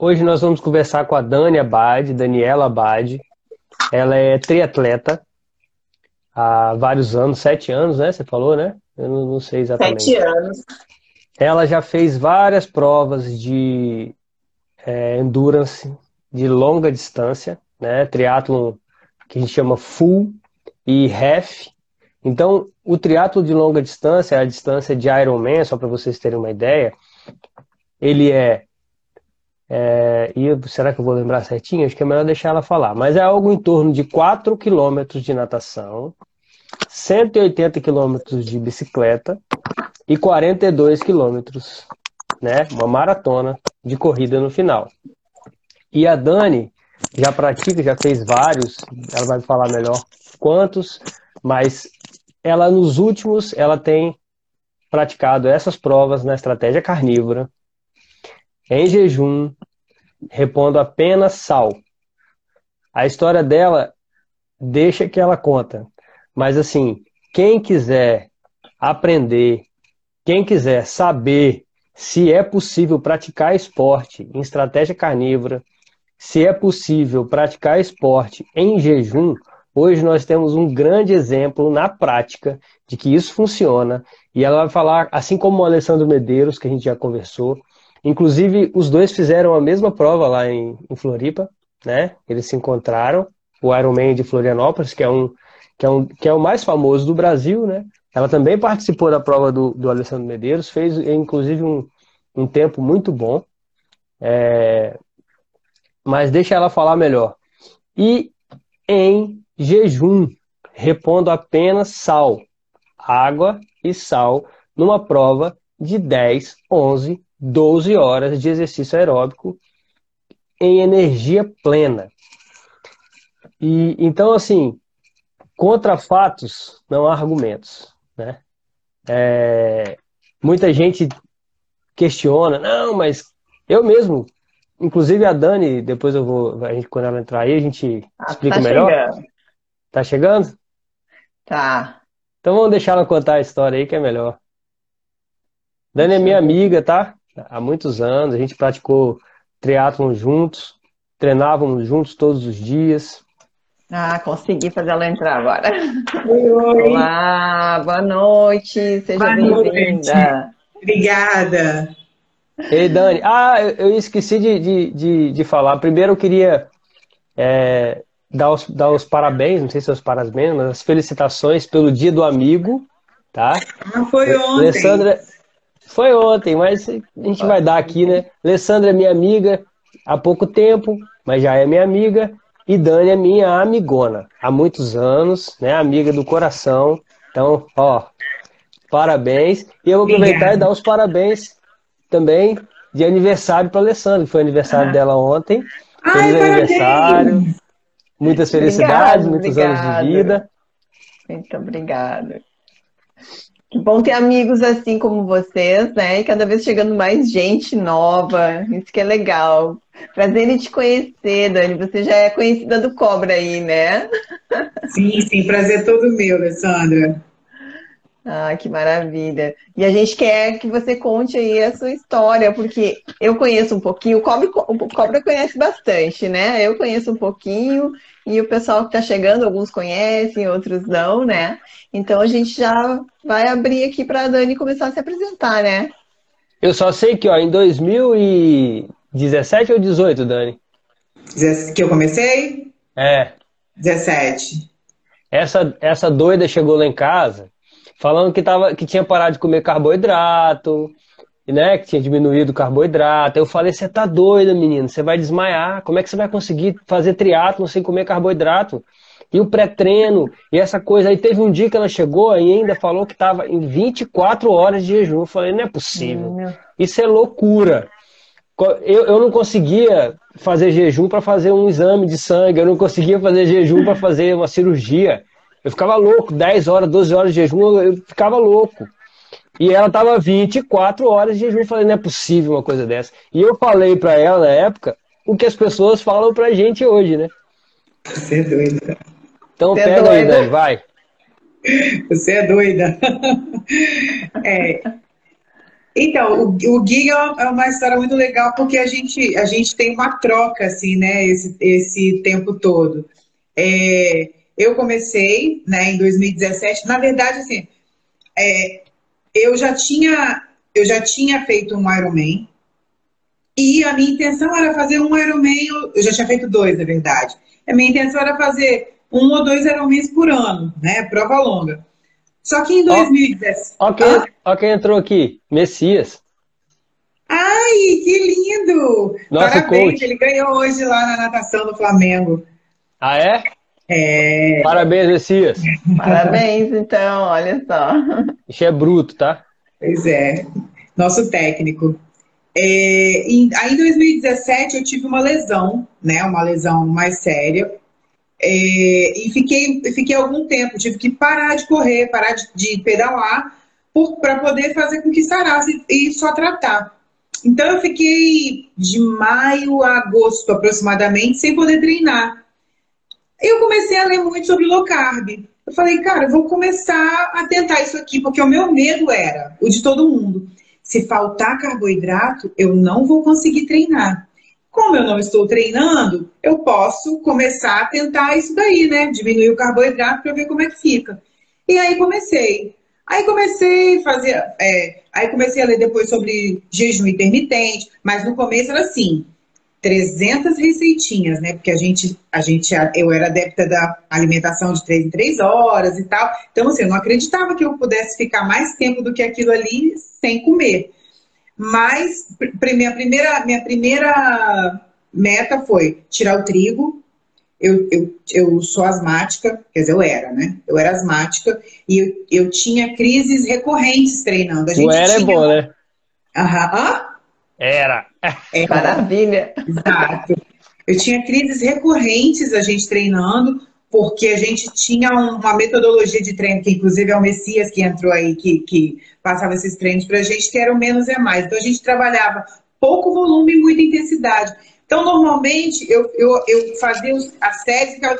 Hoje nós vamos conversar com a Dani Abad, Daniela Abad. Ela é triatleta há vários anos, sete anos, né? Você falou, né? Eu não, não sei exatamente. Sete anos. Ela já fez várias provas de é, endurance de longa distância, né? Triatlon que a gente chama full e half. Então, o triatlo de longa distância, a distância de Ironman, só para vocês terem uma ideia, ele é, é, e será que eu vou lembrar certinho? Acho que é melhor deixar ela falar. Mas é algo em torno de 4 quilômetros de natação, 180 quilômetros de bicicleta e 42 quilômetros, né? Uma maratona de corrida no final. E a Dani já pratica, já fez vários, ela vai falar melhor quantos, mas ela nos últimos, ela tem praticado essas provas na estratégia carnívora, em jejum, repondo apenas sal. A história dela deixa que ela conta. Mas assim, quem quiser aprender, quem quiser saber se é possível praticar esporte em estratégia carnívora, se é possível praticar esporte em jejum, hoje nós temos um grande exemplo na prática de que isso funciona. E ela vai falar, assim como o Alessandro Medeiros, que a gente já conversou. Inclusive, os dois fizeram a mesma prova lá em, em Floripa, né? Eles se encontraram. O Ironman de Florianópolis, que é um que é, um, que é o mais famoso do Brasil, né? Ela também participou da prova do, do Alessandro Medeiros, fez inclusive um, um tempo muito bom. É... Mas deixa ela falar melhor. E em jejum, repondo apenas sal, água e sal, numa prova de 10, 11, 12 horas de exercício aeróbico em energia plena. E então assim, Contra fatos, não há argumentos. Né? É, muita gente questiona, não, mas eu mesmo, inclusive a Dani, depois eu vou, a gente, quando ela entrar aí, a gente ah, explica tá melhor. Chegando. Tá chegando? Tá. Então vamos deixar ela contar a história aí que é melhor. Dani é minha amiga, tá? Há muitos anos, a gente praticou triatlon juntos, treinávamos juntos todos os dias. Ah, consegui fazer ela entrar agora. Oi, oi. Olá, boa noite, seja bem-vinda. Obrigada. Ei, Dani. Ah, eu esqueci de, de, de, de falar. Primeiro eu queria é, dar, os, dar os parabéns, não sei se é os parabéns, mas as felicitações pelo Dia do Amigo, tá? Ah, foi ontem. Alessandra, foi ontem, mas a gente vai dar aqui, né? Alessandra é minha amiga há pouco tempo, mas já é minha amiga. E Dani é minha amigona há muitos anos, né? Amiga do coração. Então, ó, parabéns. E eu vou aproveitar Obrigada. e dar os parabéns também de aniversário para Alessandra, que foi aniversário ah. dela ontem. Ai, Feliz parabéns. aniversário. Muitas felicidades, obrigado, muitos obrigado. anos de vida. Muito obrigada. Que bom ter amigos assim como vocês, né? E cada vez chegando mais gente nova. Isso que é legal. Prazer em te conhecer, Dani. Você já é conhecida do Cobra aí, né? Sim, sim. Prazer todo meu, Alessandra. Ah, que maravilha. E a gente quer que você conte aí a sua história, porque eu conheço um pouquinho, o Cobra, o Cobra conhece bastante, né? Eu conheço um pouquinho, e o pessoal que está chegando, alguns conhecem, outros não, né? Então a gente já vai abrir aqui para a Dani começar a se apresentar, né? Eu só sei que ó, em 2017 ou 18, Dani? Que eu comecei? É. 17. Essa, essa doida chegou lá em casa falando que, tava, que tinha parado de comer carboidrato, né, que tinha diminuído o carboidrato. Eu falei, você tá doida, menino, você vai desmaiar. Como é que você vai conseguir fazer triatlo sem comer carboidrato? E o pré-treino, e essa coisa. Aí teve um dia que ela chegou e ainda falou que estava em 24 horas de jejum. Eu falei, não é possível. Isso é loucura. Eu, eu não conseguia fazer jejum para fazer um exame de sangue, eu não conseguia fazer jejum para fazer uma cirurgia. Eu ficava louco, 10 horas, 12 horas de jejum, eu ficava louco. E ela tava 24 horas de jejum. Eu falei, não é possível uma coisa dessa. E eu falei para ela na época o que as pessoas falam pra gente hoje, né? Você é doida. Então Você é pega é aí, Dani, vai. Você é doida. É, Então, o, o Giga é uma história muito legal porque a gente, a gente tem uma troca, assim, né, esse, esse tempo todo. É, eu comecei, né, em 2017, na verdade, assim, é, eu já tinha, eu já tinha feito um Ironman e a minha intenção era fazer um Ironman, eu já tinha feito dois, na verdade. A minha intenção era fazer um ou dois Ironmans por ano, né, prova longa. Só que em 2017. Ó, ó, quem, ah? ó quem entrou aqui, Messias. Ai, que lindo! Nosso Parabéns, coach. ele ganhou hoje lá na natação do Flamengo. Ah, é? É. Parabéns, Messias. Parabéns, então, olha só. Isso é bruto, tá? Pois é, nosso técnico. É, em, aí em 2017 eu tive uma lesão, né? Uma lesão mais séria. É, e fiquei, fiquei algum tempo, tive que parar de correr, parar de, de pedalar, para poder fazer com que sarasse e só tratar. Então eu fiquei de maio a agosto aproximadamente sem poder treinar. Eu comecei a ler muito sobre low carb. Eu falei, cara, eu vou começar a tentar isso aqui, porque o meu medo era o de todo mundo. Se faltar carboidrato, eu não vou conseguir treinar. Como eu não estou treinando, eu posso começar a tentar isso daí, né? Diminuir o carboidrato para ver como é que fica. E aí comecei. Aí comecei a fazer, é, aí comecei a ler depois sobre jejum intermitente, mas no começo era assim, 300 receitinhas, né? Porque a gente, a gente, eu era adepta da alimentação de 3 em 3 horas e tal. Então, assim, eu não acreditava que eu pudesse ficar mais tempo do que aquilo ali sem comer. Mas minha primeira, minha primeira meta foi tirar o trigo. Eu, eu, eu sou asmática, quer dizer, eu era, né? Eu era asmática e eu, eu tinha crises recorrentes treinando. A gente o era é tinha... é bom, né? Aham. Era. É, Maravilha. Exato. Eu tinha crises recorrentes a gente treinando, porque a gente tinha uma metodologia de treino, que inclusive é o Messias que entrou aí, que, que passava esses treinos para a gente, que era o menos é mais. Então a gente trabalhava pouco volume e muita intensidade. Então, normalmente, eu, eu, eu fazia as séries e ficava.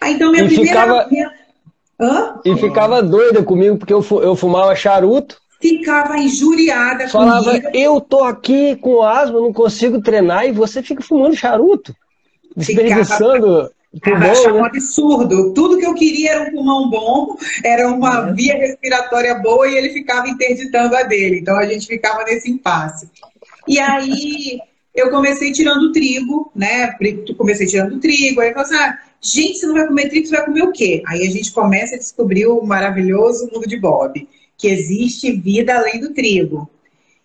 Ah, então, minha e primeira. Ficava... Minha... Hã? E ficava doida comigo, porque eu, eu fumava charuto. Ficava injuriada Falava, comigo. eu tô aqui com asma, não consigo treinar, e você fica fumando charuto. Desperdiçando. Ficava... achava né? um absurdo. Tudo que eu queria era um pulmão bom, era uma via respiratória boa e ele ficava interditando a dele. Então a gente ficava nesse impasse. E aí eu comecei tirando trigo, né? Comecei tirando trigo, aí eu falei assim, ah, gente, você não vai comer trigo, você vai comer o quê? Aí a gente começa a descobrir o maravilhoso mundo de Bob, que existe vida além do trigo.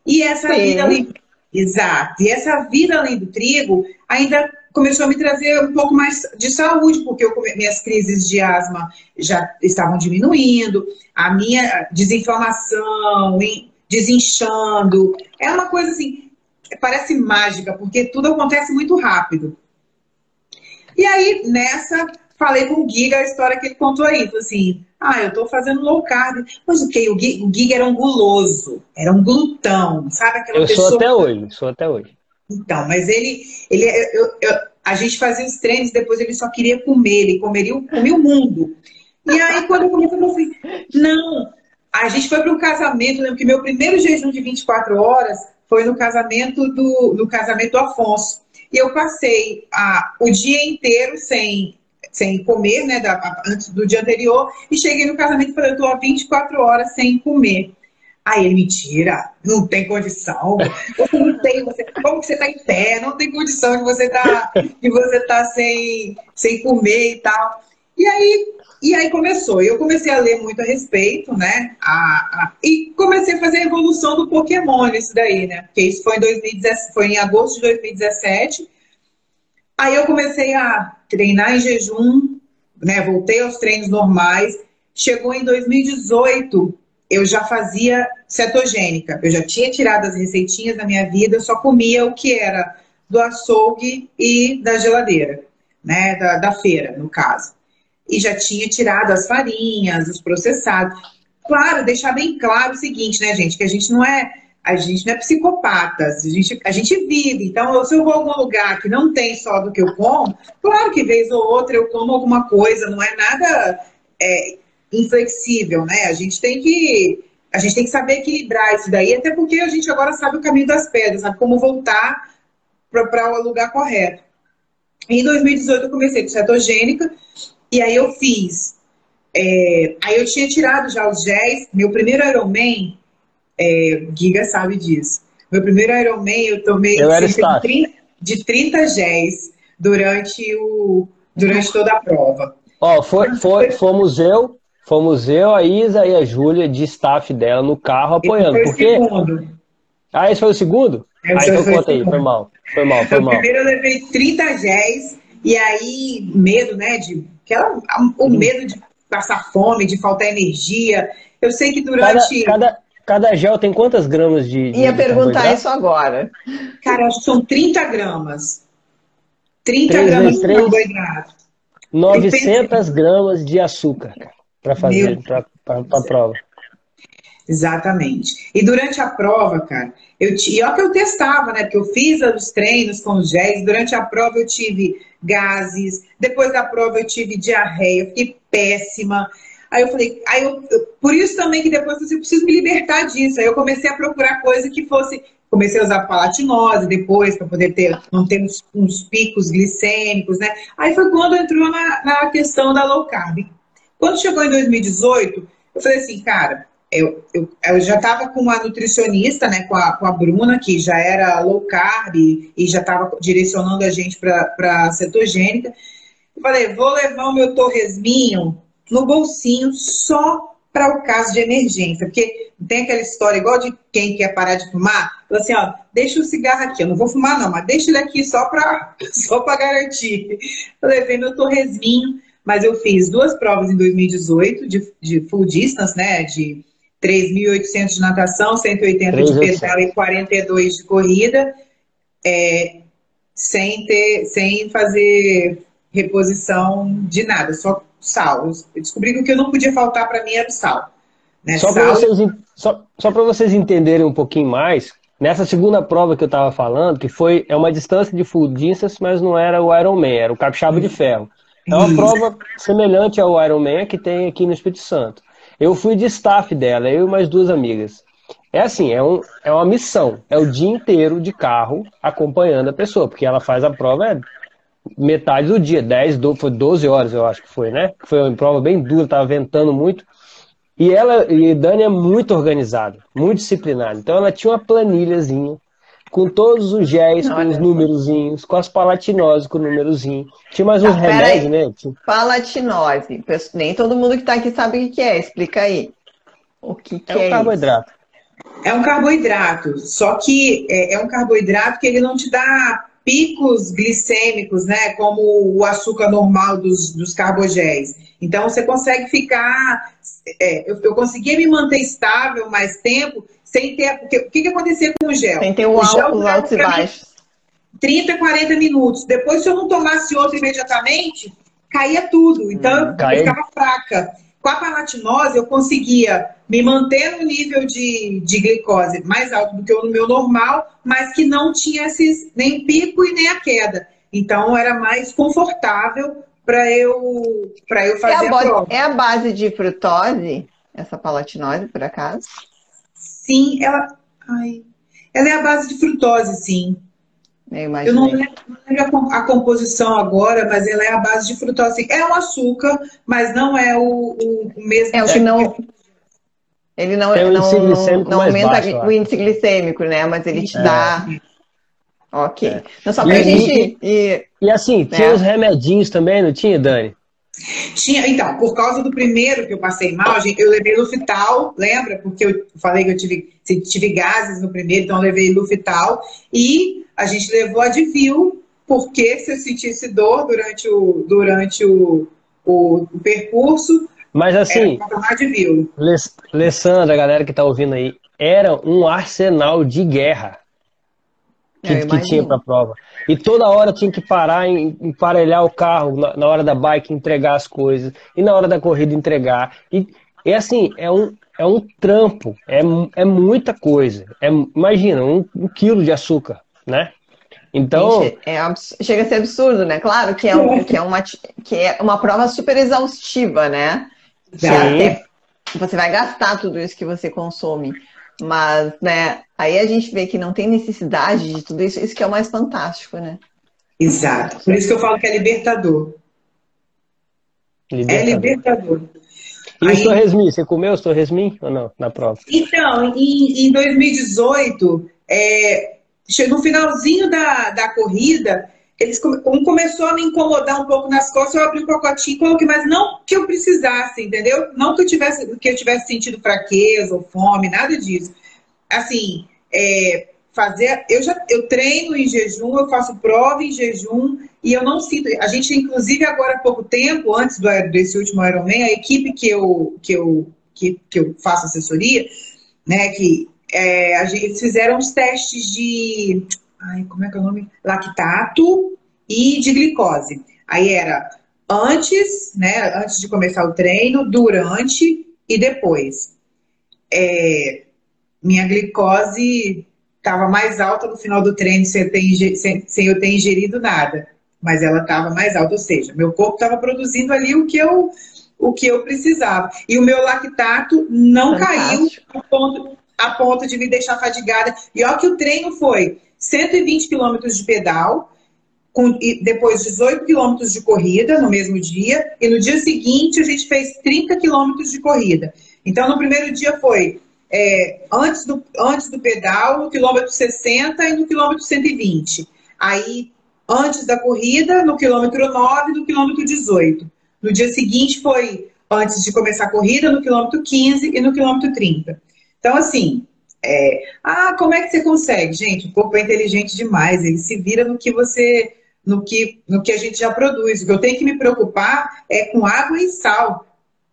E essa Sim. vida além... Exato. E essa vida além do trigo ainda começou a me trazer um pouco mais de saúde, porque eu, minhas crises de asma já estavam diminuindo, a minha desinflamação, desinchando. É uma coisa assim, parece mágica, porque tudo acontece muito rápido. E aí, nessa, falei com o Giga a história que ele contou aí. Falei assim, ah, eu tô fazendo low carb. Mas o que? O Giga era um guloso, era um glutão, sabe aquela eu pessoa... sou até hoje, sou até hoje. Então, mas ele, ele eu, eu, a gente fazia os treinos, depois ele só queria comer, ele comeria, comia o mundo. E aí, quando eu comecei, eu falei não, a gente foi para um casamento, lembro que meu primeiro jejum de 24 horas foi no casamento do, no casamento do Afonso. E eu passei a, o dia inteiro sem, sem comer, né, da, antes do dia anterior, e cheguei no casamento e falei, eu estou há 24 horas sem comer. Aí ele, mentira, não tem condição. Você não tem, você, como que você está em pé? Não tem condição de você tá, de você tá sem, sem comer e tal. E aí, e aí começou. Eu comecei a ler muito a respeito, né? A, a, e comecei a fazer a evolução do Pokémon isso daí, né? Porque isso foi em, 2017, foi em agosto de 2017. Aí eu comecei a treinar em jejum, né? Voltei aos treinos normais. Chegou em 2018, eu já fazia cetogênica. Eu já tinha tirado as receitinhas da minha vida, só comia o que era do açougue e da geladeira, né? Da, da feira, no caso. E já tinha tirado as farinhas, os processados. Claro, deixar bem claro o seguinte, né, gente? Que a gente não é a gente não é psicopata, a gente, a gente vive. Então, se eu vou a algum lugar que não tem só do que eu como, claro que vez ou outra eu como alguma coisa, não é nada é, inflexível, né? A gente tem que a gente tem que saber equilibrar isso daí, até porque a gente agora sabe o caminho das pedras, sabe como voltar para o lugar correto. Em 2018 eu comecei com cetogênica e aí eu fiz. É, aí eu tinha tirado já os géis. Meu primeiro Ironman, é, Giga sabe disso. Meu primeiro Ironman eu tomei eu cerca de 30, de 30 géis durante, o, durante toda a prova. Ó, foi, foi, fomos eu, fomos eu, a Isa e a Júlia de staff dela no carro apoiando. Esse foi porque... o segundo. Ah, esse foi o segundo? Esse ah, então conta aí, foi mal. Foi mal, foi mal. Primeiro eu levei 30 géis e aí medo, né, de aquela, o medo de passar fome, de faltar energia. Eu sei que durante cada, cada, cada gel tem quantas gramas de, de Ia perguntar isso agora. Cara, acho que são 30 gramas. 30 3 gramas de carboidrato. 900 gramas de açúcar para fazer para a prova. Exatamente. E durante a prova, cara, eu e olha que eu testava, né? Porque eu fiz os treinos com os géis. Durante a prova eu tive gases. Depois da prova eu tive diarreia. Eu fiquei péssima. Aí eu falei, aí eu, eu, por isso também que depois eu preciso me libertar disso. Aí eu comecei a procurar coisa que fosse. Comecei a usar palatinose depois, para poder ter, não ter uns, uns, picos glicêmicos, né? Aí foi quando entrou na, na questão da low carb. Quando chegou em 2018, eu falei assim, cara, eu, eu, eu já estava com uma nutricionista, né, com a, com a Bruna, que já era low carb e, e já estava direcionando a gente para a cetogênica. Eu falei, vou levar o meu torresminho no bolsinho só para o caso de emergência, porque tem aquela história igual de quem quer parar de fumar, fala assim, ó, deixa o cigarro aqui, eu não vou fumar não, mas deixa ele aqui só para só garantir. Eu levei meu torresminho, mas eu fiz duas provas em 2018 de, de full distance, né, de 3.800 de natação, 180 de pedal e 42 de corrida, é, sem, ter, sem fazer reposição de nada, só sal. Eu descobri que o que eu não podia faltar para mim era o sal. Né? Só para vocês, só, só vocês entenderem um pouquinho mais, nessa segunda prova que eu estava falando, que foi é uma distância de full distance, mas não era o Ironman, era o capixaba de ferro. É uma Isso. prova semelhante ao Ironman que tem aqui no Espírito Santo. Eu fui de staff dela, eu e mais duas amigas. É assim, é, um, é uma missão. É o dia inteiro de carro acompanhando a pessoa, porque ela faz a prova é metade do dia, 10, 12, foi 12 horas, eu acho que foi, né? Foi uma prova bem dura, tava ventando muito. E ela, e Dani é muito organizada, muito disciplinada. Então ela tinha uma planilhazinha com todos os géis, com os númerozinhos, com as palatinoses com o númerozinho. Tinha mais uns tá, remédios, né? Palatinose. Nem todo mundo que está aqui sabe o que é. Explica aí. O que, que é, é um carboidrato. Isso? É um carboidrato, só que é, é um carboidrato que ele não te dá picos glicêmicos, né? Como o açúcar normal dos, dos carbogéis. Então você consegue ficar. É, eu, eu conseguia me manter estável mais tempo sem ter. Porque, o que, que acontecia com o gel? Sem ter o, o gel, os altos e baixos. 30, 40 minutos. Depois, se eu não tomasse outro imediatamente, caía tudo. Então, hum, eu ficava fraca. Com a palatinose, eu conseguia me manter no nível de, de glicose mais alto do que o meu normal, mas que não tinha esses, nem pico e nem a queda. Então, era mais confortável para eu, eu fazer é a, a prova. É a base de frutose, essa palatinose, por acaso? Sim, ela. Ai, ela é a base de frutose, sim. Eu, eu não lembro, a composição agora, mas ela é a base de frutose. É um açúcar, mas não é o, o, o mesmo. É o que não. Ele não, é não, não, não aumenta baixo, o índice glicêmico, né? Mas ele te é. dá. Ok. É. Não, só pra e, gente. E, e assim, tinha né? os remedinhos também, não tinha, Dani? Tinha, então, por causa do primeiro que eu passei mal, eu levei Lufital, lembra? Porque eu falei que eu tive, tive gases no primeiro, então eu levei Lufital. E a gente levou Advil, porque se eu sentisse dor durante o, durante o, o, o percurso. Mas assim, Alessandra, a galera que tá ouvindo aí, era um arsenal de guerra que, que tinha para a prova. E toda hora tinha que parar, em, emparelhar o carro na, na, hora da bike, entregar as coisas, e na hora da corrida entregar. E, e assim, é um, é um trampo, é, é muita coisa. É, imagina, um, um quilo de açúcar, né? Então. Gente, é chega a ser absurdo, né? Claro que é, um, que, é uma, que é uma prova super exaustiva, né? Sim. Até, você vai gastar tudo isso que você consome. Mas, né, aí a gente vê que não tem necessidade de tudo isso, isso que é o mais fantástico, né? Exato. Por isso que eu falo que é libertador. libertador. É libertador. E aí... o torresmin, você comeu o torresmin ou não, na prova? Então, em, em 2018, é, no finalzinho da, da corrida, eles como começou a me incomodar um pouco nas costas, eu abri o pacotinho e coloquei, mas não que eu precisasse, entendeu? Não que eu tivesse, que eu tivesse sentido fraqueza ou fome, nada disso. Assim, é, fazer, eu já eu treino em jejum, eu faço prova em jejum e eu não sinto. A gente, inclusive, agora há pouco tempo, antes do, desse último Ironman, a equipe que eu que eu que, que eu faço assessoria, né, que é, a gente, fizeram os testes de ai, como é que é o nome? Lactato e de glicose. Aí era antes, né, antes de começar o treino, durante e depois. É, minha glicose estava mais alta no final do treino sem eu, ter, sem, sem eu ter ingerido nada, mas ela estava mais alta, ou seja, meu corpo estava produzindo ali o que eu o que eu precisava. E o meu lactato não Fantástico. caiu a ponto, a ponto de me deixar fadigada. E olha que o treino foi 120 quilômetros de pedal, com, depois 18 quilômetros de corrida no mesmo dia, e no dia seguinte a gente fez 30 quilômetros de corrida. Então, no primeiro dia foi é, antes, do, antes do pedal, no quilômetro 60 e no quilômetro 120. Aí, antes da corrida, no quilômetro 9 e no quilômetro 18. No dia seguinte foi antes de começar a corrida, no quilômetro 15 e no quilômetro 30. Então, assim, é, ah, como é que você consegue? Gente, o corpo é inteligente demais, ele se vira no que você, no que, no que a gente já produz. O que eu tenho que me preocupar é com água e sal,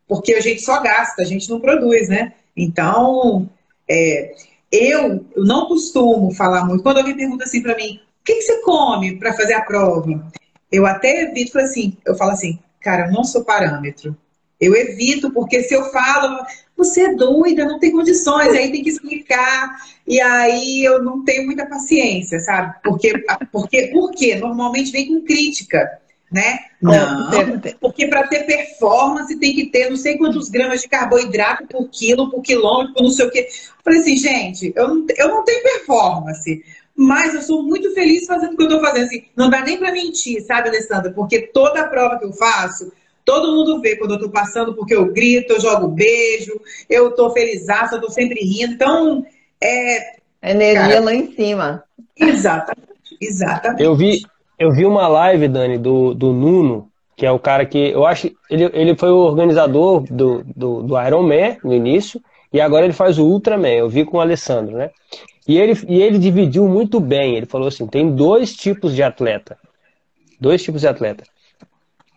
porque a gente só gasta, a gente não produz, né? Então, é, eu, não costumo falar muito. Quando alguém pergunta assim para mim, o que, que você come para fazer a prova? Eu até evito, assim, eu falo assim, cara, eu não sou parâmetro. Eu evito, porque se eu falo, você é doida, não tem condições, aí tem que explicar, e aí eu não tenho muita paciência, sabe? Porque, porque, porque normalmente vem com crítica, né? Não, porque para ter performance tem que ter não sei quantos gramas de carboidrato por quilo, por quilômetro, por não sei o quê. Eu falei assim, gente, eu não, eu não tenho performance, mas eu sou muito feliz fazendo o que eu estou fazendo. Assim, não dá nem para mentir, sabe, Alessandra? Porque toda prova que eu faço, Todo mundo vê quando eu tô passando, porque eu grito, eu jogo beijo, eu tô feliz, eu tô sempre rindo. Então, é. Energia cara, lá em cima. Exatamente, exatamente. Eu vi, eu vi uma live, Dani, do, do Nuno, que é o cara que. Eu acho. Ele, ele foi o organizador do, do, do Iron Man no início, e agora ele faz o Ultraman. Eu vi com o Alessandro, né? E ele, e ele dividiu muito bem. Ele falou assim: tem dois tipos de atleta. Dois tipos de atleta.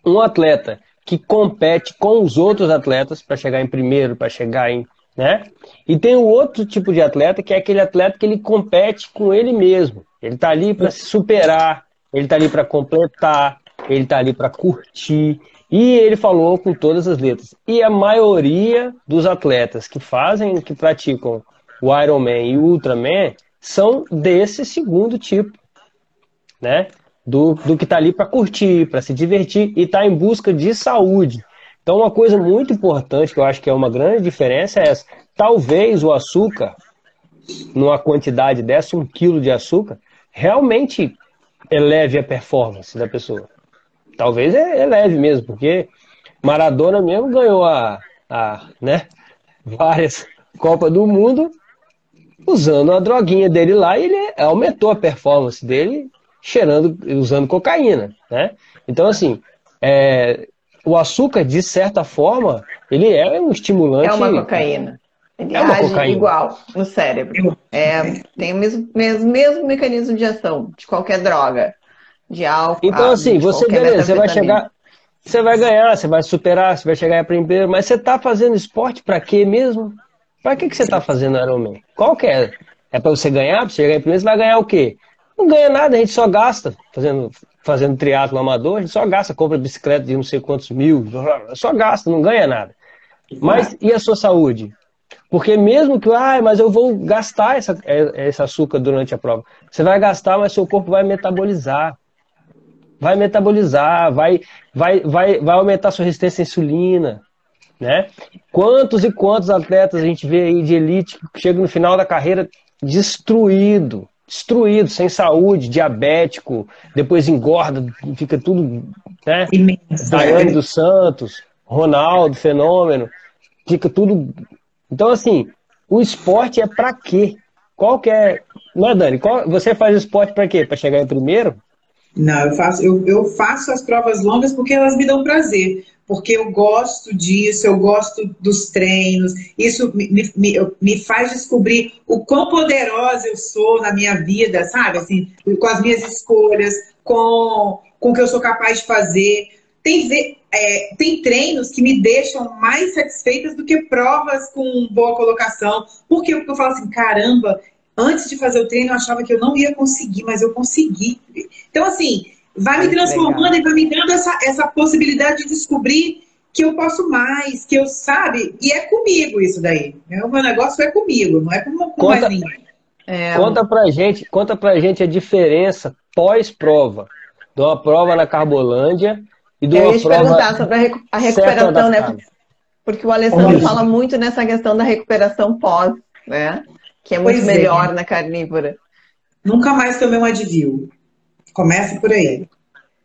Um atleta que compete com os outros atletas para chegar em primeiro, para chegar em. Né? E tem o outro tipo de atleta, que é aquele atleta que ele compete com ele mesmo. Ele está ali para se superar, ele está ali para completar, ele está ali para curtir. E ele falou com todas as letras. E a maioria dos atletas que fazem, que praticam o Ironman e o Ultraman, são desse segundo tipo. Né? Do, do que está ali para curtir, para se divertir e está em busca de saúde. Então, uma coisa muito importante que eu acho que é uma grande diferença é essa. Talvez o açúcar, numa quantidade dessa, um quilo de açúcar, realmente eleve a performance da pessoa. Talvez eleve mesmo, porque Maradona mesmo ganhou a, a né, várias Copas do Mundo usando a droguinha dele lá e ele aumentou a performance dele cheirando, usando cocaína, né? Então, assim, é, o açúcar, de certa forma, ele é um estimulante. É uma cocaína. Ele é uma age cocaína. igual no cérebro. É, tem o mesmo, mesmo, mesmo mecanismo de ação de qualquer droga, de álcool. Então, assim, você, beleza, você vai chegar. Você vai ganhar, você vai superar, você vai chegar em primeiro, mas você está fazendo esporte para quê mesmo? Para que, que você está fazendo Ironman? Qual que é? É para você ganhar, para você chegar em primeiro, você vai ganhar o quê? Não ganha nada, a gente só gasta fazendo, fazendo triatlo amador, a gente só gasta, compra bicicleta de não sei quantos mil, só gasta, não ganha nada. Mas e a sua saúde? Porque mesmo que, ah, mas eu vou gastar essa, é, esse açúcar durante a prova. Você vai gastar, mas seu corpo vai metabolizar. Vai metabolizar, vai, vai, vai, vai aumentar sua resistência à insulina. né? Quantos e quantos atletas a gente vê aí de elite que chegam no final da carreira destruído, destruído, sem saúde, diabético, depois engorda, fica tudo, né? Daiane dos Santos, Ronaldo, fenômeno, fica tudo. Então, assim, o esporte é para quê? Qual que é. Não é, Dani? Qual... Você faz esporte para quê? Para chegar em primeiro? Não, eu faço, eu, eu faço as provas longas porque elas me dão prazer porque eu gosto disso, eu gosto dos treinos, isso me, me, me faz descobrir o quão poderosa eu sou na minha vida, sabe? Assim, com as minhas escolhas, com, com o que eu sou capaz de fazer. Tem, é, tem treinos que me deixam mais satisfeitas do que provas com boa colocação. Por quê? Porque eu falo assim, caramba, antes de fazer o treino eu achava que eu não ia conseguir, mas eu consegui. Então, assim, vai me transformando Legal. e vai me dando essa, essa possibilidade de descobrir que eu posso mais, que eu sabe, e é comigo isso daí. O meu negócio é comigo, não é com, com conta, mais ninguém. É... Conta pra gente, conta pra gente a diferença pós-prova. De uma prova na Carbolândia e de uma eu ia te prova. perguntar sobre a, recuperação, né? Porque o Alessandro fala muito nessa questão da recuperação pós, né? Que é muito pois é. melhor é. na carnívora. Nunca mais tomei um Advil. Começa por aí.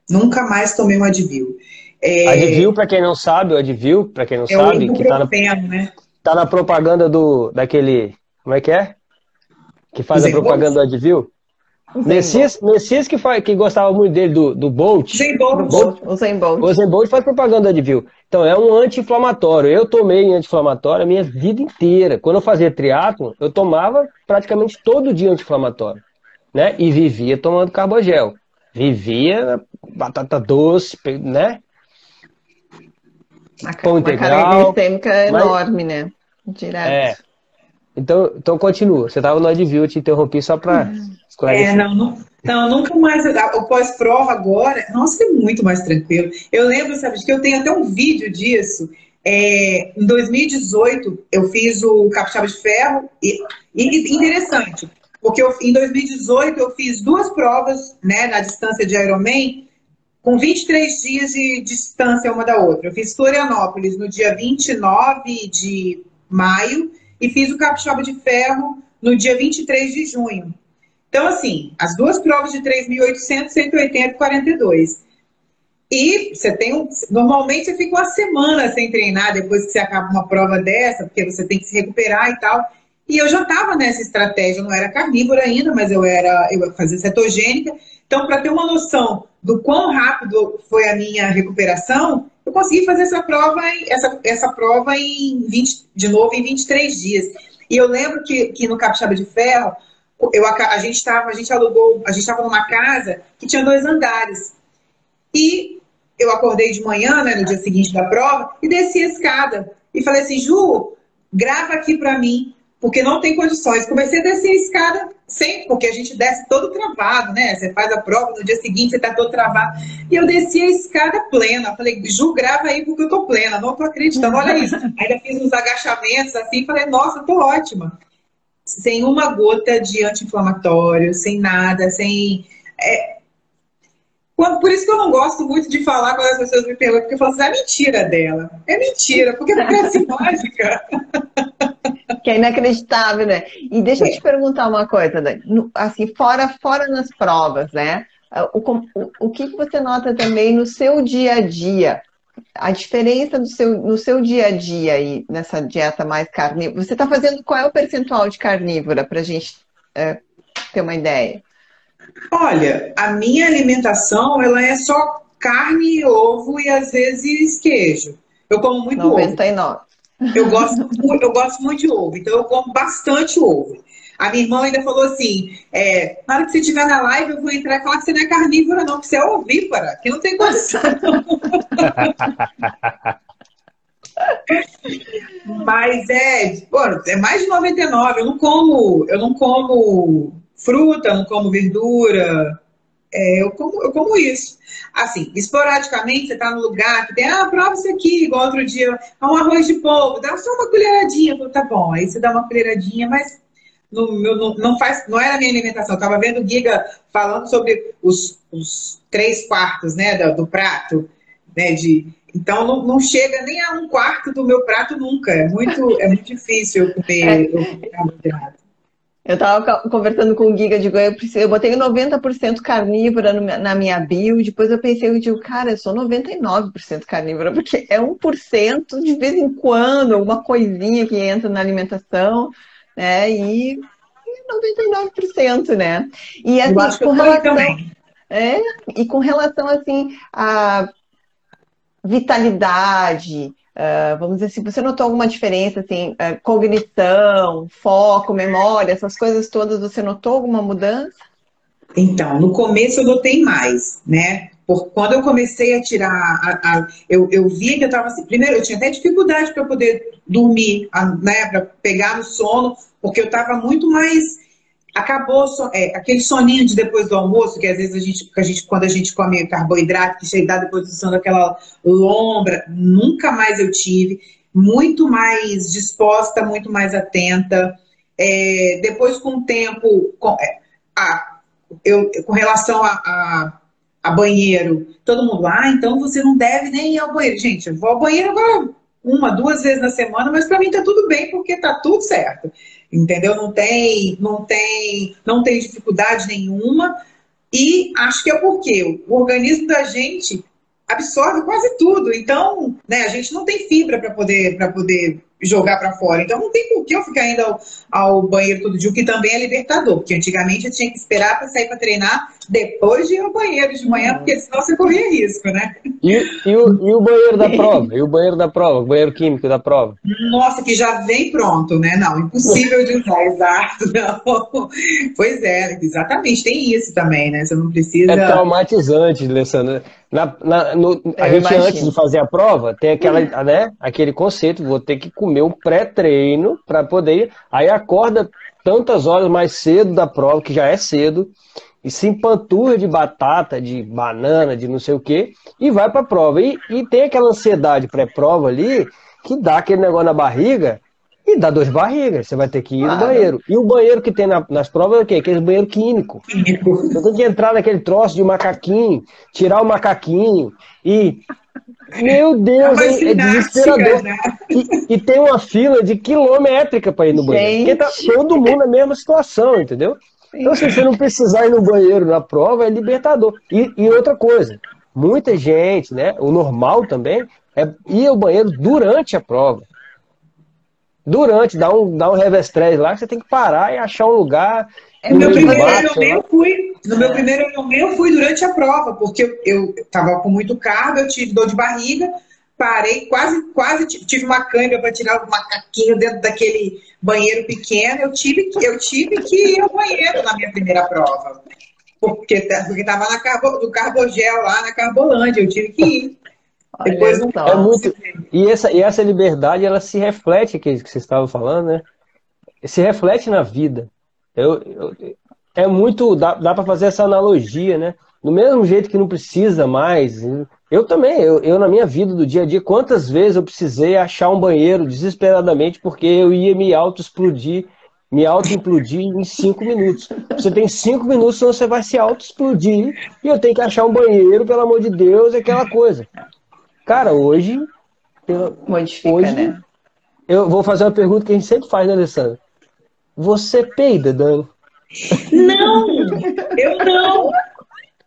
Nunca mais tomei um Advil. É... Advil, para quem não sabe, o Advil, para quem não é sabe, que tá na, né? tá na propaganda do daquele, como é que é? Que faz a propaganda do Advil? Messias, Messias que, faz, que gostava muito dele, do, do Bolt. Zen Bolt. Bolt. O Zen Bolt. O Zen Bolt faz propaganda do Advil. Então, é um anti-inflamatório. Eu tomei anti-inflamatório a minha vida inteira. Quando eu fazia triatlo, eu tomava praticamente todo dia anti-inflamatório né? E vivia tomando carbogel. Vivia batata doce, né? Uma, Pão uma integral. glicêmica mas... enorme, né? Direto. É. Então, então continua. Você estava no Advil, eu te interrompi só para uhum. esclarecer. É, não, não, não, nunca mais. O pós-prova agora, nossa, é muito mais tranquilo. Eu lembro, sabe, que eu tenho até um vídeo disso. É, em 2018, eu fiz o capixaba de ferro. E, e interessante, porque eu, em 2018 eu fiz duas provas né, na distância de Ironman com 23 dias de distância uma da outra. Eu fiz Florianópolis no dia 29 de maio e fiz o Capixaba de Ferro no dia 23 de junho. Então, assim, as duas provas de 3.800, 180 e 42. E você tem um. Normalmente você fica uma semana sem treinar depois que você acaba uma prova dessa, porque você tem que se recuperar e tal. E eu já estava nessa estratégia, eu não era carnívora ainda, mas eu era, eu fazia cetogênica. Então, para ter uma noção do quão rápido foi a minha recuperação, eu consegui fazer essa prova, essa, essa prova em 20, de novo em 23 dias. E eu lembro que, que no Capixaba de Ferro, eu, a gente estava, a gente alugou, a gente estava numa casa que tinha dois andares. E eu acordei de manhã, né, no dia seguinte da prova, e desci a escada. E falei assim, Ju, grava aqui para mim porque não tem condições. Comecei a descer a escada sempre, porque a gente desce todo travado, né? Você faz a prova, no dia seguinte você tá todo travado. E eu desci a escada plena. Falei, Ju, grava aí porque eu tô plena, não tô acreditando, olha isso. Ainda fiz uns agachamentos assim, falei, nossa, tô ótima. Sem uma gota de anti-inflamatório, sem nada, sem. É... Por isso que eu não gosto muito de falar quando as pessoas me perguntam, porque eu falo assim, é mentira dela. É mentira, porque não é assim mágica. que é inacreditável, né? E deixa eu te perguntar uma coisa, Dani. Assim, fora, fora nas provas, né? O, o, o que, que você nota também no seu dia a dia? A diferença do seu, no seu dia a dia aí, nessa dieta mais carnívora. Você está fazendo qual é o percentual de carnívora para a gente é, ter uma ideia? Olha, a minha alimentação ela é só carne, ovo e às vezes queijo. Eu como muito 99. ovo. Eu gosto, eu gosto muito de ovo, então eu como bastante ovo. A minha irmã ainda falou assim: é, na hora que você estiver na live, eu vou entrar e falar que você não é carnívora, não, que você é ovípara, que não tem condição. Mas é, pô, é mais de 99. Eu não como, eu não como fruta, não como verdura. É, eu, como, eu como isso. Assim, esporadicamente, você está no lugar que tem, ah, prova isso aqui, igual outro dia, um arroz de polvo, dá só uma colheradinha. Falo, tá bom, aí você dá uma colheradinha, mas não, não, não, faz, não era a minha alimentação. Eu estava vendo o Giga falando sobre os, os três quartos né, do, do prato. né? De, então não, não, chega nem a um quarto do meu prato nunca. É muito, é muito difícil eu comer, é. carboidrato. Eu estava conversando com o Giga de Goiânia, eu botei 90% carnívora na minha bio, depois eu pensei, eu digo, cara, eu sou 99% carnívora, porque é 1% de vez em quando, alguma coisinha que entra na alimentação, né? E 99%, né? E assim, com relação. É, e com relação assim a vitalidade, uh, vamos dizer assim, você notou alguma diferença assim, uh, cognição, foco, memória, essas coisas todas, você notou alguma mudança? Então, no começo eu notei mais, né? Por, quando eu comecei a tirar, a, a, eu, eu vi que eu estava assim. Primeiro, eu tinha até dificuldade para poder dormir, né? Para pegar no sono, porque eu estava muito mais acabou é, aquele soninho de depois do almoço, que às vezes a gente, a gente quando a gente come carboidrato, que chega depois do sono aquela lombra, nunca mais eu tive, muito mais disposta, muito mais atenta. É, depois, com o tempo, com, é, a, eu, com relação a, a, a, banheiro, todo mundo, ah, então você não deve nem ir ao banheiro. Gente, eu vou ao banheiro agora uma, duas vezes na semana, mas para mim tá tudo bem, porque tá tudo certo entendeu? Não tem, não tem, não tem dificuldade nenhuma. E acho que é porque o organismo da gente absorve quase tudo. Então, né, a gente não tem fibra para poder, poder jogar para fora. Então não tem por que eu ficar indo ao, ao, banheiro todo dia, o que também é libertador, porque antigamente eu tinha que esperar para sair para treinar depois de ir ao banheiro de manhã, porque senão você corria risco, né? E, e, o, e o banheiro da prova? E o banheiro da prova? O banheiro químico da prova? Nossa, que já vem pronto, né? Não, impossível de usar, exato. Não. Pois é, exatamente, tem isso também, né? Você não precisa. É traumatizante, Alessandra. Na, na, no, a gente, imagino. antes de fazer a prova, tem aquela, né, aquele conceito, vou ter que comer um pré-treino para poder. Aí acorda tantas horas mais cedo da prova, que já é cedo, e se empanturra de batata, de banana, de não sei o que, e vai para a prova. E, e tem aquela ansiedade pré-prova ali, que dá aquele negócio na barriga, e dá duas barrigas, você vai ter que ir no banheiro. E o banheiro que tem na, nas provas é o quê? Aquele banheiro químico. Você tem que entrar naquele troço de macaquinho, tirar o macaquinho e. Meu Deus, é, é desesperador. Né? E, e, tem uma fila de quilométrica para ir no banheiro. Porque tá todo mundo na mesma situação, entendeu? Então, se você não precisar ir no banheiro na prova, é libertador. E, e outra coisa, muita gente, né? O normal também é ir ao banheiro durante a prova durante, dá um, dá um revestrez lá, que você tem que parar e achar um lugar. É, no meu primeiro ano eu fui. No meu primeiro ano eu fui durante a prova, porque eu estava com muito cargo, eu tive dor de barriga, parei, quase, quase tive uma câimbra para tirar o macaquinho dentro daquele banheiro pequeno. Eu tive, eu tive que ir ao banheiro na minha primeira prova. Porque estava na carbo, do carbogel lá na Carbolândia, eu tive que ir. Depois não é muito e essa e essa liberdade ela se reflete que que você estava falando, né? Se reflete na vida. Eu, eu é muito dá, dá para fazer essa analogia, né? Do mesmo jeito que não precisa mais, eu também, eu, eu na minha vida do dia a dia, quantas vezes eu precisei achar um banheiro desesperadamente porque eu ia me auto-explodir, me auto-implodir em cinco minutos. Você tem cinco minutos, senão você vai se auto-explodir e eu tenho que achar um banheiro, pelo amor de Deus, aquela coisa. Cara, hoje. Eu, Modifica, hoje, né? Eu vou fazer uma pergunta que a gente sempre faz, né, Alessandra? Você peida, Dani? Não! eu não!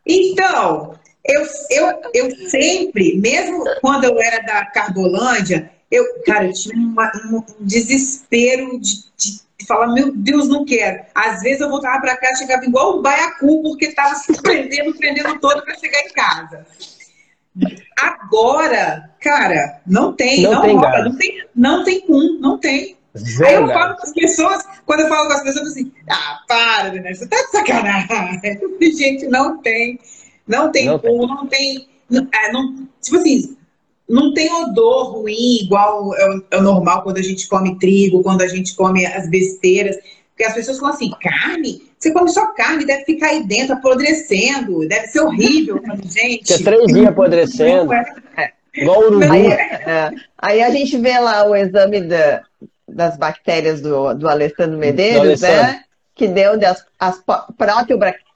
Então, eu, eu, eu sempre, mesmo quando eu era da Carbolândia, eu, cara, eu tinha uma, um desespero de, de, falar, meu Deus, não quero. Às vezes eu voltava para casa, chegava igual um baiacu, porque estava se prendendo, prendendo todo para chegar em casa. Agora, cara, não tem, não, não tem, rola, não tem, não tem um, não tem. Zero Aí eu falo com as pessoas, quando eu falo com as pessoas, assim, ah, para, né? você tá de sacanagem. Gente, não tem, não tem não tem. não tem, não, é, não, tipo assim, não tem odor ruim igual é o, é o normal quando a gente come trigo, quando a gente come as besteiras. Porque as pessoas falam assim, carne? Você come só carne, deve ficar aí dentro apodrecendo, deve ser horrível. gente. Fica três dias apodrecendo. É. Igual urubu. Aí, é, aí, a gente vê lá o exame da, das bactérias do, do Alessandro Medeiros, do Alessandro. né? Que deu das, as proteobactérias,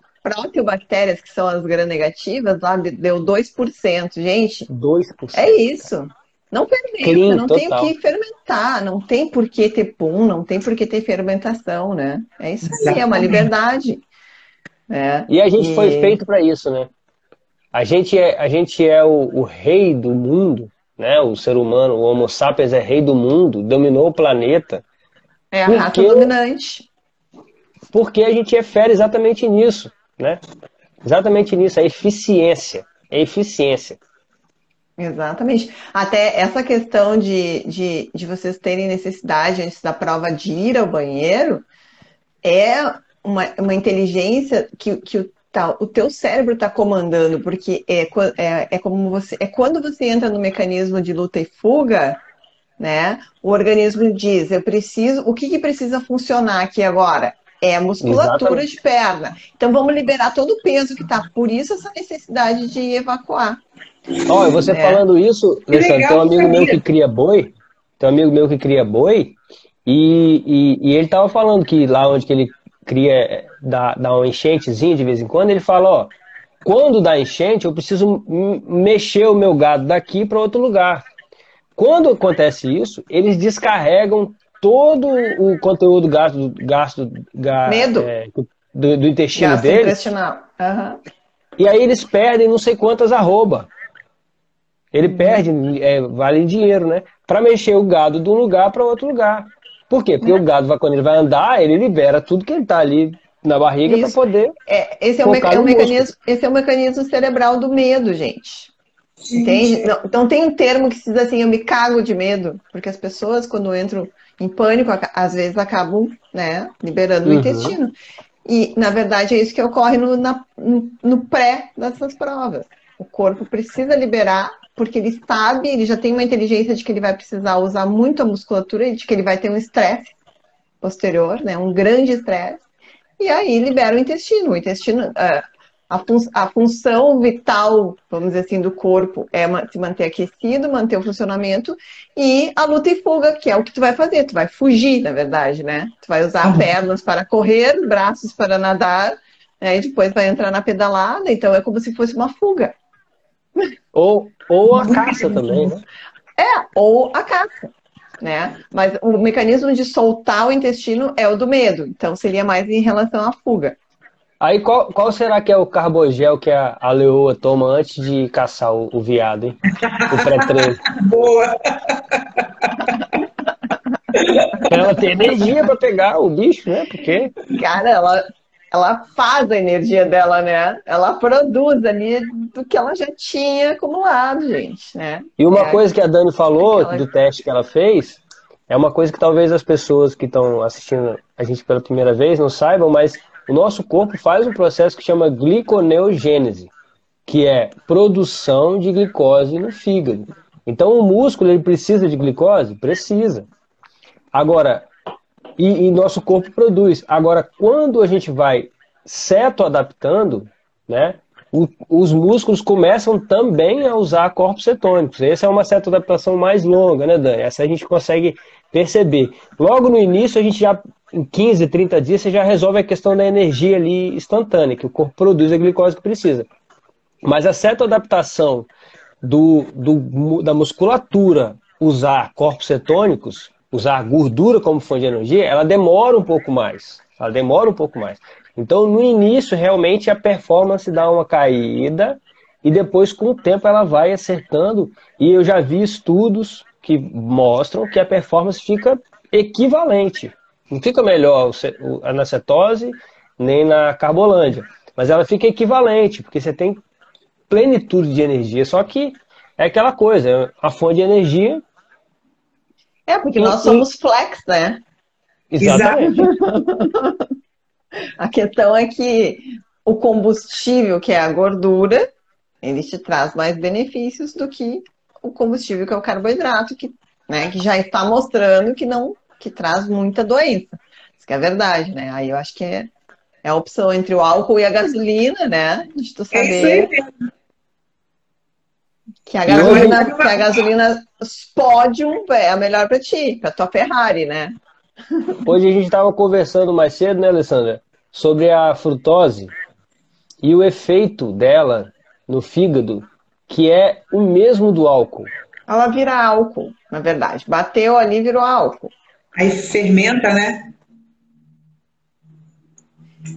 que são as gram-negativas, lá deu 2%. Gente, 2%. é isso. Não fermenta, Clean, não total. tem o que fermentar, não tem por que ter pum, não tem por que ter fermentação, né? É isso aí, é uma liberdade. É. E a gente e... foi feito para isso, né? A gente é, a gente é o, o, rei do mundo, né? O ser humano, o Homo sapiens é rei do mundo, dominou o planeta. É a porque, raça dominante. Porque a gente é fera exatamente nisso, né? Exatamente nisso, a eficiência. É eficiência. Exatamente. Até essa questão de, de, de vocês terem necessidade antes da prova de ir ao banheiro é uma, uma inteligência que, que o, tá, o teu cérebro está comandando, porque é, é, é como você. É quando você entra no mecanismo de luta e fuga, né? O organismo diz, eu preciso. O que, que precisa funcionar aqui agora? É musculatura Exatamente. de perna. Então vamos liberar todo o peso que está. Por isso essa necessidade de evacuar. Olha, você é. falando isso, Alessandro, tem um amigo meu que cria boi, tem um amigo meu que cria boi, e, e, e ele tava falando que lá onde que ele cria, dá, dá uma enchentezinha de vez em quando, ele fala, ó, quando dá enchente, eu preciso mexer o meu gado daqui para outro lugar. Quando acontece isso, eles descarregam todo o conteúdo gasto, gasto, gasto Medo. É, do, do, intestino gasto deles. Intestinal. Uhum. E aí eles perdem não sei quantas arroba. Ele uhum. perde, é, vale dinheiro, né? Para mexer o gado de um lugar para outro lugar. Por quê? Porque uhum. o gado, quando ele vai andar, ele libera tudo que ele está ali na barriga para poder. É, esse, é o, é o mecanismo, esse é o mecanismo cerebral do medo, gente. Entende? Não, então tem um termo que se diz assim, eu me cago de medo, porque as pessoas, quando entram em pânico, às vezes acabam né, liberando uhum. o intestino. E, na verdade, é isso que ocorre no, na, no pré dessas provas. O corpo precisa liberar, porque ele sabe, ele já tem uma inteligência de que ele vai precisar usar muito a musculatura e de que ele vai ter um estresse posterior, né, um grande estresse, e aí libera o intestino. O intestino, uh, a, fun a, função vital, vamos dizer assim, do corpo é se manter aquecido, manter o funcionamento e a luta e fuga, que é o que tu vai fazer. Tu vai fugir, na verdade, né? Tu vai usar uhum. pernas para correr, braços para nadar, né? e depois vai entrar na pedalada. Então é como se fosse uma fuga. Ou, ou a caça também, né? É, ou a caça. Né? Mas o mecanismo de soltar o intestino é o do medo, então seria mais em relação à fuga. Aí qual, qual será que é o carbogel que a, a leoa toma antes de caçar o, o viado, hein? O pré-treino. Boa! Ela tem energia para pegar o bicho, né? Porque. Cara, ela, ela faz a energia dela, né? Ela produz ali do que ela já tinha acumulado, gente, né? E uma é, coisa que a Dani falou ela... do teste que ela fez é uma coisa que talvez as pessoas que estão assistindo a gente pela primeira vez não saibam, mas o nosso corpo faz um processo que chama gliconeogênese, que é produção de glicose no fígado. Então, o músculo ele precisa de glicose? Precisa. Agora, e, e nosso corpo produz. Agora, quando a gente vai ceto-adaptando, né, o, os músculos começam também a usar corpos cetônicos. Essa é uma ceto-adaptação mais longa, né, Dani? Essa a gente consegue perceber. Logo no início, a gente já em 15, 30 dias, você já resolve a questão da energia ali instantânea, que o corpo produz a glicose que precisa. Mas a certa adaptação do, do, da musculatura usar corpos cetônicos, usar gordura como fonte de energia, ela demora um pouco mais. Ela demora um pouco mais. Então, no início, realmente, a performance dá uma caída e depois, com o tempo, ela vai acertando. E eu já vi estudos que mostram que a performance fica equivalente. Não fica melhor na cetose nem na carbolândia, mas ela fica equivalente, porque você tem plenitude de energia, só que é aquela coisa, a fonte de energia. É, porque nós somos flex, né? Exatamente. a questão é que o combustível, que é a gordura, ele te traz mais benefícios do que o combustível, que é o carboidrato, que, né, que já está mostrando que não que traz muita doença. Isso que é verdade, né? Aí eu acho que é, é a opção entre o álcool e a gasolina, né? De tu é saber. que a gasolina, que a gasolina Spodium é a melhor para ti, para tua Ferrari, né? Hoje a gente estava conversando mais cedo, né, Alessandra, sobre a frutose. e o efeito dela no fígado, que é o mesmo do álcool. Ela vira álcool, na verdade. Bateu ali, virou álcool. Aí fermenta, né?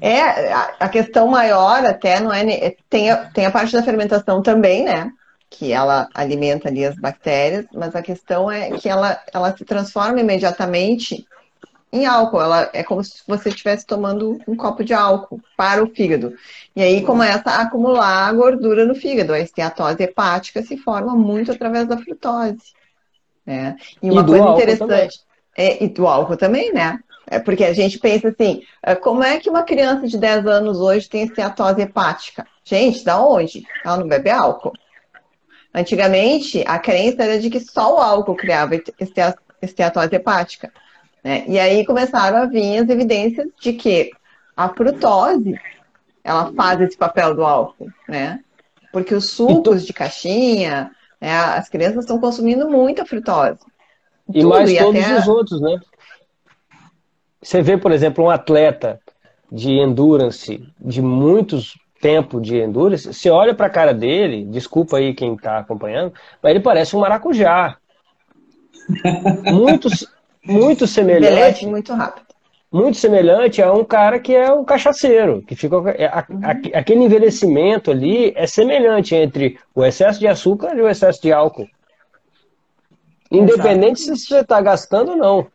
É, a questão maior até não é. Tem a, tem a parte da fermentação também, né? Que ela alimenta ali as bactérias, mas a questão é que ela, ela se transforma imediatamente em álcool. Ela é como se você estivesse tomando um copo de álcool para o fígado. E aí começa a acumular gordura no fígado. A esteatose hepática se forma muito através da frutose. Né? E uma e coisa interessante. É, e do álcool também, né? É porque a gente pensa assim, é, como é que uma criança de 10 anos hoje tem esteatose hepática? Gente, da onde? Ela não bebe álcool. Antigamente, a crença era de que só o álcool criava esteatose hepática. Né? E aí começaram a vir as evidências de que a frutose ela faz esse papel do álcool, né? Porque os sucos de caixinha, né, as crianças estão consumindo muita frutose. E Tudo, mais e todos até... os outros, né? Você vê, por exemplo, um atleta de endurance, de muitos tempo de endurance, você olha para a cara dele, desculpa aí quem está acompanhando, mas ele parece um maracujá. muito, muito semelhante. Envelhece muito rápido. Muito semelhante a um cara que é um cachaceiro, que fica a, a, uhum. aquele envelhecimento ali é semelhante entre o excesso de açúcar e o excesso de álcool. Independente Exato. se você está gastando ou não.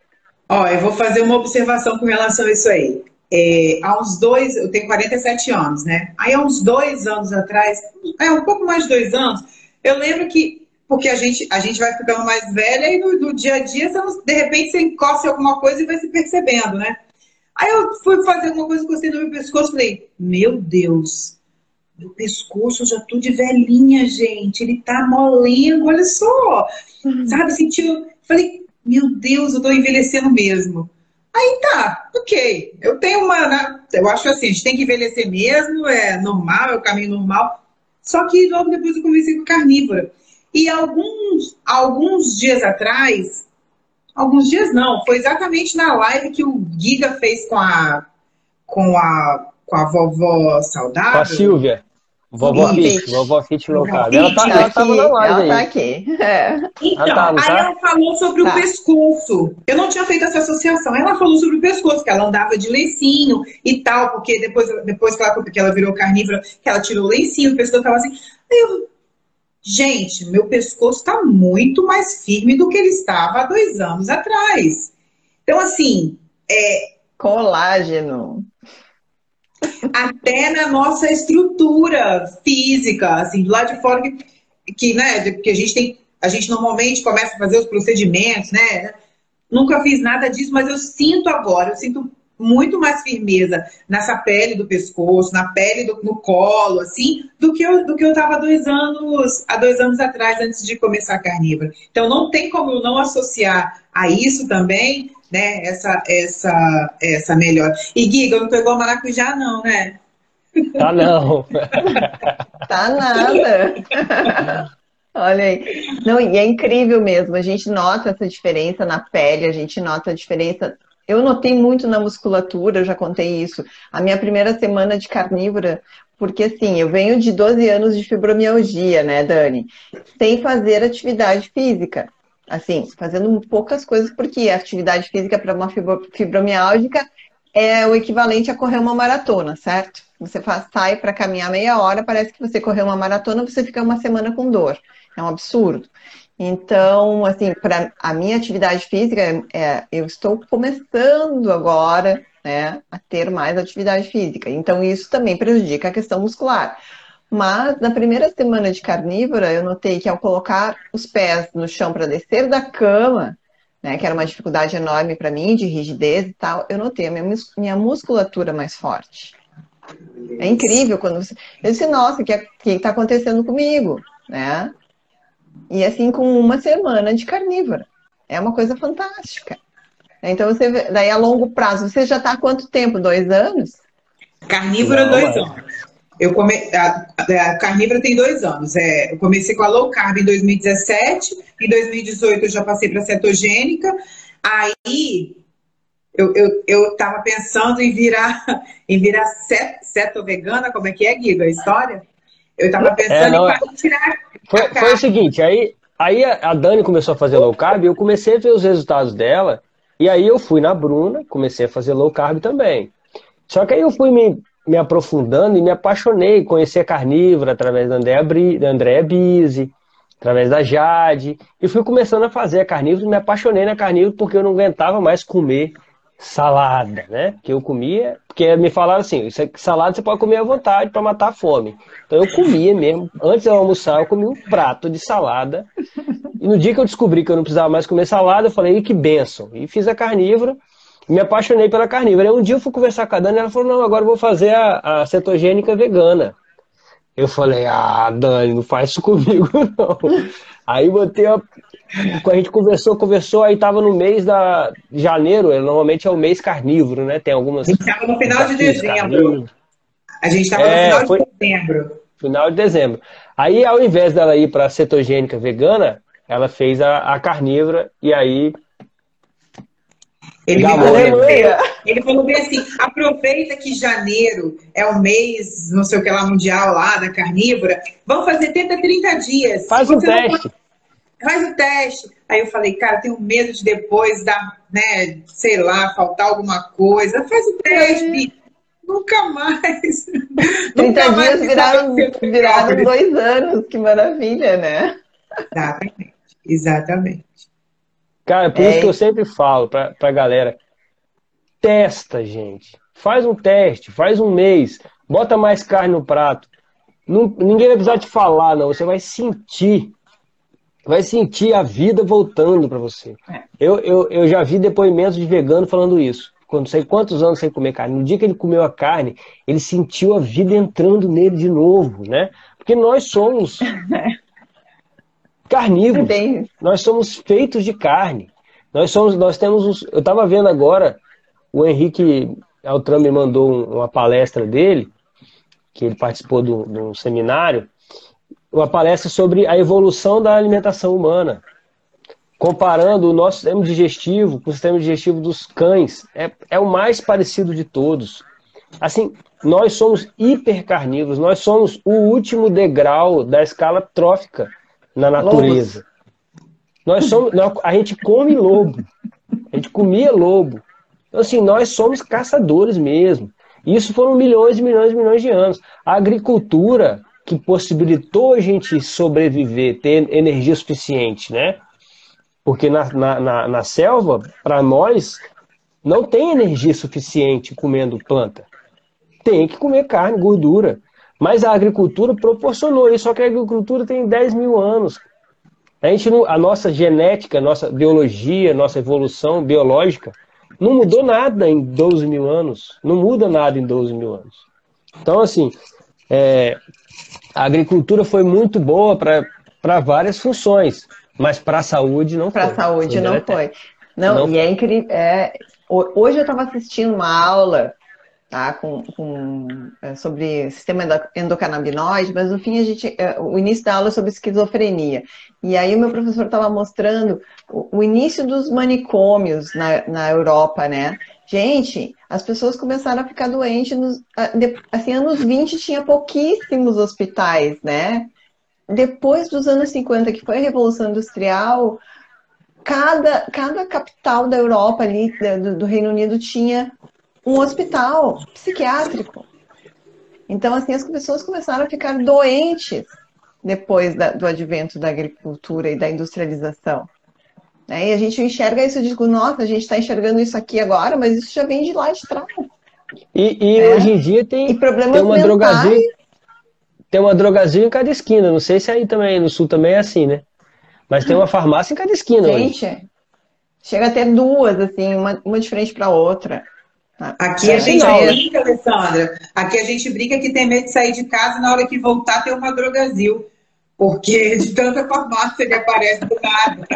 Ó, eu vou fazer uma observação com relação a isso aí. É, há uns dois, eu tenho 47 anos, né? Aí há uns dois anos atrás, é um pouco mais de dois anos, eu lembro que, porque a gente, a gente vai ficando mais velha e no, no dia a dia, você, de repente você encosta em alguma coisa e vai se percebendo, né? Aí eu fui fazer alguma coisa, encostei no meu pescoço e falei, meu Deus, meu pescoço, eu já tô de velhinha, gente, ele tá molengo, olha só. Uhum. Sabe, sentiu, falei, meu Deus, eu tô envelhecendo mesmo. Aí tá, ok. Eu tenho uma. Né, eu acho assim, a gente tem que envelhecer mesmo, é normal, é o caminho normal. Só que logo depois eu comecei com carnívora. E alguns, alguns dias atrás, alguns dias não, foi exatamente na live que o Giga fez com a com a, com a vovó saudável. Com a Silvia. Vovó Fit, vovó Fit local. Ela, tá, ela tava na live ela tá aqui. É. Então, tá, tá? aí ela falou sobre tá. o pescoço. Eu não tinha feito essa associação. Ela falou sobre o pescoço, que ela andava de lencinho e tal, porque depois, depois que, ela, que ela virou carnívora, que ela tirou o lencinho, o pescoço tava assim. Aí eu, gente, meu pescoço tá muito mais firme do que ele estava há dois anos atrás. Então, assim, é... Colágeno até na nossa estrutura física, assim, do lado de fora que, que né, que a gente tem, a gente normalmente começa a fazer os procedimentos, né? Nunca fiz nada disso, mas eu sinto agora, eu sinto muito mais firmeza nessa pele do pescoço, na pele do, no colo, assim, do que eu, do que eu tava dois anos, há dois anos atrás, antes de começar a carnívora. Então não tem como eu não associar a isso também né? Essa, essa, essa melhor. E Giga, não pegou maracujá, não, né? Tá não. tá nada. Olha aí. Não, e é incrível mesmo. A gente nota essa diferença na pele, a gente nota a diferença. Eu notei muito na musculatura, já contei isso. A minha primeira semana de carnívora, porque assim, eu venho de 12 anos de fibromialgia, né, Dani? Sem fazer atividade física assim, fazendo poucas coisas, porque a atividade física para uma fibromialgica é o equivalente a correr uma maratona, certo? Você faz, sai para caminhar meia hora, parece que você correu uma maratona, você fica uma semana com dor. É um absurdo. Então, assim, para a minha atividade física, é, eu estou começando agora, né, a ter mais atividade física. Então, isso também prejudica a questão muscular. Mas na primeira semana de carnívora, eu notei que ao colocar os pés no chão para descer da cama, né, que era uma dificuldade enorme para mim, de rigidez e tal, eu notei a minha, minha musculatura mais forte. É incrível quando você. Eu disse, nossa, o que é, está acontecendo comigo? Né? E assim, com uma semana de carnívora. É uma coisa fantástica. Então, você daí a longo prazo, você já está há quanto tempo? Dois anos? Carnívora, dois anos. Eu come... a, a carnívora tem dois anos. É, eu comecei com a low carb em 2017, em 2018 eu já passei para cetogênica. Aí eu, eu, eu tava pensando em virar, em virar seto vegana, como é que é, Guido, a história? Eu tava é, pensando é, não, em tirar. Foi, foi o seguinte, aí, aí a Dani começou a fazer low carb e eu comecei a ver os resultados dela. E aí eu fui na Bruna, comecei a fazer low carb também. Só que aí eu fui me, me aprofundando e me apaixonei, conheci a carnívora através da Andréa, da Andréa Bise, através da Jade, e fui começando a fazer a carnívora e me apaixonei na carnívora porque eu não aguentava mais comer salada, né? Que eu comia, porque me falaram assim, salada você pode comer à vontade para matar a fome. Então eu comia mesmo, antes de eu almoçar, eu comia um prato de salada. E no dia que eu descobri que eu não precisava mais comer salada, eu falei, que benção. E fiz a carnívora, me apaixonei pela carnívora. Aí um dia eu fui conversar com a Dani, ela falou, não, agora eu vou fazer a, a cetogênica vegana. Eu falei, ah, Dani, não faz isso comigo, não. Aí botei a, a gente conversou, conversou, aí tava no mês da janeiro, normalmente é o mês carnívoro, né? Tem algumas. A gente estava no final de dezembro. Carnívoro. A gente estava é, no final foi... de dezembro. Final de dezembro. Aí, ao invés dela ir para cetogênica vegana, ela fez a, a carnívora e aí. Ele, falou, ele falou bem assim: aproveita que janeiro é o mês, não sei o que lá, mundial lá, da carnívora. Vamos fazer 30, 30 dias. Faz um teste faz o teste. Aí eu falei, cara, tenho medo de depois dar, né, sei lá, faltar alguma coisa. Faz o teste, é. Nunca mais. 30 Nunca dias mais viraram, viraram dois anos, que maravilha, né? Exatamente, exatamente. Cara, por é. isso que eu sempre falo pra, pra galera, testa, gente. Faz um teste, faz um mês, bota mais carne no prato. Não, ninguém vai precisar te falar, não. Você vai sentir vai sentir a vida voltando para você. É. Eu, eu, eu já vi depoimentos de vegano falando isso. Quando sei quantos anos sem comer carne. No dia que ele comeu a carne, ele sentiu a vida entrando nele de novo, né? Porque nós somos carnívoros. Nós somos feitos de carne. Nós somos, nós temos uns, eu estava vendo agora o Henrique Altran me mandou uma palestra dele que ele participou de um seminário uma palestra sobre a evolução da alimentação humana, comparando o nosso sistema digestivo com o sistema digestivo dos cães. É, é o mais parecido de todos. Assim, nós somos hipercarnívoros, nós somos o último degrau da escala trófica na natureza. Nós somos, a gente come lobo, a gente comia lobo. Então, assim, nós somos caçadores mesmo. Isso foram milhões e milhões e milhões de anos. A agricultura que possibilitou a gente sobreviver, ter energia suficiente, né? Porque na, na, na, na selva, para nós, não tem energia suficiente comendo planta. Tem que comer carne, gordura. Mas a agricultura proporcionou isso, só que a agricultura tem 10 mil anos. A, gente a nossa genética, a nossa biologia, nossa evolução biológica não mudou nada em 12 mil anos. Não muda nada em 12 mil anos. Então, assim, é, a agricultura foi muito boa para várias funções, mas para a saúde não pra foi. Para a saúde não foi. Não, não, e é incrível. É, hoje eu estava assistindo uma aula tá, com, com, é, sobre sistema endocannabinoide, mas no fim a gente, é, o início da aula é sobre esquizofrenia. E aí o meu professor estava mostrando o, o, início dos manicômios na, na Europa, né? Gente, as pessoas começaram a ficar doentes nos assim, anos 20 tinha pouquíssimos hospitais, né? Depois dos anos 50, que foi a Revolução Industrial, cada, cada capital da Europa ali, do, do Reino Unido, tinha um hospital psiquiátrico. Então, assim, as pessoas começaram a ficar doentes depois da, do advento da agricultura e da industrialização. Né? E a gente enxerga isso e diz, nossa, a gente está enxergando isso aqui agora, mas isso já vem de lá de trás. E, e é. hoje em dia tem, tem uma drogazinha. Tem uma drogazinha em cada esquina. Não sei se aí também, no sul também é assim, né? Mas tem uma farmácia em cada esquina. Gente, hoje. chega a ter duas, assim, uma, uma de frente para outra. Aqui é a gente não. brinca, Alessandra. Aqui a gente brinca que tem medo de sair de casa na hora que voltar ter uma drogazil. Porque de tanta farmácia ele aparece do nada.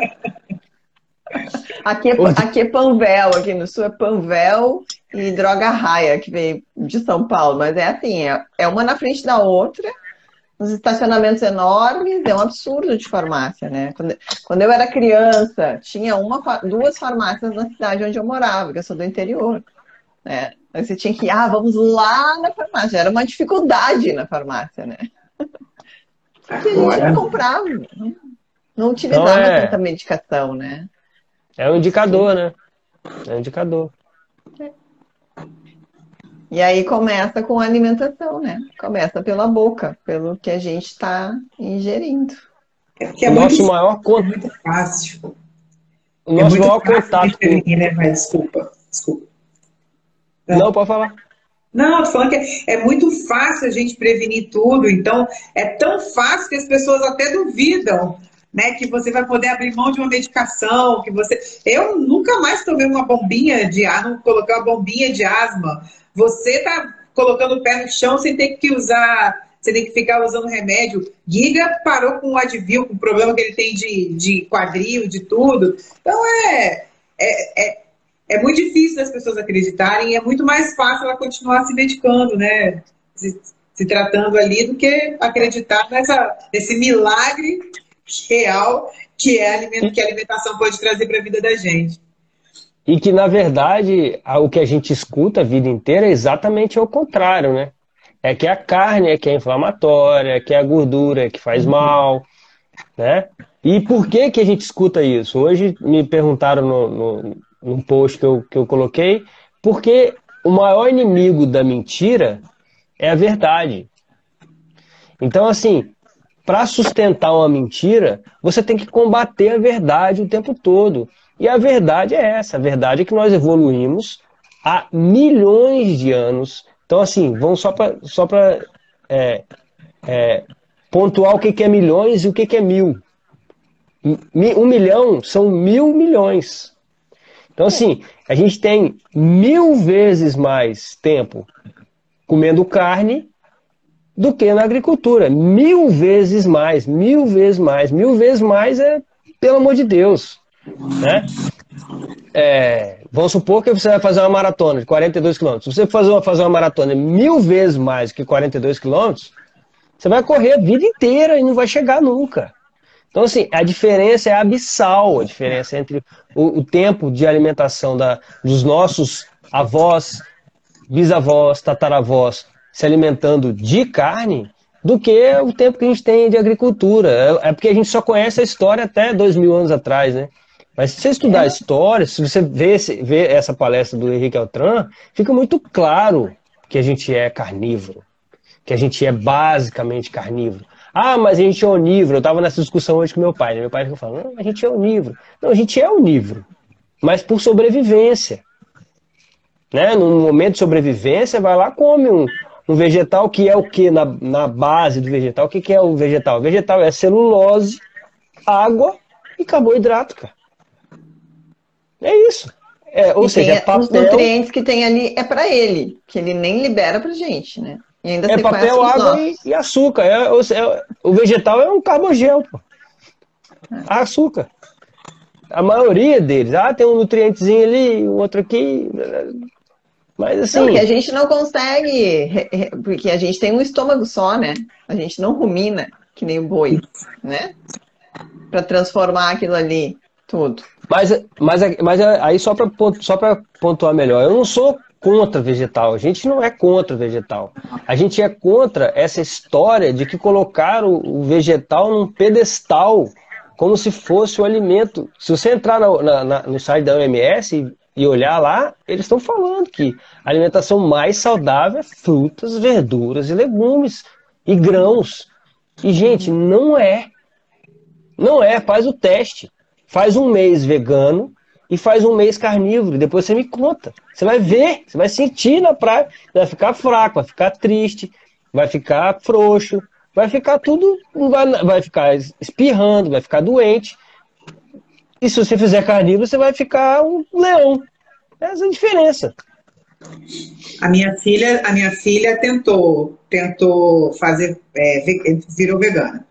Aqui é, aqui é Panvel, aqui no sul é Panvel e Droga Raia, que veio de São Paulo. Mas é assim, é, é uma na frente da outra. uns estacionamentos enormes, é um absurdo de farmácia, né? Quando, quando eu era criança, tinha uma, duas farmácias na cidade onde eu morava, que eu sou do interior, né? Aí você tinha que ir, ah, vamos lá na farmácia. Era uma dificuldade na farmácia, né? Porque a gente não comprava, não, utilizava então é... tanta medicação, né? É um indicador, Sim. né? É um indicador. E aí começa com a alimentação, né? Começa pela boca, pelo que a gente está ingerindo. É porque é o nosso muito, maior contato. É muito fácil. O nosso é maior contato. Com... Né? Mas, desculpa, desculpa. Não, pode falar. Não, tô falando que é, é, muito fácil a gente prevenir tudo, então é tão fácil que as pessoas até duvidam, né, que você vai poder abrir mão de uma medicação, que você. Eu nunca mais tomei uma bombinha de asma, não coloquei uma bombinha de asma. Você tá colocando o pé no chão sem ter que usar, você tem que ficar usando remédio. Giga parou com o Advil, com o problema que ele tem de, de quadril, de tudo. Então é, é, é é muito difícil das pessoas acreditarem e é muito mais fácil ela continuar se medicando, né? Se, se tratando ali do que acreditar nessa, nesse milagre real que é a, que a alimentação pode trazer para a vida da gente. E que, na verdade, o que a gente escuta a vida inteira é exatamente o contrário, né? É que a carne é que é inflamatória, é que é a gordura é que faz uhum. mal, né? E por que, que a gente escuta isso? Hoje me perguntaram no, no, num post que eu, que eu coloquei, porque o maior inimigo da mentira é a verdade. Então, assim, para sustentar uma mentira, você tem que combater a verdade o tempo todo. E a verdade é essa: a verdade é que nós evoluímos há milhões de anos. Então, assim, vamos só para só é, é, pontuar o que é milhões e o que é mil. Um milhão são mil milhões. Então, assim, a gente tem mil vezes mais tempo comendo carne do que na agricultura. Mil vezes mais, mil vezes mais, mil vezes mais é, pelo amor de Deus. Né? É, vamos supor que você vai fazer uma maratona de 42 quilômetros. Se você fazer uma, fazer uma maratona mil vezes mais que 42 quilômetros, você vai correr a vida inteira e não vai chegar nunca. Então, assim, a diferença é abissal, a diferença entre o, o tempo de alimentação da, dos nossos avós, bisavós, tataravós se alimentando de carne do que o tempo que a gente tem de agricultura. É, é porque a gente só conhece a história até dois mil anos atrás, né? Mas se você estudar a história, se você ver, ver essa palestra do Henrique Altran, fica muito claro que a gente é carnívoro, que a gente é basicamente carnívoro. Ah, mas a gente é onívoro. Eu estava nessa discussão hoje com meu pai. Né? Meu pai ficou falando, a gente é onívoro. Não, a gente é onívoro, mas por sobrevivência. Né? Num momento de sobrevivência, vai lá come um, um vegetal que é o que na, na base do vegetal? O que, que é o vegetal? O vegetal é celulose, água e carboidrato, cara. É isso. É, ou e seja, é papel... os nutrientes que tem ali é para ele, que ele nem libera pra gente, né? E ainda é papel, água e, e, açúcar. É, é, o vegetal é um carbogel, pô. É. Açúcar. A maioria deles. Ah, tem um nutrientezinho ali, um outro aqui. Mas assim. Não, que a gente não consegue, porque a gente tem um estômago só, né? A gente não rumina, que nem o boi, né? Para transformar aquilo ali tudo. Mas, mas, mas aí só para só pontuar melhor, eu não sou contra vegetal, a gente não é contra vegetal. A gente é contra essa história de que colocaram o vegetal num pedestal, como se fosse o alimento. Se você entrar na, na, no site da OMS e, olhar lá, eles estão falando que a alimentação mais saudável é frutas, verduras e legumes e grãos. E, gente, não é. Não é, faz o teste. Faz um mês vegano, e faz um mês carnívoro. Depois você me conta. Você vai ver, você vai sentir na praia. Vai ficar fraco, vai ficar triste, vai ficar frouxo, vai ficar tudo. Vai, vai ficar espirrando, vai ficar doente. E se você fizer carnívoro, você vai ficar um leão. Essa é a diferença. A minha filha, a minha filha tentou, tentou fazer, é, virou vegana.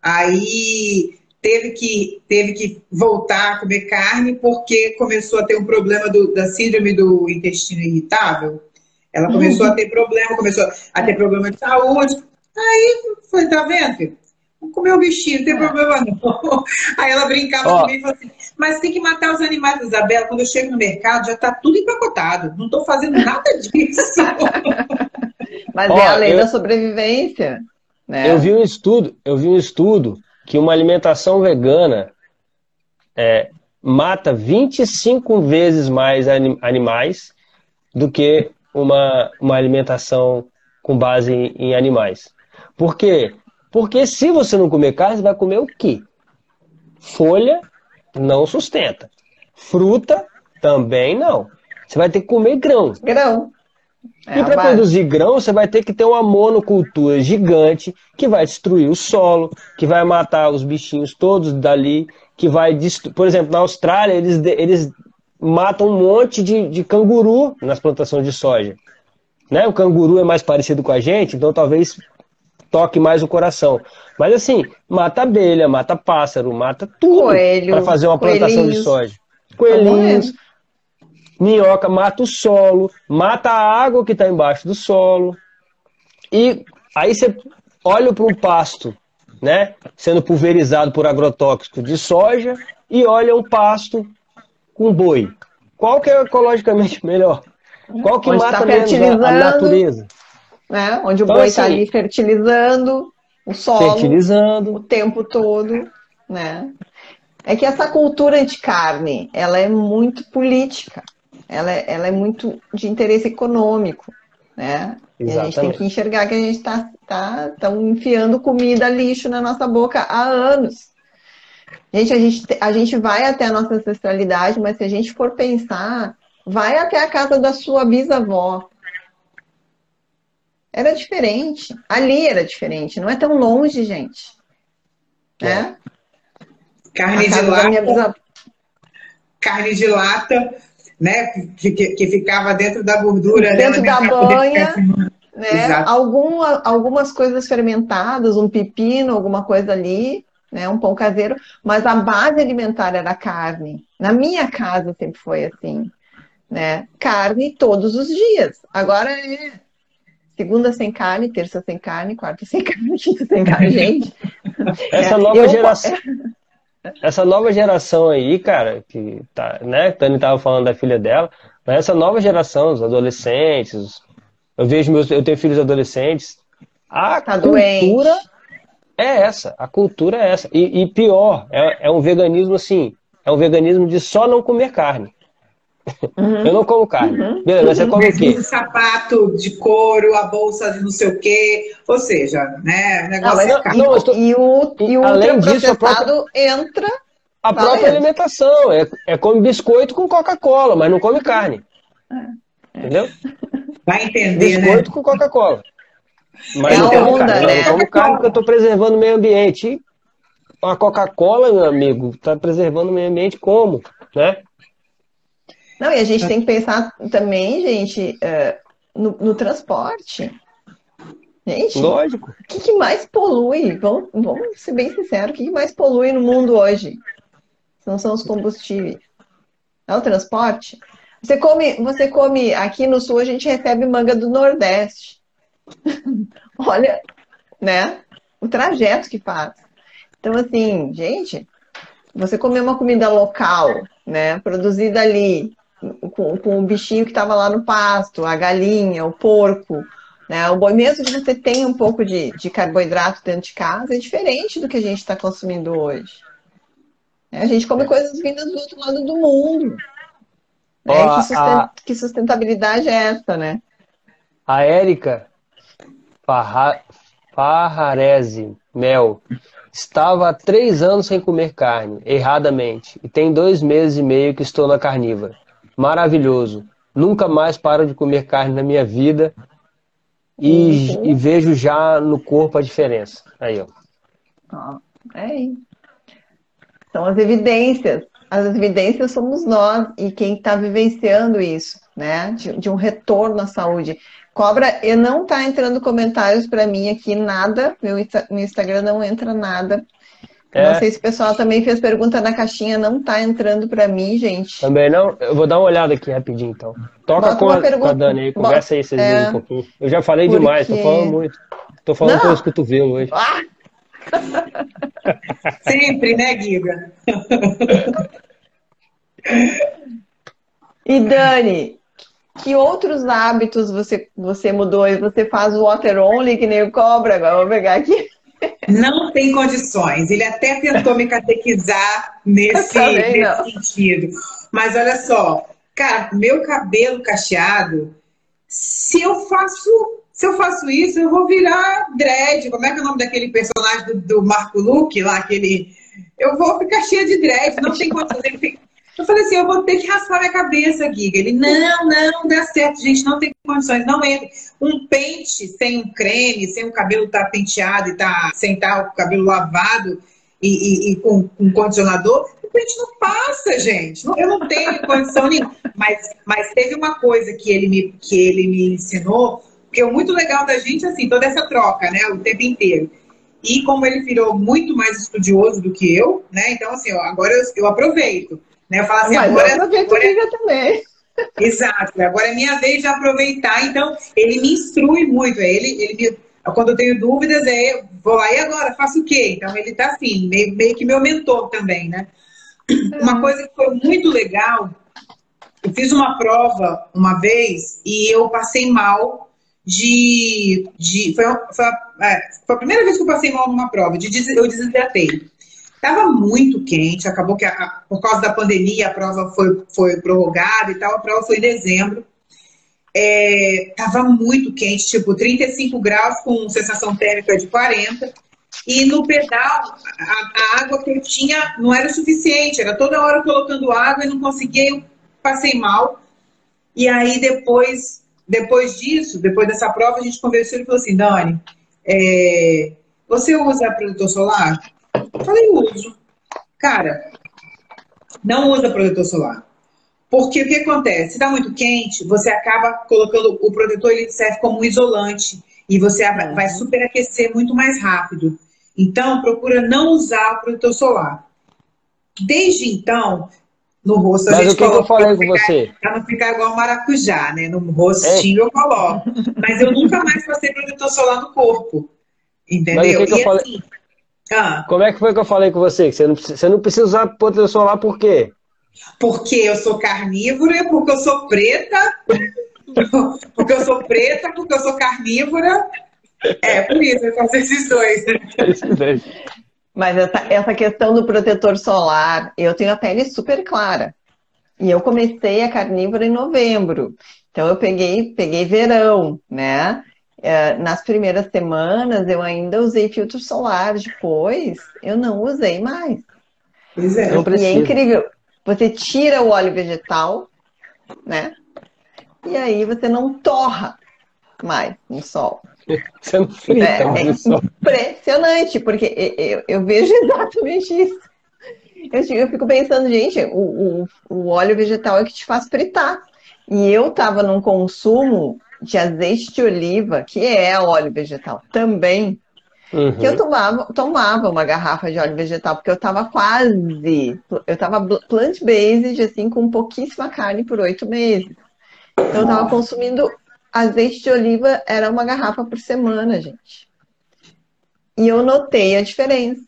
Aí teve que, teve que voltar a comer carne porque começou a ter um problema do, da síndrome do intestino irritável. Ela começou uhum. a ter problema, começou a ter problema de saúde. Aí, foi, tá vendo? Vou comer o bichinho, não tem é. problema não. Aí ela brincava Ó, comigo e falou assim, mas tem que matar os animais, Isabela. Quando eu chego no mercado, já tá tudo empacotado. Não tô fazendo nada disso. mas Ó, é a lei eu, da sobrevivência. Né? Eu vi um estudo, eu vi um estudo que uma alimentação vegana é, mata 25 vezes mais animais do que uma, uma alimentação com base em, em animais. Por quê? Porque se você não comer carne, você vai comer o quê? Folha não sustenta. Fruta também não. Você vai ter que comer grão. Grão. É e para produzir grão, você vai ter que ter uma monocultura gigante que vai destruir o solo, que vai matar os bichinhos todos dali, que vai destruir. Por exemplo, na Austrália, eles, eles matam um monte de, de canguru nas plantações de soja. Né? O canguru é mais parecido com a gente, então talvez toque mais o coração. Mas assim, mata abelha, mata pássaro, mata tudo para fazer uma plantação de soja. Coelhinhos, minhoca, mata o solo, mata a água que está embaixo do solo. E aí você olha para um pasto, né, sendo pulverizado por agrotóxico de soja e olha um pasto com boi. Qual que é ecologicamente melhor? Qual que Onde mata tá menos a, a natureza? Né? Onde o então, boi está assim, ali fertilizando o solo fertilizando. o tempo todo, né? É que essa cultura de carne, ela é muito política, ela é, ela é muito de interesse econômico, né? E a gente tem que enxergar que a gente está tá, tá enfiando comida lixo na nossa boca há anos. Gente, a gente, a gente vai até a nossa ancestralidade, mas se a gente for pensar, vai até a casa da sua bisavó, era diferente. Ali era diferente. Não é tão longe, gente. Né? Carne de lata. Carne de lata, né? Que, que, que, ficava dentro da gordura. Dentro da banha. Né? Algum, algumas coisas fermentadas, um pepino, alguma coisa ali, né? um pão caseiro, mas a base alimentar era carne. Na minha casa sempre foi assim. Né? Carne todos os dias. Agora é segunda sem carne, terça sem carne, quarta sem carne, quinta sem carne, gente. Essa é, nova eu... geração. Essa nova geração aí, cara, que tá, né? Tani tava falando da filha dela, mas essa nova geração, os adolescentes, eu vejo meus, eu tenho filhos adolescentes, a tá cultura doente. é essa, a cultura é essa. E, e pior, é, é um veganismo assim, é um veganismo de só não comer carne. Uhum. Eu não como carne. Uhum. Beleza, você come o quê? O sapato de couro, a bolsa de não sei o quê. Ou seja, né? O negócio não, é carne. Não, tô... E o, e o Além disso, a própria... entra. A própria alimentação. É, é come biscoito com Coca-Cola, mas não come carne. É. Entendeu? Vai entender, né? Biscoito né? com Coca-Cola. Mas é não como carne. Né? Não como carne porque eu estou preservando o meio ambiente. E a Coca-Cola, meu amigo, está preservando o meio ambiente como? Né? Não, e a gente tem que pensar também, gente, uh, no, no, transporte. Gente, Lógico. o que, que mais polui? Vamos, vamos, ser bem sinceros, o que, que mais polui no mundo hoje? Não são os combustíveis. É o transporte. Você come, você come, aqui no sul a gente recebe manga do Nordeste. Olha, né? O trajeto que faz. Então, assim, gente, você comer uma comida local, né? Produzida ali, com, com o bichinho que estava lá no pasto, a galinha, o porco, né? O boi, mesmo que você tenha um pouco de, de carboidrato dentro de casa, é diferente do que a gente está consumindo hoje. A gente come coisas vindas do outro lado do mundo. Né? Que, a... que, sustentabilidade é essa, né? A Érica Farra... Farrarese Mel estava há três anos sem comer carne, erradamente, e tem dois meses e meio que estou na carnívora maravilhoso. Nunca mais paro de comer carne na minha vida e, uhum. e vejo já no corpo a diferença. Aí, ó. é São as evidências. As evidências somos nós e quem está vivenciando isso, né? De, de, um retorno à saúde. Cobra, e não está entrando comentários para mim aqui, nada. Meu, meu Instagram não entra nada. É. Não sei se o pessoal também fez pergunta na caixinha, não tá entrando para mim, gente. Também não? Eu vou dar uma olhada aqui rapidinho, então. Toca com a, pergunta... com a, Dani aí, conversa Bota... aí vocês é... um pouquinho. Eu já falei Porque... demais, tô falando muito. Tô falando Não. pelos cotovelos hoje. Ah! Sempre, né, Giga? e Dani, que outros hábitos você, você mudou? Você faz o water only, que nem o cobra, agora vou pegar aqui. Não tem condições. Ele até tentou me catequizar nesse, nesse sentido. Mas olha só, cara, meu cabelo cacheado, se eu faço se eu faço isso, eu vou virar dread. Como é que é o nome daquele personagem do, do Marco Luque lá? Aquele. Eu vou ficar cheia de dread, não tem condições. Ele Eu falei assim, eu vou ter que raspar minha cabeça, Giga. Ele, não, não, dá certo, gente, não tem condições, não entra. Um pente sem um creme, sem o cabelo estar tá penteado e tá, sem tá o cabelo lavado e, e, e com, com condicionador, o pente não passa, gente. eu não tenho condição nenhuma. Mas, mas teve uma coisa que ele me, que ele me ensinou, porque o muito legal da gente, assim, toda essa troca, né, o tempo inteiro. E como ele virou muito mais estudioso do que eu, né, então, assim, ó, agora eu, eu aproveito. Né, eu falo assim, Mas agora, eu aproveito agora, é também. Exato, agora é minha vez de aproveitar, então ele me instrui muito, ele, ele me, quando eu tenho dúvidas, é, vou lá e agora, faço o quê? Então ele tá assim, meio, meio que meu mentor também, né? Uma coisa que foi muito legal, eu fiz uma prova uma vez e eu passei mal de. de foi, foi, a, é, foi, a, primeira vez que eu passei mal numa prova, de, eu desidratei. Estava muito quente, acabou que a, por causa da pandemia a prova foi, foi prorrogada e tal, a prova foi em dezembro. É, muito quente, tipo 35 graus com sensação térmica de 40. E no pedal, a, a água que eu tinha não era o suficiente, era toda hora colocando água e não conseguia, eu passei mal. E aí depois depois disso, depois dessa prova, a gente conversou e falou assim, Dani, é, você usa protetor solar? Eu falei, uso. Cara, não usa protetor solar. Porque o que acontece? Se está muito quente, você acaba colocando o protetor, ele serve como um isolante e você uhum. vai superaquecer muito mais rápido. Então, procura não usar o protetor solar. Desde então, no rosto Mas a gente o que, que eu falei com você? Pra não ficar igual maracujá, né? No rostinho é. eu coloco. Mas eu nunca mais passei protetor solar no corpo. Entendeu? Mas o que, que eu falei? Ah, Como é que foi que eu falei com você? Que você não, precisa, você não precisa usar protetor solar por quê? Porque eu sou carnívora, porque eu sou preta, porque eu sou preta, porque eu sou carnívora. É, por isso, eu faço esses dois. Esses dois. Mas essa, essa questão do protetor solar, eu tenho a pele super clara. E eu comecei a carnívora em novembro. Então eu peguei, peguei verão, né? É, nas primeiras semanas eu ainda usei filtro solar, depois eu não usei mais. Pois é. Não e é incrível. Você tira o óleo vegetal, né? E aí você não torra mais no sol. Você não frita é, é impressionante, porque eu, eu, vejo exatamente isso. Eu, eu fico pensando, gente, o, o, o, óleo vegetal é que te faz fritar. E eu tava num consumo de azeite de oliva, que é óleo vegetal também, uhum. que eu tomava, tomava uma garrafa de óleo vegetal, porque eu tava quase, eu tava plant-based, assim, com pouquíssima carne por oito meses. Então eu tava consumindo azeite de oliva era uma garrafa por semana, gente. E eu notei a diferença.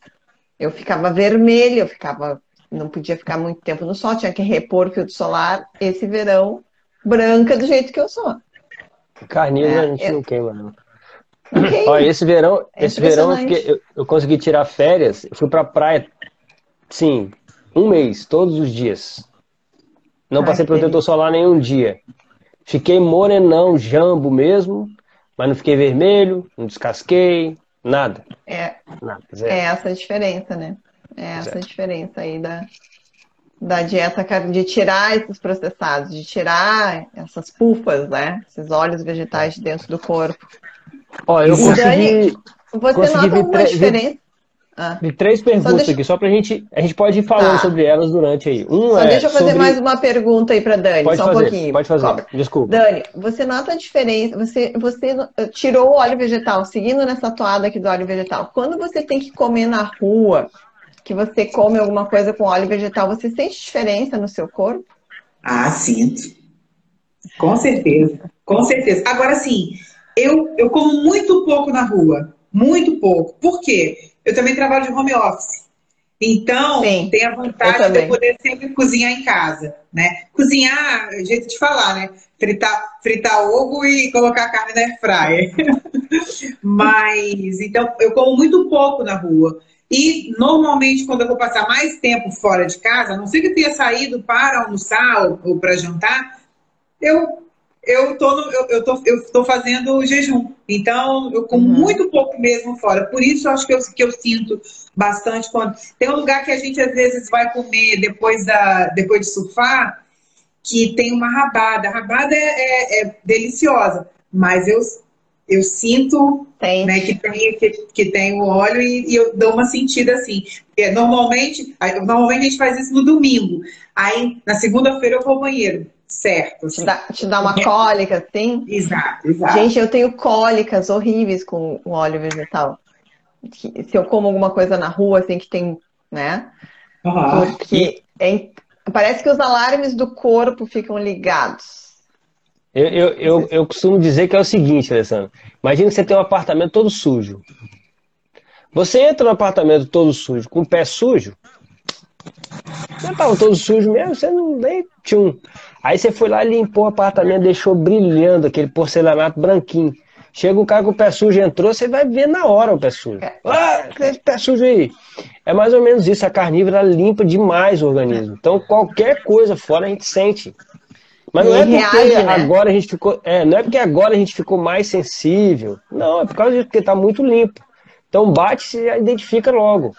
Eu ficava vermelha, eu ficava, não podia ficar muito tempo no sol, tinha que repor filtro solar. Esse verão, branca do jeito que eu sou. Carnívoro é, a gente eu... não queima, não. Okay. Olha, esse verão, é esse verão eu, fiquei, eu, eu, consegui tirar férias, eu fui pra praia, sim, um mês, todos os dias. Não Ai, passei protetor solar nenhum dia. Fiquei morenão, jambo mesmo, mas não fiquei vermelho, não descasquei, nada. É, nada, é essa a diferença, né? É essa a diferença aí da, da dieta, de tirar esses processados, de tirar essas pufas, né? Esses óleos vegetais de dentro do corpo. Ó, eu consegui. Dani, você consegui nota alguma diferença? Ah. De três perguntas deixa... aqui, só pra gente. A gente pode ir falando tá. sobre elas durante aí. Um só é deixa eu fazer sobre... mais uma pergunta aí pra Dani, pode só fazer, um pouquinho. Pode fazer, Cobra. desculpa. Dani, você nota a diferença? Você, você tirou o óleo vegetal, seguindo nessa toada aqui do óleo vegetal. Quando você tem que comer na rua, que você come alguma coisa com óleo vegetal, você sente diferença no seu corpo? Ah, sinto. Com certeza. Com certeza. Agora sim, eu, eu como muito pouco na rua. Muito pouco. Por quê? Eu também trabalho de home office. Então, Sim, tem a vantagem de eu poder sempre cozinhar em casa, né? Cozinhar, é jeito de falar, né? Fritar, fritar ovo e colocar a carne na air fryer. Mas, então, eu como muito pouco na rua. E, normalmente, quando eu vou passar mais tempo fora de casa, a não ser que eu tenha saído para almoçar ou, ou para jantar, eu eu tô, no, eu, eu, tô, eu tô fazendo jejum. Então, eu como uhum. muito pouco mesmo fora. Por isso, eu acho que eu, que eu sinto bastante quando. Tem um lugar que a gente às vezes vai comer depois, da, depois de surfar, que tem uma rabada. A rabada é, é, é deliciosa, mas eu, eu sinto né, que, tem, que, que tem o óleo e, e, eu dou uma sentida assim. Porque normalmente, normalmente a gente faz isso no domingo. Aí, na segunda-feira, eu vou ao banheiro certo. Assim. Te, dá, te dá uma cólica, assim? Exato, exato. Gente, eu tenho cólicas horríveis com o óleo vegetal. Se eu como alguma coisa na rua, assim, que tem, né? Uhum. Porque é, parece que os alarmes do corpo ficam ligados. Eu, eu, eu, eu costumo dizer que é o seguinte, Alessandro. Imagina que você tem um apartamento todo sujo. Você entra no apartamento todo sujo, com o pé sujo, você estava todo sujo mesmo, você não nem tchum. Aí você foi lá, limpou o apartamento, deixou brilhando aquele porcelanato branquinho. Chega o cara com o pé sujo entrou, você vai ver na hora o pé sujo. Ah, pé sujo aí. É mais ou menos isso. A carnívora limpa demais o organismo. Então qualquer coisa fora a gente sente. Mas não é porque reage, né? agora a gente ficou. É, não é porque agora a gente ficou mais sensível. Não, é por causa disso, porque está muito limpo. Então bate e identifica logo.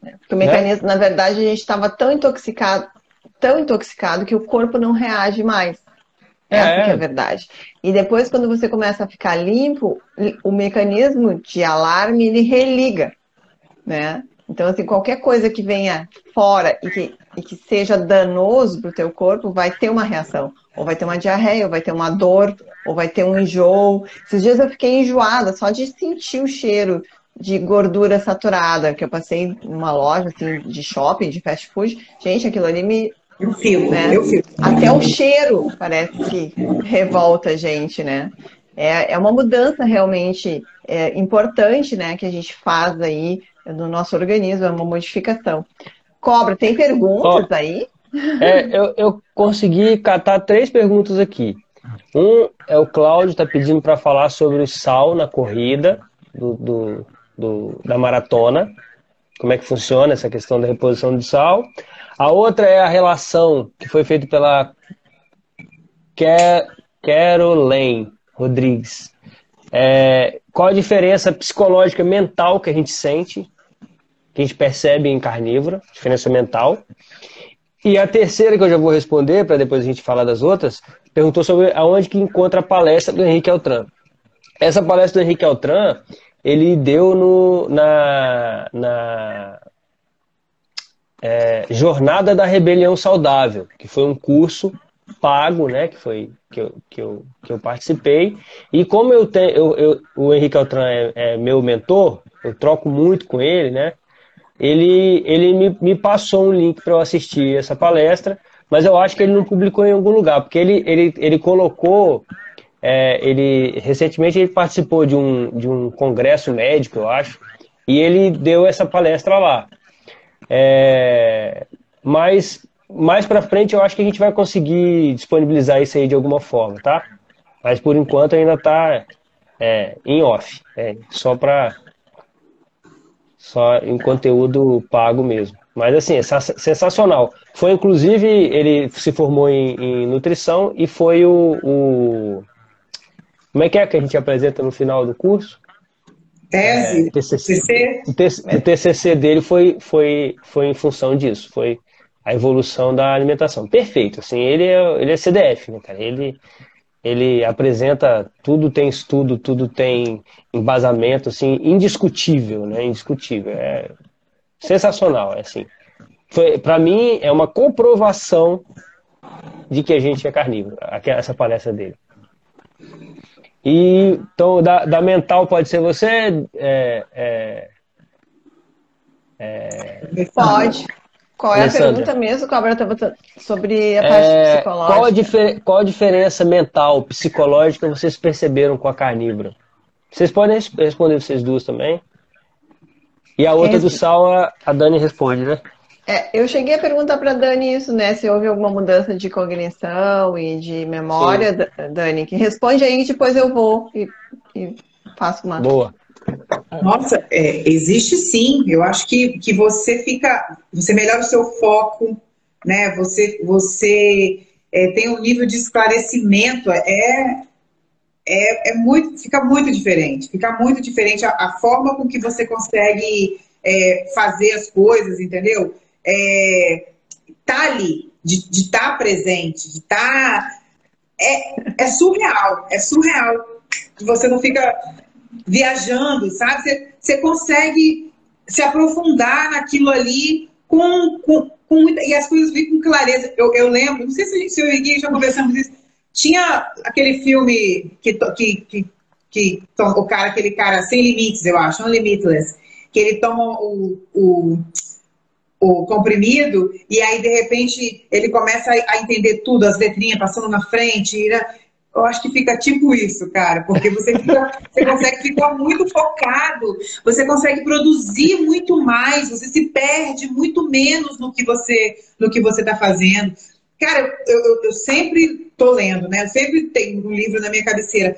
Porque o mecanismo, né? na verdade, a gente estava tão intoxicado, tão intoxicado que o corpo não reage mais. Essa é. que é a verdade. E depois, quando você começa a ficar limpo, o mecanismo de alarme ele religa, né? Então, assim, qualquer coisa que venha fora e que, e que seja danoso para o teu corpo, vai ter uma reação. Ou vai ter uma diarreia, ou vai ter uma dor, ou vai ter um enjoo. Esses dias eu fiquei enjoada só de sentir o cheiro de gordura saturada, que eu passei numa loja assim, de shopping, de fast food. Gente, aquilo ali me. Eu filmo, né? eu. Até o cheiro parece que revolta a gente, né? É, é uma mudança realmente é, importante, né, que a gente faz aí no nosso organismo, é uma modificação. Cobra, tem perguntas oh, aí? É, eu, eu consegui catar três perguntas aqui. Um é o Cláudio, está pedindo para falar sobre o sal na corrida do, do, do, da maratona, como é que funciona essa questão da reposição de sal. A outra é a relação que foi feita pela Caroline Rodrigues. É, qual a diferença psicológica mental que a gente sente, que a gente percebe em carnívora, diferença mental. E a terceira que eu já vou responder, para depois a gente falar das outras, perguntou sobre aonde que encontra a palestra do Henrique Altran. Essa palestra do Henrique Altran, ele deu no, na, na é, Jornada da Rebelião Saudável, que foi um curso pago, né, que foi que eu, que eu, que eu participei. E como eu tenho, eu, eu, o Henrique Altran é, é, meu mentor, eu troco muito com ele, né? Ele, ele me, me passou um link para eu assistir essa palestra, mas eu acho que ele não publicou em algum lugar, porque ele, ele, ele colocou é, ele recentemente ele participou de um, de um congresso médico, eu acho, e ele deu essa palestra lá. É, mas mais para frente eu acho que a gente vai conseguir disponibilizar isso aí de alguma forma, tá? Mas por enquanto ainda está é, em off, é, só para só em conteúdo pago mesmo. Mas assim, é sensacional. Foi inclusive ele se formou em, em nutrição e foi o, o como é que é que a gente apresenta no final do curso? Tese? É, TCC. O, TCC, o TCC dele foi, foi, foi em função disso, foi a evolução da alimentação. Perfeito, assim, ele é, ele é CDF, né, cara? Ele, ele apresenta, tudo tem estudo, tudo tem embasamento, assim, indiscutível, né? Indiscutível. É sensacional, é assim. Para mim, é uma comprovação de que a gente é carnívoro, essa palestra dele. E, então, da, da mental pode ser você? É, é, é... Pode. Qual é Alessandra. a pergunta mesmo, Cobra? Estava sobre a parte é, psicológica. Qual a, difer qual a diferença mental, psicológica vocês perceberam com a carnívora? Vocês podem responder vocês duas também. E a outra do Sal, a Dani responde, né? É, eu cheguei a perguntar para Dani isso, né? Se houve alguma mudança de cognição e de memória, Sim. Dani, que responde aí que depois eu vou e, e faço uma. Boa. Nossa, é, existe sim. Eu acho que, que você fica, você melhora o seu foco, né? Você, você é, tem um nível de esclarecimento. É, é, é, muito, fica muito diferente. Fica muito diferente a, a forma com que você consegue é, fazer as coisas, entendeu? É, tá ali, de estar tá presente, de estar. Tá, é, é surreal, é surreal. Você não fica viajando, sabe? Você, você consegue se aprofundar naquilo ali com, com, com muita. E as coisas vêm com clareza. Eu, eu lembro, não sei se, se eu e Gui já conversamos isso. Tinha aquele filme que, que, que, que o cara, aquele cara sem limites, eu acho, Unlimitless, que ele toma o, o, o comprimido e aí de repente ele começa a entender tudo, as letrinhas passando na frente. Eu acho que fica tipo isso, cara, porque você, fica, você consegue ficar muito focado, você consegue produzir muito mais, você se perde muito menos no que você no que você está fazendo. Cara, eu, eu, eu sempre tô lendo, né? Eu sempre tenho um livro na minha cabeceira.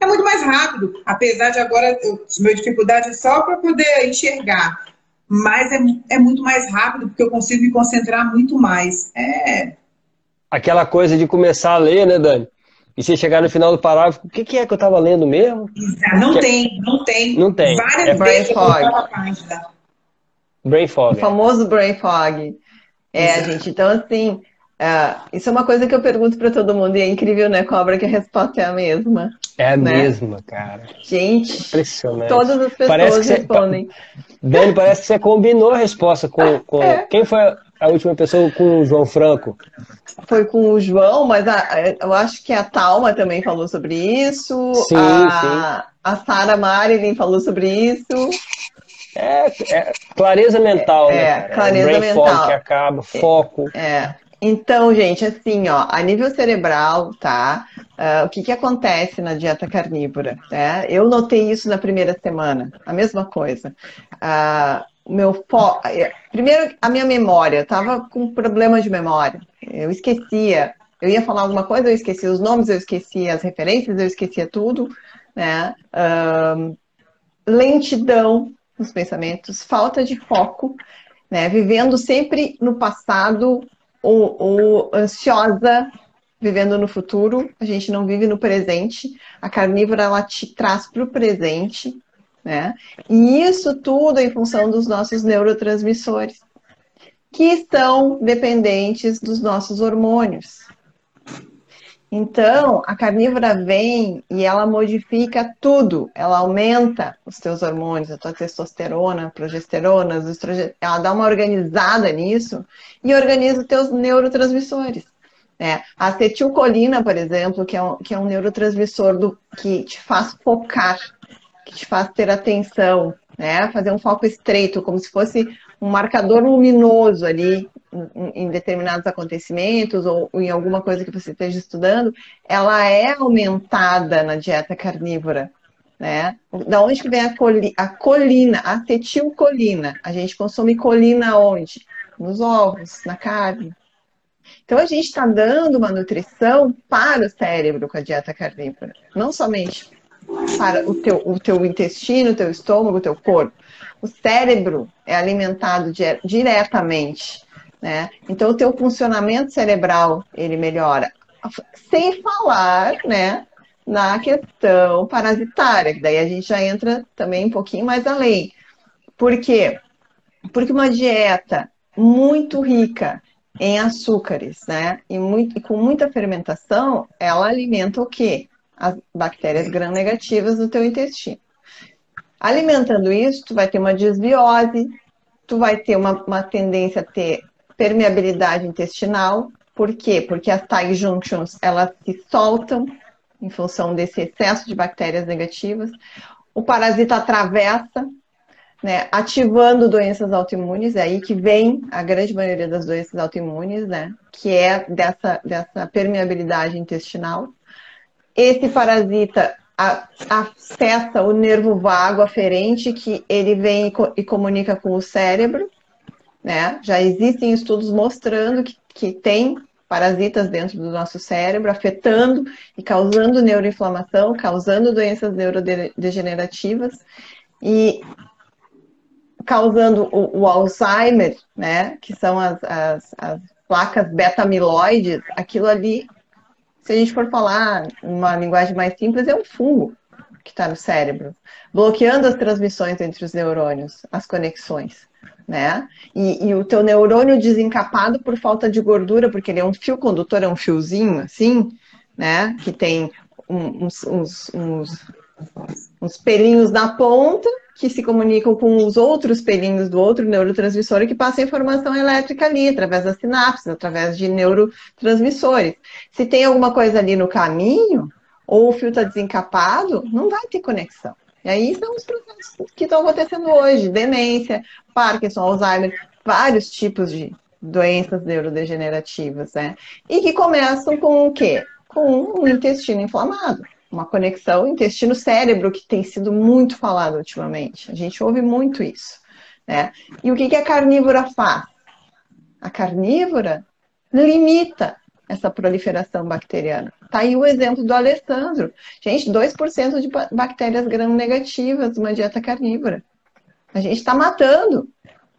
É muito mais rápido, apesar de agora eu, minha dificuldade é só para poder enxergar, mas é, é muito mais rápido porque eu consigo me concentrar muito mais. É aquela coisa de começar a ler, né, Dani? E você chegar no final do parágrafo, o que, que é que eu estava lendo mesmo? Não que... tem, não tem. Não tem. Várias é brain fog. Brain fog. O famoso brain fog. É, Exato. gente, então assim, uh, isso é uma coisa que eu pergunto para todo mundo e é incrível, né, Cobra, que a resposta é a mesma. É a né? mesma, cara. Gente, Impressionante. todas as pessoas parece que respondem. Você... Dani, parece que você combinou a resposta com... com... É. Quem foi a última pessoa com o João Franco? foi com o João, mas a, eu acho que a Talma também falou sobre isso. Sim, a, sim. A Sara Marilyn falou sobre isso. É, é clareza mental, né, é, né? Clareza é mental. Fog que acaba, foco. É. Então, gente, assim, ó, a nível cerebral, tá? Uh, o que, que acontece na dieta carnívora? Né? Eu notei isso na primeira semana, a mesma coisa. Uh, meu foco. É, primeiro, a minha memória. Tava com problema de memória. Eu esquecia. Eu ia falar alguma coisa, eu esquecia os nomes, eu esquecia as referências, eu esquecia tudo. Né? Um, lentidão nos pensamentos, falta de foco, né? vivendo sempre no passado ou, ou ansiosa, vivendo no futuro. A gente não vive no presente. A carnívora ela te traz para o presente né? E isso tudo em função dos nossos neurotransmissores, que estão dependentes dos nossos hormônios. Então, a carnívora vem e ela modifica tudo. Ela aumenta os teus hormônios, a tua testosterona, progesterona, os ela dá uma organizada nisso e organiza os teus neurotransmissores. Né? A acetilcolina, por exemplo, que é um, que é um neurotransmissor do, que te faz focar que te faz ter atenção, né? Fazer um foco estreito, como se fosse um marcador luminoso ali em, determinados acontecimentos ou, ou, em alguma coisa que você esteja estudando, ela é aumentada na dieta carnívora. Né? Da onde que vem a, coli a colina, a acetilcolina? A gente consome colina onde? Nos ovos, na carne. Então a gente está dando uma nutrição para o cérebro com a dieta carnívora, não somente para o teu, o teu intestino, o teu estômago, o teu corpo. O cérebro é alimentado diretamente, né? Então o teu funcionamento cerebral ele melhora, sem falar, né? Na questão parasitária, que daí a gente já entra também um pouquinho mais além. Por quê? Porque uma dieta muito rica em açúcares, né? E, muito, e com muita fermentação, ela alimenta o quê? As bactérias gram-negativas no teu intestino. Alimentando isso, tu vai ter uma desbiose, tu vai ter uma, uma tendência a ter permeabilidade intestinal. Por quê? Porque as tight junctions, elas se soltam em função desse excesso de bactérias negativas. O parasita atravessa, né, ativando doenças autoimunes, é aí que vem a grande maioria das doenças autoimunes, né, que é dessa, dessa permeabilidade intestinal. Esse parasita acessa o nervo vago aferente, que ele vem e comunica com o cérebro, né? Já existem estudos mostrando que, que tem parasitas dentro do nosso cérebro, afetando e causando neuroinflamação, causando doenças neurodegenerativas e causando o, o Alzheimer, né? Que são as, as, as placas beta-amiloides, aquilo ali, se a gente for falar uma linguagem mais simples, é um fungo que está no cérebro, bloqueando as transmissões entre os neurônios, as conexões né? E, e, o teu neurônio desencapado por falta de gordura, porque ele é um fio condutor, é um fiozinho assim, né? Que tem uns, uns, uns, uns pelinhos na ponta que se comunicam com os outros pelinhos do outro neurotransmissor que passa informação elétrica ali, através das sinapses, através de neurotransmissores. Se tem alguma coisa ali no caminho, ou o fio está desencapado, não vai ter conexão. E aí são os processos que estão acontecendo hoje: demência, Parkinson, Alzheimer, vários tipos de doenças neurodegenerativas, né? E que começam com o quê? Com um intestino inflamado. Uma conexão intestino-cérebro que tem sido muito falado ultimamente. A gente ouve muito isso. Né? E o que, que a carnívora faz? A carnívora limita essa proliferação bacteriana. Tá aí o exemplo do Alessandro. Gente, 2% de bactérias gram-negativas numa dieta carnívora. A gente está matando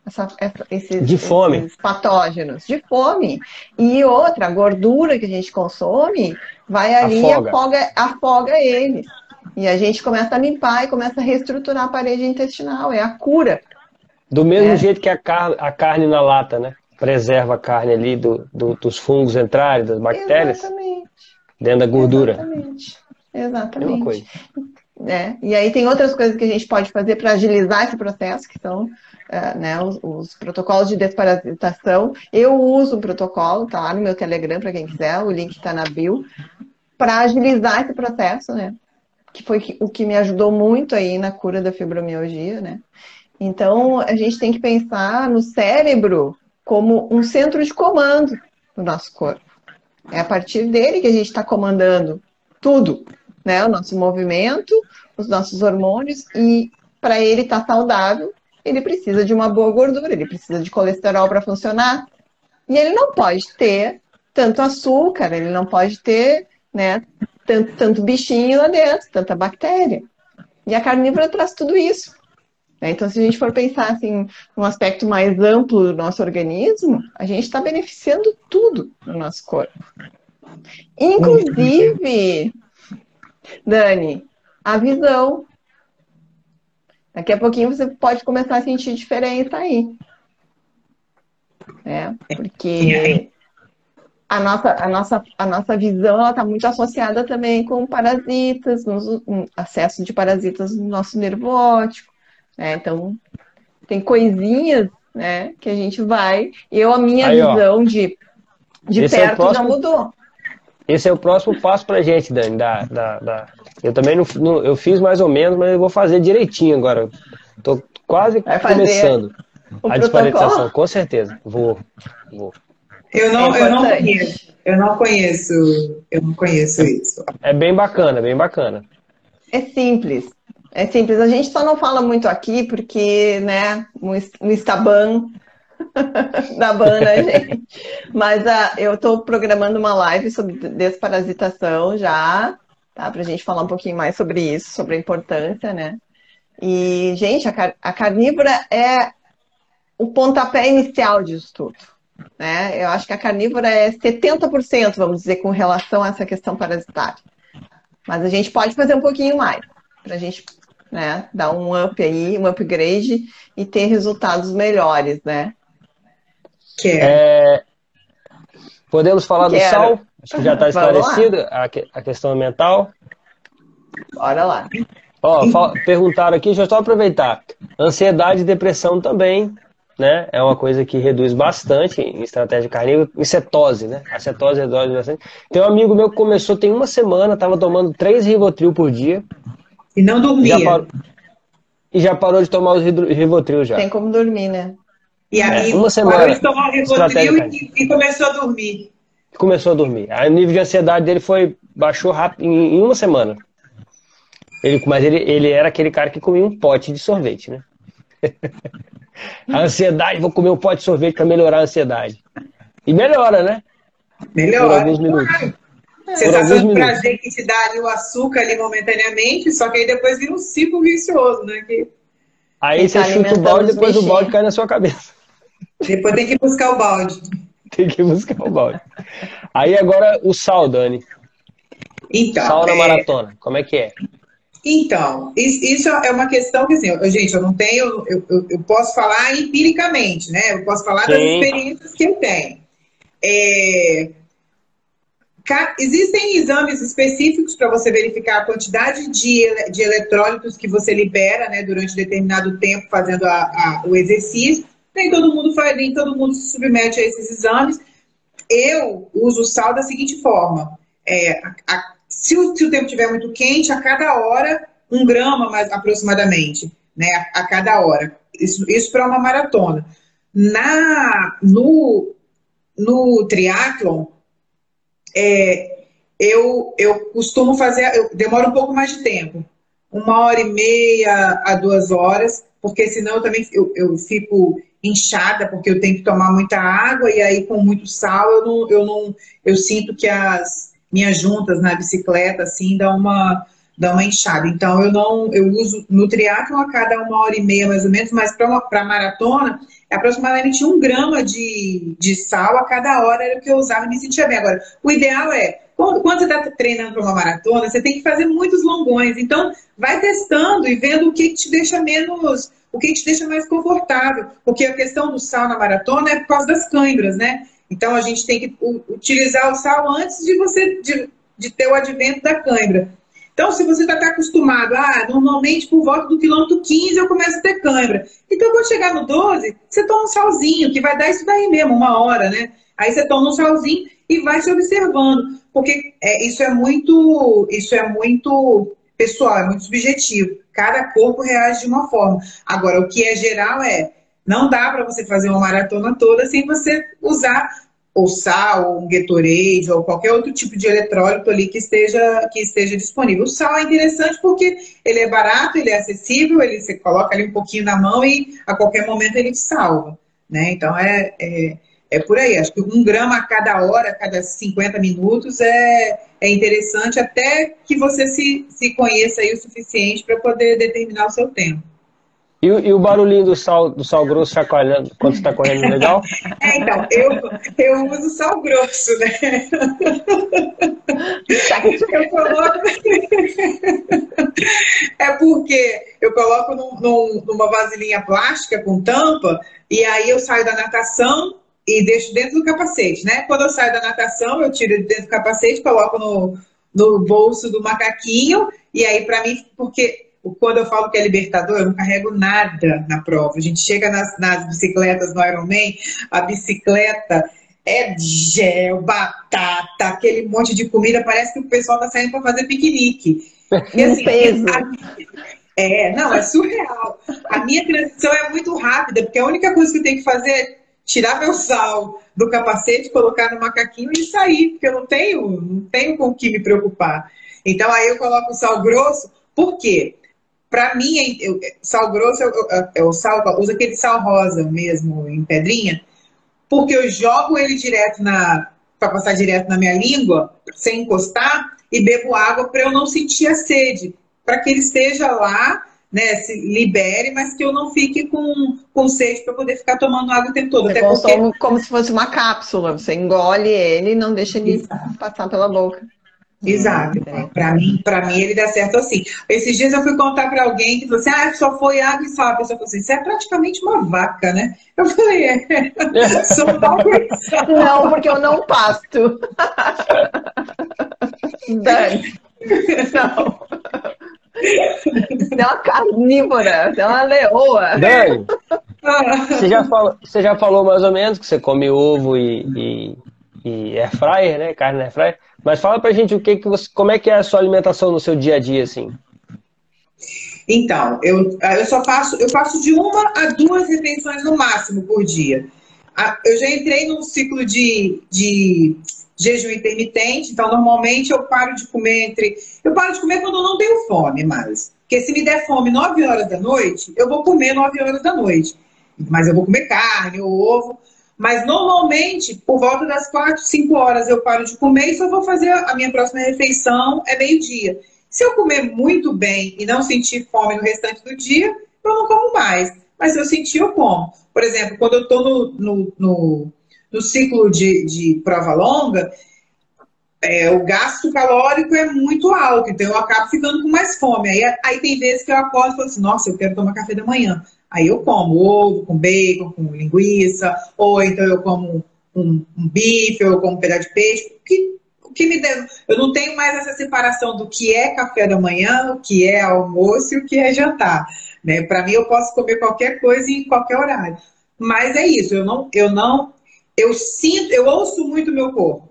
essa, essa, esses, de fome. esses patógenos de fome. E outra, a gordura que a gente consome vai ali afoga. e afoga, afoga eles. E a gente começa a limpar e começa a reestruturar a parede intestinal. É a cura. Do mesmo é. jeito que a, car a carne na lata, né? preserva a carne ali do, do, dos fungos entrarem, das bactérias. Exatamente. Dentro da gordura. Exatamente. Exatamente. coisa. É, e aí tem outras coisas que a gente pode fazer para agilizar esse processo, que são uh, né, os, os, protocolos de desparasitação. Eu uso o protocolo, tá lá no meu Telegram para quem quiser, o link está na bio, para agilizar esse processo, né? Que foi o que me ajudou muito aí na cura da fibromialgia, né? Então, a gente tem que pensar no cérebro como um centro de comando do nosso corpo. É a partir dele que a gente está comandando tudo, né? O nosso movimento, os nossos hormônios, e para ele estar tá saudável, ele precisa de uma boa gordura, ele precisa de colesterol para funcionar. E ele não pode ter tanto açúcar, ele não pode ter né, tanto, tanto bichinho lá dentro, tanta bactéria. E a carnívora traz tudo isso. Né? Então, se a gente for pensar assim, num aspecto mais amplo do nosso organismo, a gente está beneficiando tudo no nosso corpo. Inclusive, Dani, a visão. Daqui a pouquinho você pode começar a sentir diferença aí. Né? Porque a nossa, a nossa, a nossa visão está muito associada também com parasitas, no, acesso de parasitas no nosso nervo óptico. Né? Então, tem coisinhas né, que a gente vai. Eu, a minha Aí, visão ó, de, de perto é próximo, já mudou. Esse é o próximo passo para a gente, Dani. Da, da, da, Eu também não, não, eu fiz mais ou menos, mas eu vou fazer direitinho agora. Estou quase começando a disparatização, com certeza. Vou, vou. Eu não, é eu não conheço. Eu não conheço. Eu não conheço isso. É bem bacana, bem bacana. É simples. É simples, a gente só não fala muito aqui porque, né, o Instaban da banda, gente. Mas uh, eu estou programando uma live sobre desparasitação já, tá? Pra gente falar um pouquinho mais sobre isso, sobre a importância, né? E, gente, a, car a carnívora é o pontapé inicial disso tudo. Né? Eu acho que a carnívora é 70%, vamos dizer, com relação a essa questão parasitária. Mas a gente pode fazer um pouquinho mais, para a gente né? Dar um up aí, um upgrade e ter resultados melhores, né? É, podemos falar Quero. do sal? Acho que já está esclarecido a, a questão mental. Bora lá. Ó, perguntaram aqui, deixa eu só aproveitar. Ansiedade e depressão também, né? É uma coisa que reduz bastante em estratégia carnívora. Em cetose, né? A cetose reduz bastante. Tem um amigo meu que começou tem uma semana, estava tomando três Rivotril por dia. E não dormia. e já parou de tomar os Rivotril já. Tem como dormir, né? E aí, É, uma semana. parou de tomar o Rivotril e, e começou a dormir. Começou a dormir. Aí o nível de ansiedade dele foi baixou rápido em, em uma semana. Ele, mas ele, ele era aquele cara que comia um pote de sorvete, né? a ansiedade, vou comer um pote de sorvete para melhorar a ansiedade. E melhora, né? Melhor. Por alguns minutos. Claro. Sensação de prazer que te dá ali o açúcar ali momentaneamente, só que aí depois vira um ciclo vicioso, né? Que Aí Ele você tá chuta o balde, os depois o balde cai na sua cabeça. Depois tem que buscar o balde. Tem que buscar o balde. Aí agora o sal, Dani. Então, Sal na é, maratona. Como é que é? Então, is- isso é uma questão que, assim, eu- gente, eu não tenho, eu, eu- eu posso falar empiricamente, né? Eu posso falar das Sim. experiências que eu tenho. É, existem exames específicos para você verificar a quantidade de, de eletrólitos que você libera, né, durante determinado tempo fazendo a- a- o exercício. Nem todo mundo faz, nem todo mundo se submete a esses exames. Eu uso o sal da seguinte forma: é, a- a- se, o, se o tempo estiver muito quente, a cada hora, um grama mais aproximadamente, né? A, a cada hora. Isso, isso para uma maratona. Na, no, no triatlon, é, eu, eu costumo fazer, eu demoro um pouco mais de tempo, uma hora e meia a duas horas, porque senão eu também eu, eu fico inchada, porque eu tenho que tomar muita água e aí com muito sal eu não, eu não eu sinto que as minhas juntas na bicicleta assim dão uma dá uma inchada. Então eu não eu uso no triatlo a cada uma hora e meia mais ou menos, mas para maratona é aproximadamente um grama de, de sal a cada hora era o que eu usava e me sentia bem. Agora, o ideal é, quando, quando você está treinando para uma maratona, você tem que fazer muitos longões. Então, vai testando e vendo o que, te deixa menos, o que, te deixa mais confortável. Porque a questão do sal na maratona é por causa das câimbras, né? Então, a gente tem que utilizar o sal antes de você de, de ter o advento da cãibra. Então, se você já está acostumado, ah, normalmente por volta do quilômetro 15 eu começo a ter cãibra. Então, quando chegar no 12, você toma um salzinho, que vai dar isso daí mesmo, uma hora, né? Aí você toma um salzinho e vai se observando. Porque é, isso é muito, isso é muito pessoal, é muito subjetivo. Cada corpo reage de uma forma. Agora, o que é geral é, não dá para você fazer uma maratona toda sem você usar ou sal, ou um Gatorade, ou qualquer outro tipo de eletrólito ali que esteja, que esteja disponível. O sal é interessante porque ele é barato, ele é acessível, ele você coloca ali um pouquinho na mão e a qualquer momento ele te salva. Né? Então é, é, é por aí. Acho que um grama a cada hora, a cada 50 minutos é, é interessante até que você se, se conheça aí o suficiente para poder determinar o seu tempo. E, o- e o barulhinho do sal, do sal grosso chacoalhando quando você está correndo legal? É, então, eu, eu uso sal grosso, né? Eu coloco. É porque eu coloco num- num- numa vasilhinha plástica com tampa e aí eu saio da natação e deixo dentro do capacete, né? Quando eu saio da natação, eu tiro de dentro do capacete, coloco no, no bolso do macaquinho e aí para mim, porque quando eu falo que é libertador, eu não carrego nada na prova. A gente chega nas, nas bicicletas no Ironman, a bicicleta é gel, batata, aquele monte de comida, parece que o pessoal tá saindo para fazer piquenique. E assim, é, não, é surreal. A minha transição é muito rápida, porque a única coisa que eu tenho que fazer é tirar meu sal do capacete, colocar no macaquinho e sair, porque eu não tenho, não tenho com o que me preocupar. Então aí eu coloco o sal grosso, por quê? Para mim, é- eu- sal grosso é é o sal, eu uso aquele sal rosa mesmo, em pedrinha, porque eu jogo ele direto na. para passar direto na minha língua, sem encostar, e bebo água para eu não sentir a sede, para que ele esteja lá, né, se libere, mas que eu não fique com, com sede para poder ficar tomando água o tempo todo. Você Até porque como se fosse uma cápsula. Você engole ele e não deixa ele passar pela boca. Exato. Hum, Para mim, para mim ele dá certo assim. Esses dias eu fui contar para alguém que falou assim: "Ah, só foi água e sal". A pessoa falou assim: "Isso é praticamente uma vaca, né?". Eu falei: "É, e sal". Não, porque eu não pasto. Não. Você é uma carnívora, você é uma leoa. Dani, você já, falou, você já falou mais ou menos que você come ovo e, e, e air fryer, né? Carne air fryer. Mas fala pra gente o que que você, como é que é a sua alimentação no seu dia a dia, assim. Então, eu, eu só faço, eu faço de uma a duas refeições no máximo por dia. Eu já entrei num ciclo de, de jejum intermitente, então normalmente eu paro de comer entre. Eu paro de comer quando eu não tenho fome mais. Porque se me der fome 9 horas da noite, eu vou comer 9 horas da noite. Mas eu vou comer carne ovo. Mas normalmente, por volta das 4, 5 horas eu paro de comer e só vou fazer a minha próxima refeição é meio-dia. Se eu comer muito bem e não sentir fome no restante do dia, eu não como mais. Mas se eu sentir, eu como. Por exemplo, quando eu estou no, no, no, no, ciclo de, de prova longa, é, o gasto calórico é muito alto, então eu acabo ficando com mais fome. Aí, aí tem vezes que eu acordo e falo assim, nossa, eu quero tomar café da manhã. Aí eu como ovo com bacon, com linguiça, ou então eu como um, um bife, ou eu como um pedaço de peixe. Que, o que me deu? Eu não tenho mais essa separação do que é café da manhã, o que é almoço e o que é jantar. Né? Para mim, eu posso comer qualquer coisa em qualquer horário. Mas é isso, eu não, eu não, eu sinto, eu ouço muito meu corpo.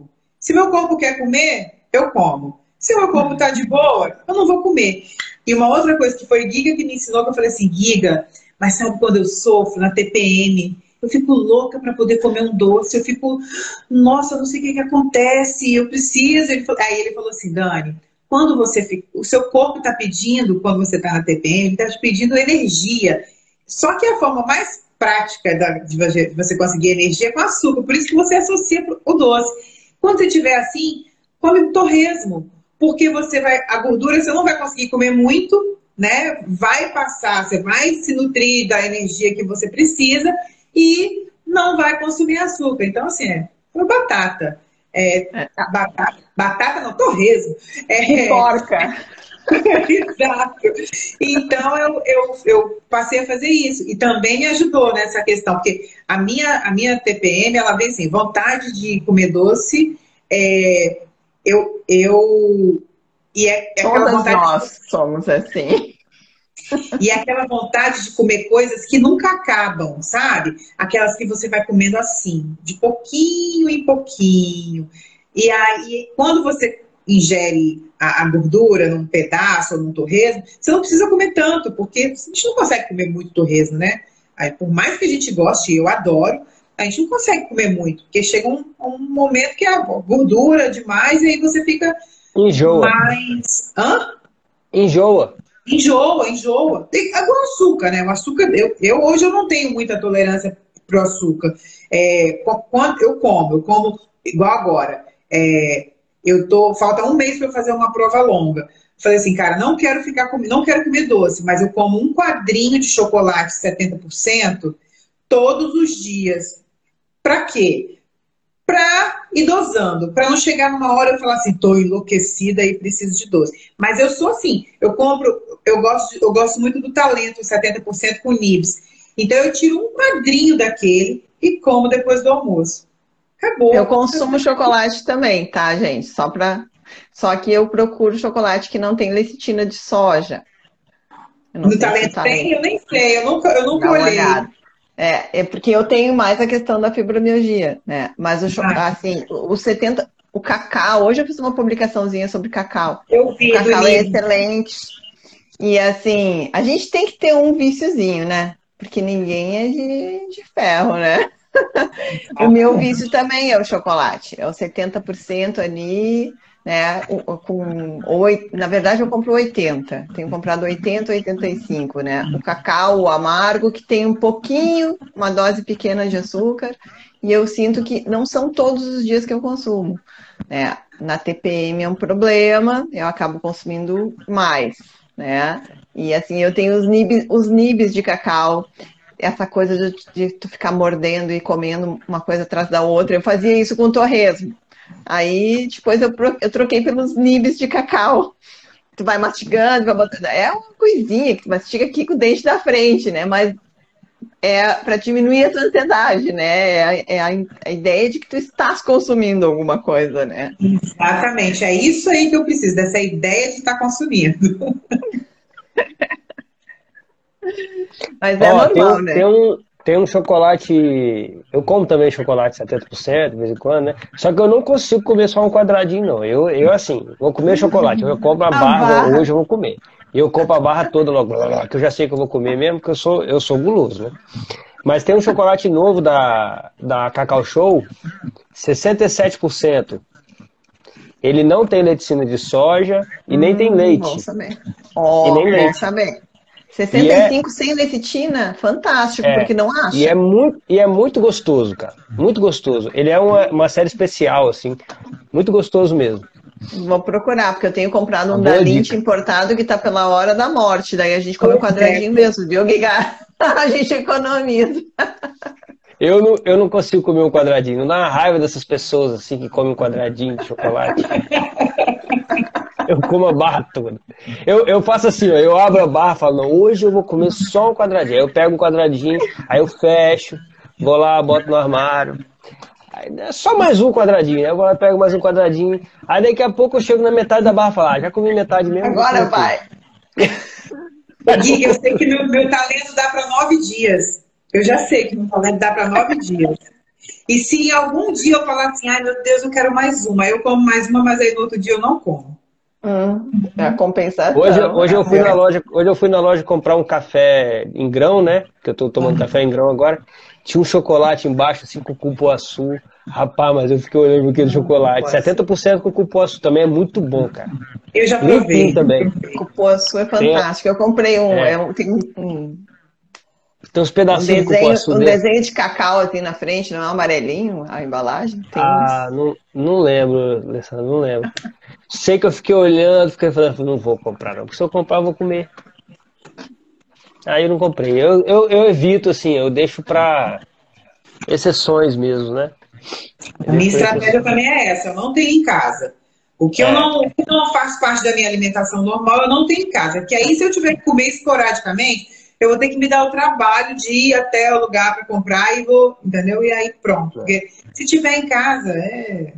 Se meu corpo quer comer, eu como. Se meu corpo está de boa, eu não vou comer. E uma outra coisa que foi Giga que me ensinou, que eu falei assim, Giga, mas sabe quando eu sofro na TPM? Eu fico louca para poder comer um doce. Eu fico, nossa, não sei o que, que acontece. Eu preciso. Ele falou, aí ele falou assim, Dani, quando você fica, o seu corpo está pedindo, quando você está na TPM, está te pedindo energia. Só que a forma mais prática de você conseguir energia é com açúcar. Por isso que você associa o doce. Quando você estiver assim, come torresmo. Porque você vai, a gordura você não vai conseguir comer muito, né? Vai passar, você vai se nutrir da energia que você precisa e não vai consumir açúcar. Então, assim, é batata. É, é. batata, batata não, torresmo. É, porca. Exato. Então eu, eu, eu passei a fazer isso. E também me ajudou nessa questão, porque a minha, a minha TPM, ela vem assim, vontade de comer doce, é, eu, eu e é, é Todas nós de... somos assim. E é aquela vontade de comer coisas que nunca acabam, sabe? Aquelas que você vai comendo assim, de pouquinho em pouquinho. E aí, quando você ingere a, a gordura num pedaço ou num torresmo, você não precisa comer tanto, porque a gente não consegue comer muito torresmo, né? Aí, por mais que a gente goste, eu adoro, a gente não consegue comer muito, porque chega um, um momento que a gordura demais e aí você fica Enjoa. mais. Hã? Enjoa. Enjoa, enjoa. Tem, é o açúcar, né? O açúcar, eu, eu hoje eu não tenho muita tolerância pro açúcar. É, quando eu como, eu como igual agora. É, eu tô, falta um mês para fazer uma prova longa. Falei assim, cara, não quero ficar com, não quero comer doce, mas eu como um quadrinho de chocolate 70% todos os dias. Para quê? Para ir dosando, para não chegar numa hora eu falar assim, tô enlouquecida e preciso de doce. Mas eu sou assim, eu compro, eu gosto, eu gosto muito do talento 70% com nibs. Então eu tiro um quadrinho daquele e como depois do almoço. Acabou. Eu consumo chocolate também, tá, gente? Só para só que eu procuro chocolate que não tem lecitina de soja. No talento tem? Eu nem sei, eu nunca, eu nunca olhei. É, é porque eu tenho mais a questão da fibromialgia, né? Mas o ah. assim, o 70, o cacau, hoje eu fiz uma publicaçãozinha sobre cacau. Eu vi, o cacau é excelente. E assim, a gente tem que ter um viciozinho, né? Porque ninguém é de, de ferro, né? o meu vício também é o chocolate. É o 70% ali, né? Com oito, na verdade, eu compro 80. Tenho comprado 80, 85, né? O cacau, o amargo, que tem um pouquinho, uma dose pequena de açúcar. E eu sinto que não são todos os dias que eu consumo. Né? Na TPM é um problema, eu acabo consumindo mais né? E assim, eu tenho os nibs, os nibs de cacau, essa coisa de, de, tu ficar mordendo e comendo uma coisa atrás da outra. Eu fazia isso com torresmo. Aí depois eu, eu troquei pelos nibs de cacau. Tu vai mastigando, vai botando. É uma coisinha que tu mastiga aqui com o dente da frente, né? Mas é para diminuir a tua ansiedade, né? É, a, é a, a, ideia de que tu estás consumindo alguma coisa, né? Exatamente, é isso aí que eu preciso, dessa ideia de estar consumindo. Mas é Ó, normal, tem, né? Tem um, tem um chocolate. Eu como também chocolate 70% de vez em quando, né? Só que eu não consigo comer só um quadradinho, não. Eu, eu assim, vou comer chocolate. Eu compro a barra, barra. hoje eu vou comer. Eu compro a barra toda logo, que eu já sei que eu vou comer mesmo, porque eu sou, eu sou guloso, né? Mas tem um chocolate novo da, da Cacau Show, 67%. Ele não tem leticina de soja e nem tem hum, leite. Bom saber. Oh, e nem leite. Saber. 65 é, sem lecitina? Fantástico, é, porque não acha. E é, muito, e é muito gostoso, cara. Muito gostoso. Ele é uma, uma série especial, assim. Muito gostoso mesmo. Vou procurar, porque eu tenho comprado um da Lint importado que tá pela hora da morte. Daí a gente come o quadradinho mesmo, viu, Giga? a gente economiza. Eu não, eu não consigo comer um quadradinho. Não dá raiva dessas pessoas assim que comem um quadradinho de chocolate. Eu como a barra toda. Eu, eu faço assim, ó, eu abro a barra e falo, não, hoje eu vou comer só um quadradinho. Aí eu pego um quadradinho, aí eu fecho, vou lá, boto no armário. Aí é só mais um quadradinho, né? Eu vou lá, pego mais um quadradinho. Aí daqui a pouco eu chego na metade da barra e falo, ah, já comi metade mesmo. Agora vai. Gui, eu sei que meu, meu talento dá para nove dias. Eu já sei que meu talento dá para nove dias. E se algum dia eu falar assim, ai meu Deus, eu quero mais uma, eu como mais uma, mas aí no outro dia eu não como. Hum, é a compensação. Hoje, hoje, eu fui na loja, hoje eu fui na loja comprar um café em grão, né? Que eu tô tomando uhum. café em grão agora. Tinha um chocolate embaixo, assim, com cupuaçu. Rapaz, mas eu fiquei olhando aquele chocolate. 70% com cupuaçu também é muito bom, cara. Eu já provei. também. Cupuaçu é fantástico. Eu comprei um, é. É, tem um tem uns pedacinhos um desenho, de Um desenho de cacau assim na frente, não é amarelinho a embalagem? Tem ah, uns... não, não lembro, Alessandro, não lembro. Sei que eu fiquei olhando, fiquei falando, não vou comprar não, porque se eu comprar eu vou comer. Aí eu não comprei. Eu, eu, eu evito, assim, eu deixo para exceções mesmo, né? a minha estratégia também é essa, eu não tenho em casa. O que, é. eu não, o que não faz parte da minha alimentação normal, eu não tenho em casa. Porque aí, se eu tiver que comer esporadicamente, eu vou ter que me dar o trabalho de ir até o lugar para comprar e vou, entendeu? E aí pronto. Porque se tiver em casa, é.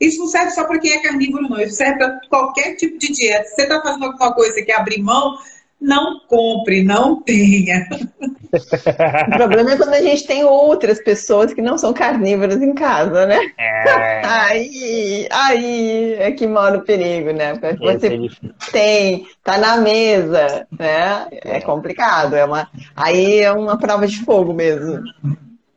Isso não serve só para quem é carnívoro, não. Isso serve para qualquer tipo de dieta. Se você está fazendo alguma coisa que abrir mão, não compre, não tenha. O problema é quando a gente tem outras pessoas que não são carnívoras em casa, né? É. Aí, aí é que mora o perigo, né? Porque você é tem, tá na mesa, né? É complicado. É uma, aí é uma prova de fogo mesmo.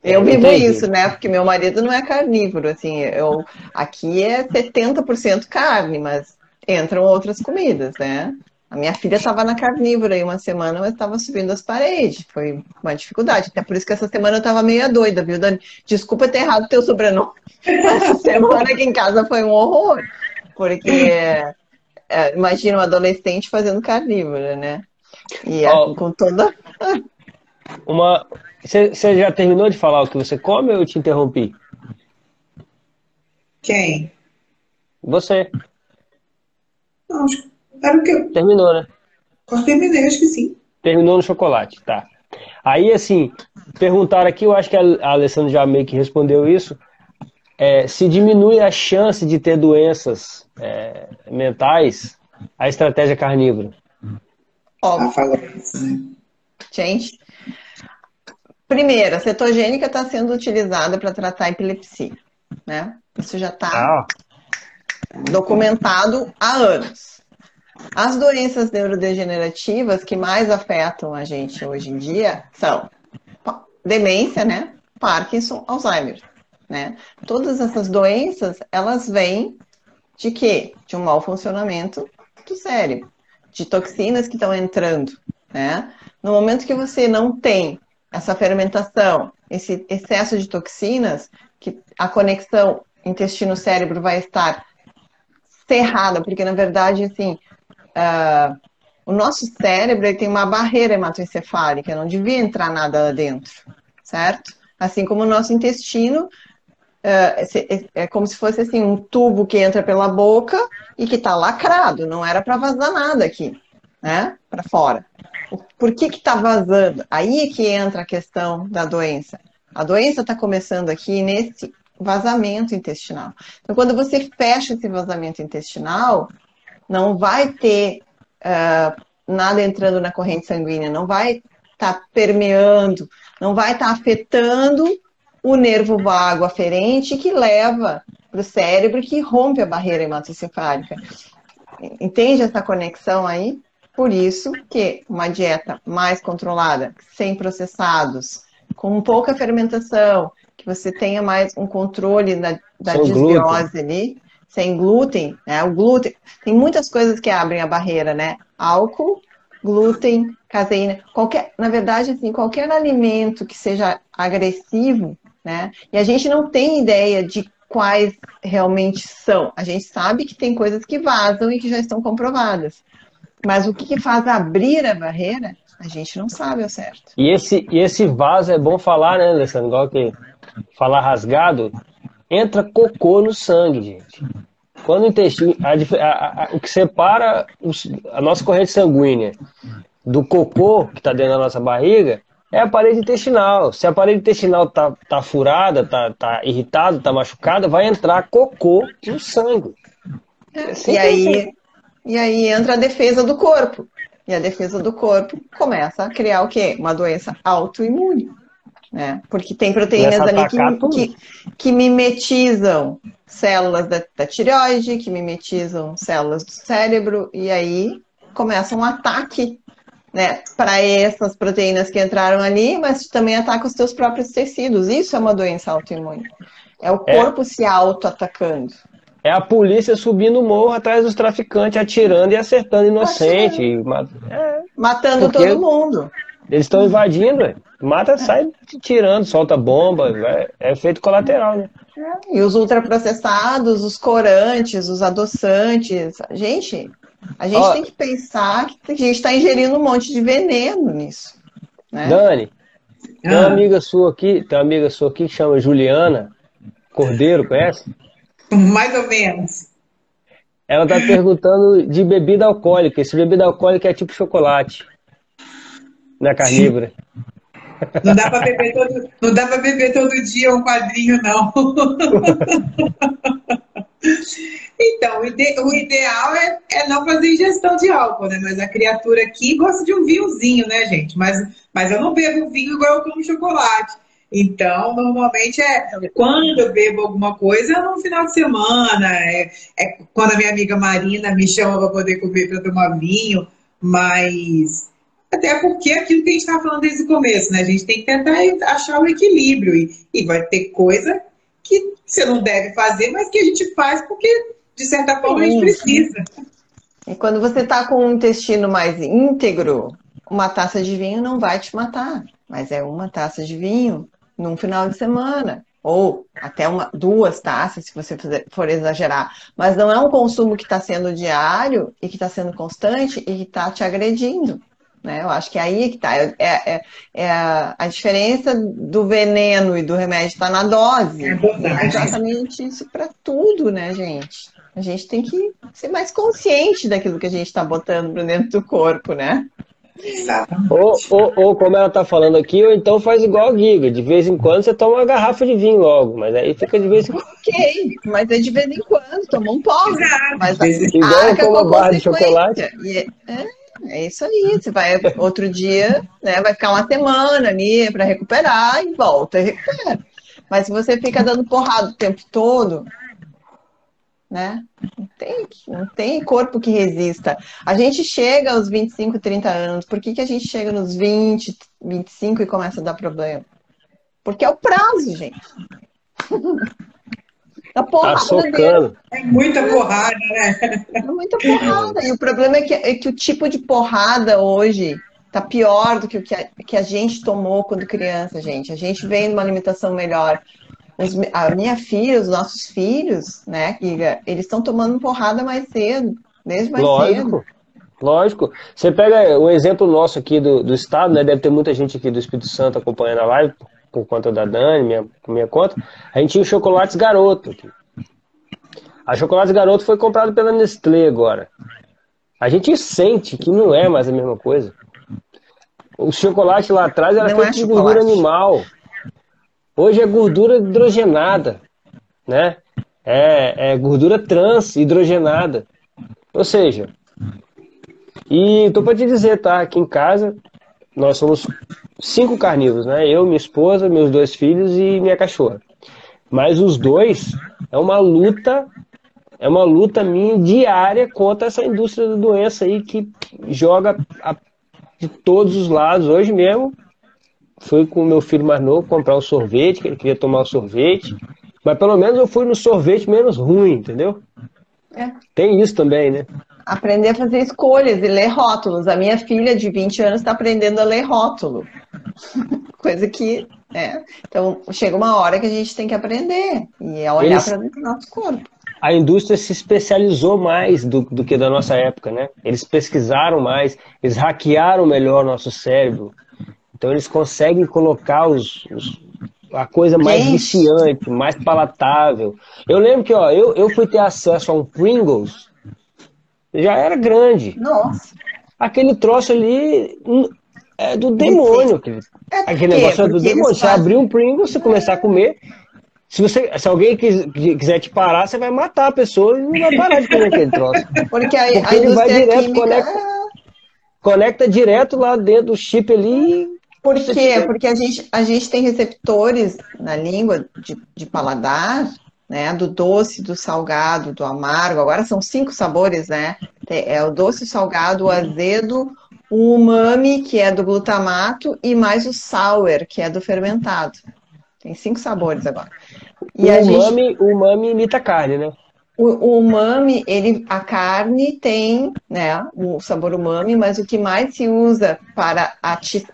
Eu vivo Entendi. isso, né? Porque meu marido não é carnívoro, assim, eu aqui é 70% carne, mas entram outras comidas, né? A minha filha estava na carnívora aí uma semana, mas estava subindo as paredes. Foi uma dificuldade. Até por isso que essa semana eu estava meio doida, viu, Dani? Desculpa ter errado teu sobrenome. Essa semana aqui em casa foi um horror. Porque é, imagina um adolescente fazendo carnívora, né? E oh, com toda. uma. Você já terminou de falar o que você come ou eu te interrompi? Quem? Você. Não, acho que era o que eu... Terminou, né? Eu terminei, acho que sim. Terminou no chocolate, tá. Aí, assim, perguntaram aqui, eu acho que a Alessandra já meio que respondeu isso. É, se diminui a chance de ter doenças é, mentais, a estratégia carnívora. Óbvio. Ah, isso, né? Gente, primeiro, a cetogênica está sendo utilizada para tratar epilepsia, né? Isso já está ah. documentado há anos. As doenças neurodegenerativas que mais afetam a gente hoje em dia são demência, né? Parkinson, Alzheimer, né? Todas essas doenças, elas vêm de quê? De um mau funcionamento do cérebro, de toxinas que estão entrando, né? No momento que você não tem essa fermentação, esse excesso de toxinas, que a conexão intestino-cérebro vai estar cerrada, porque na verdade, assim, uh, o nosso cérebro tem uma barreira hematoencefálica, não devia entrar nada lá dentro, certo? Assim como o nosso intestino uh, é, como se fosse assim um tubo que entra pela boca e que está lacrado, não era para vazar nada aqui, né? Para fora. Por que que está vazando? Aí é que entra a questão da doença. A doença está começando aqui nesse vazamento intestinal. Então, quando você fecha esse vazamento intestinal, não vai ter uh, nada entrando na corrente sanguínea, não vai estar permeando, não vai estar afetando o nervo vago aferente que leva para o cérebro que rompe a barreira hematocefálica. Entende essa conexão aí? Por isso que uma dieta mais controlada, sem processados, com pouca fermentação, que você tenha mais um controle da, da desbiose ali, sem glúten, né? O glúten, tem muitas coisas que abrem a barreira, né? Álcool, glúten, caseína, qualquer, na verdade, assim, qualquer alimento que seja agressivo, né? E a gente não tem ideia de quais realmente são. A gente sabe que tem coisas que vazam e que já estão comprovadas. Mas o que, que faz abrir a barreira, a gente não sabe ao certo. E esse, e esse vaso é bom falar, né, Alessandro? Igual que falar rasgado, entra cocô no sangue, gente. Quando o intestino. A, a, a, o que separa os, a nossa corrente sanguínea do cocô que está dentro da nossa barriga é a parede intestinal. Se a parede intestinal está tá furada, está tá irritada, está machucada, vai entrar cocô no sangue. É, e, aí, e aí entra a defesa do corpo. E a defesa do corpo começa a criar o quê? Uma doença autoimune. Né? Porque tem proteínas ali que, que, que, mimetizam células da, da tireoide, que mimetizam células do cérebro, e aí começa um ataque né, para essas proteínas que entraram ali, mas também ataca os teus próprios tecidos. Isso é uma doença autoimune. É o é. corpo é. se auto-atacando. É a polícia subindo o morro atrás dos traficantes, atirando e acertando inocente. É. Matando Porque todo mundo. Eles estão invadindo, mata, é. sai tirando, solta bomba, é, efeito colateral, né? E os ultraprocessados, os corantes, os adoçantes. Gente, a gente Ó, tem que pensar que a gente está ingerindo um monte de veneno nisso. Né? Dani, tem uma ah. amiga sua aqui, tem uma amiga sua aqui que chama Juliana Cordeiro, conhece? Mais ou menos. Ela está perguntando de bebida alcoólica. Esse bebida alcoólica é tipo chocolate. Na carnívora. Não dá para beber todo, não dá beber todo dia um quadrinho, não. Então, o, ide o ideal é, é, não fazer ingestão de álcool, né? Mas a criatura aqui gosta de um vinhozinho, né, gente? Mas, mas eu não bebo vinho igual eu como chocolate. Então, normalmente é quando eu bebo alguma coisa no final de semana, é, é quando a minha amiga Marina me chama para poder comer para tomar vinho, mas até porque é aquilo que a gente estava falando desde o começo, né? A gente tem que tentar achar o equilíbrio e, e vai ter coisa que você não deve fazer, mas que a gente faz porque de certa forma, a gente precisa. E quando você está com um intestino mais íntegro, uma taça de vinho não vai te matar, mas é uma taça de vinho num final de semana. Ou até uma, duas taças, se você for exagerar. Mas não é um consumo que está sendo diário e que está sendo constante e que está te agredindo. Né? Eu acho que é aí que está. É, é, é, a diferença do veneno e do remédio está na dose. É, é exatamente isso para tudo, né, gente? A gente tem que ser mais consciente daquilo que a gente está botando para dentro do corpo, né? Ou, ou, ou, como ela está falando aqui, ou então faz igual a Giga. De vez em quando você toma uma garrafa de vinho logo, mas aí fica de vez em quando. Ok, mas é de vez em quando, toma um pó. Mas igual toma barra de chocolate. É, é, é, isso aí. Você vai outro dia, né? Vai ficar uma semana ali para recuperar e volta e recupera. Mas se você fica dando porrada o tempo todo, né? Não tem, não tem corpo que resista. A gente chega aos 25, 30 anos. Por que, que a gente chega nos 20, 25 e começa a dar problema? Porque é o prazo, gente. A porrada tá É muita porrada, né? É muita porrada. E o problema é que, é que o tipo de porrada hoje tá pior do que o que a, que a gente tomou quando criança, gente. A gente vem numa alimentação melhor os, a minha filha, os nossos filhos, né, Giga, eles estão tomando porrada mais cedo, desde mais Lógico. cedo. Lógico. Você pega o exemplo nosso aqui do, do estado, né? Deve ter muita gente aqui do Espírito Santo acompanhando a live, por conta da Dani, minha, minha conta. A gente tinha o chocolates garoto aqui. A chocolates garoto foi comprado pela Nestlé agora. A gente sente que não é mais a mesma coisa. O chocolate lá atrás era não feito é de gordura animal. Hoje é gordura hidrogenada, né? É, é gordura trans hidrogenada. Ou seja, e tô para te dizer, tá? Aqui em casa, nós somos cinco carnívoros, né? Eu, minha esposa, meus dois filhos e minha cachorra. Mas os dois é uma luta, é uma luta minha diária contra essa indústria da doença aí que joga a, de todos os lados. Hoje mesmo fui com o meu filho mais novo comprar um sorvete, que ele queria tomar um sorvete. Mas pelo menos eu fui no sorvete menos ruim, entendeu? É. Tem isso também, né? Aprender a fazer escolhas e ler rótulos. A minha filha de 20 anos está aprendendo a ler rótulo. Coisa que. É. Então, chega uma hora que a gente tem que aprender e é olhar Eles... para dentro do nosso corpo. A indústria se especializou mais do, do que da nossa época, né? Eles pesquisaram mais, eles hackearam melhor nosso cérebro. Então, eles conseguem colocar os, os a coisa mais Gente. viciante, mais palatável. Eu lembro que ó, eu, eu fui ter acesso a um Pringles, já era grande. Nossa. Aquele troço ali hum, é do demônio. Aquele, é aquele negócio é do demônio. Você abrir um Pringles, você começar a comer. Se, você, se alguém quiser te parar, você vai matar a pessoa e não vai parar de comer aquele troço. Porque, a, Porque a ele vai direto, química... conecta, conecta direto lá dentro do chip ali por quê? Porque a gente, a gente tem receptores na língua de, de paladar, né? Do doce, do salgado, do amargo. Agora são cinco sabores, né? É o doce, o salgado, o azedo, o umami, que é do glutamato, e mais o sour, que é do fermentado. Tem cinco sabores agora. E o, umami, gente... o umami imita carne, né? O, o umami, ele, a carne tem né, o sabor umami, mas o que mais se usa para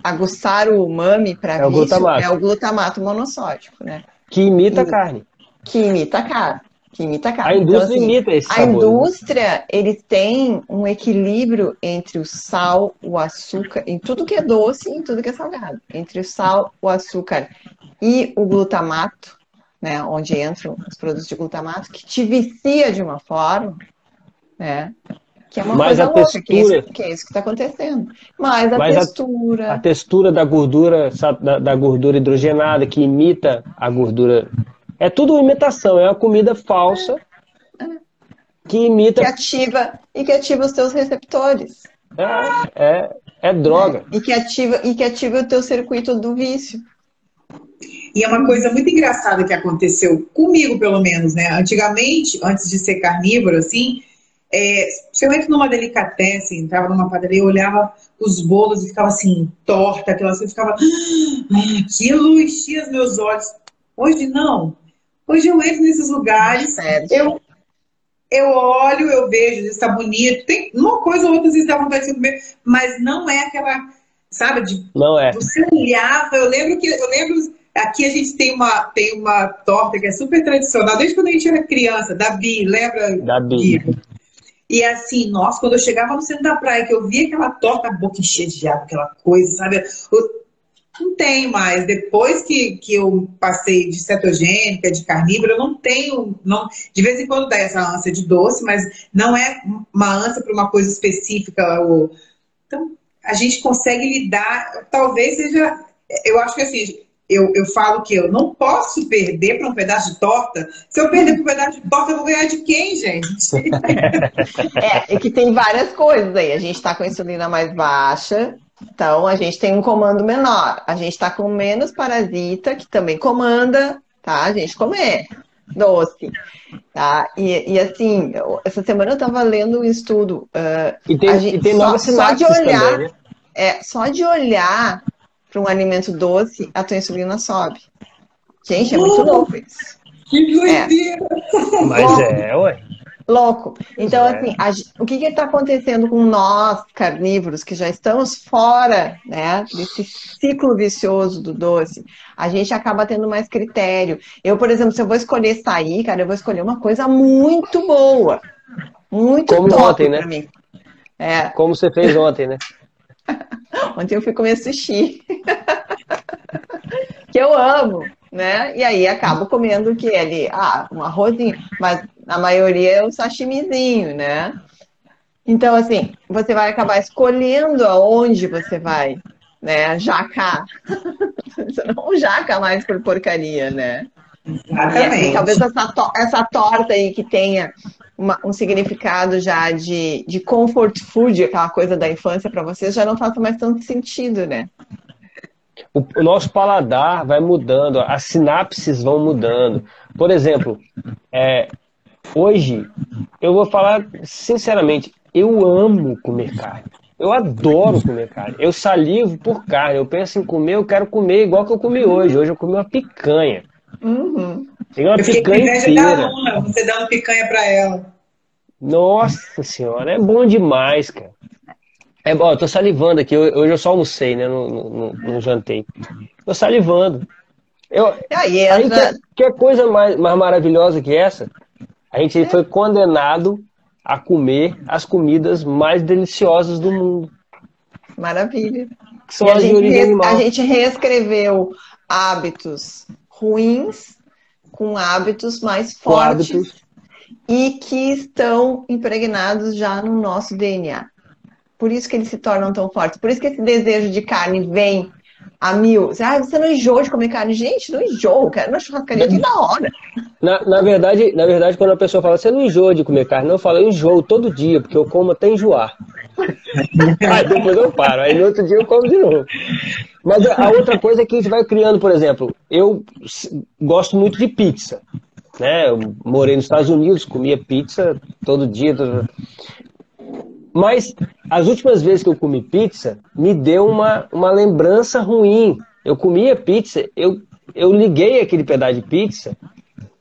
aguçar o umami para é, o glutamato. é o glutamato monossódico, né? Que imita a carne. Que imita a carne. Que imita a carne. A indústria então, assim, imita esse sabor. A né? indústria, eles têm um equilíbrio entre o sal, o açúcar, em tudo que é doce e em tudo que é salgado. Entre o sal, o açúcar e o glutamato, né, onde entram os produtos de glutamato, que te vicia de uma forma, né, que é uma Mas coisa a louca, textura... que, é isso, que é isso que está acontecendo. Mas a Mas textura... A, a, textura da gordura, da, da gordura hidrogenada, que imita a gordura... É tudo imitação, é uma comida falsa que imita... Que ativa, e que ativa os teus receptores. É, é, é droga. É, e, que ativa, e que ativa o teu circuito do vício. E é uma coisa muito engraçada que aconteceu comigo, pelo menos, né? Antigamente, antes de ser carnívoro, assim, é, se eu entro numa delicatessen, entrava numa padaria, eu olhava os bolos e ficava assim, torta, aquela assim, ficava, ah, aquilo enchia os meus olhos. Hoje não. Hoje eu entro nesses lugares, eu, eu olho, eu vejo, está bonito, tem uma coisa ou outra às vezes dá vontade de comer, mas não é aquela, sabe, de não é. você olhava, eu lembro que eu lembro Aqui a gente tem uma, tem uma torta que é super tradicional, desde quando a gente era criança, da Bi, lembra? Da Bi. E assim, nossa, quando eu chegava no centro da praia, que eu via aquela torta, a boca enchia de água, aquela coisa, sabe? Eu, não tem mais. Depois que, que eu passei de cetogênica, de carnívora, eu não tenho. Não, de vez em quando dá essa ânsia de doce, mas não é uma ânsia para uma coisa específica. Ou... Então, a gente consegue lidar. Talvez seja. Eu acho que assim, eu, eu falo que eu não posso perder para um pedaço de torta. Se eu perder para um pedaço de torta, eu vou ganhar de quem, gente? é, e que tem várias coisas aí. A gente está com a insulina mais baixa, então a gente tem um comando menor. A gente está com menos parasita, que também comanda, tá? A gente comer doce, tá? E, e assim, essa semana eu estava lendo um estudo. Uh, e tem, gente, e tem só, só de olhar, também, né? é, só de olhar para um alimento doce, a tua insulina sobe. Gente, é muito uh, louco isso. Que doideira! É. Mas é, ué. Louco. Então, é. assim, a, o que está acontecendo com nós, carnívoros, que já estamos fora né, desse ciclo vicioso do doce? A gente acaba tendo mais critério. Eu, por exemplo, se eu vou escolher sair, cara, eu vou escolher uma coisa muito boa. Muito Como ontem, né? mim. É. Como você fez ontem, né? Ontem eu fui comer sushi. que eu amo, né? E aí acabo comendo o que ali? Ah, um arrozinho. Mas a maioria é o sashimizinho, né? Então, assim, você vai acabar escolhendo aonde você vai, né? Jacar. Você não jaca mais por porcaria, né? Exatamente. É, talvez essa, to essa torta aí que tenha uma, um significado já de, de comfort food, aquela coisa da infância para vocês, já não faça mais tanto sentido, né? O, o, nosso paladar vai mudando, as sinapses vão mudando. Por exemplo, é, hoje, eu vou falar sinceramente, eu amo comer carne. Eu adoro comer carne. Eu salivo por carne. Eu penso em comer, eu quero comer igual que eu comi hoje. Hoje eu comi uma picanha. Uhum. Tem uma eu picanha inteira. Da você dando picanha para ela. Nossa senhora, é bom demais, cara. É bom, eu tô salivando aqui. Hoje eu só almocei, né? Não, não, não jantei. Tô salivando. Eu, aí, aí que, que coisa mais, mais maravilhosa que essa? A gente é. foi condenado a comer as comidas mais deliciosas do mundo. Maravilha. Que são e as a, gente, a gente reescreveu hábitos ruins com hábitos mais fortes hábitos. e que estão impregnados já no nosso DNA. Por isso que eles se tornam tão fortes. Por isso que esse desejo de carne vem a mil. Ah, você não enjoa de comer carne? Gente, não enjoo, quero uma churrascaria aqui na hora. Na, na, verdade, na verdade, quando a pessoa fala, você não enjoa de comer carne, não, eu falo, eu enjoo todo dia, porque eu como até enjoar. aí depois eu paro, aí no outro dia eu como de novo. Mas a outra coisa é que a gente vai criando, por exemplo, eu gosto muito de pizza. Né? Eu morei nos Estados Unidos, comia pizza todo dia. Todo... Mas as últimas vezes que eu comi pizza, me deu uma, uma lembrança ruim. Eu comia pizza, eu, eu liguei aquele pedaço de pizza,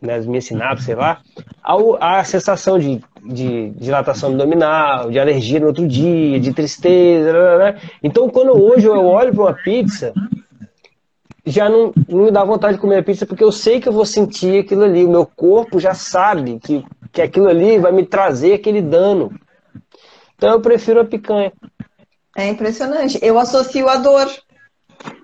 nas minhas sinapses, sei lá, ao, a sensação de, de dilatação abdominal, de alergia no outro dia, de tristeza. Blá, blá. Então, quando hoje eu olho para uma pizza, já não, não me dá vontade de comer a pizza, porque eu sei que eu vou sentir aquilo ali. O meu corpo já sabe que, que aquilo ali vai me trazer aquele dano. Então eu prefiro a picanha. É impressionante. Eu associo a dor.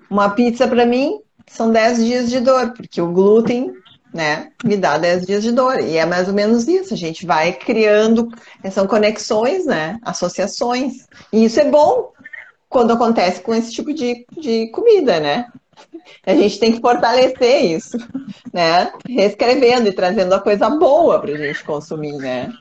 Uma pizza para mim são 10 dias de dor, porque o glúten, né, me dá 10 dias de dor. E é mais ou menos isso. A gente vai criando, são conexões, né, associações. E isso é bom quando acontece com esse tipo de, de comida, né? A gente tem que fortalecer isso, né? Reescrevendo e trazendo a coisa boa para a gente consumir, né?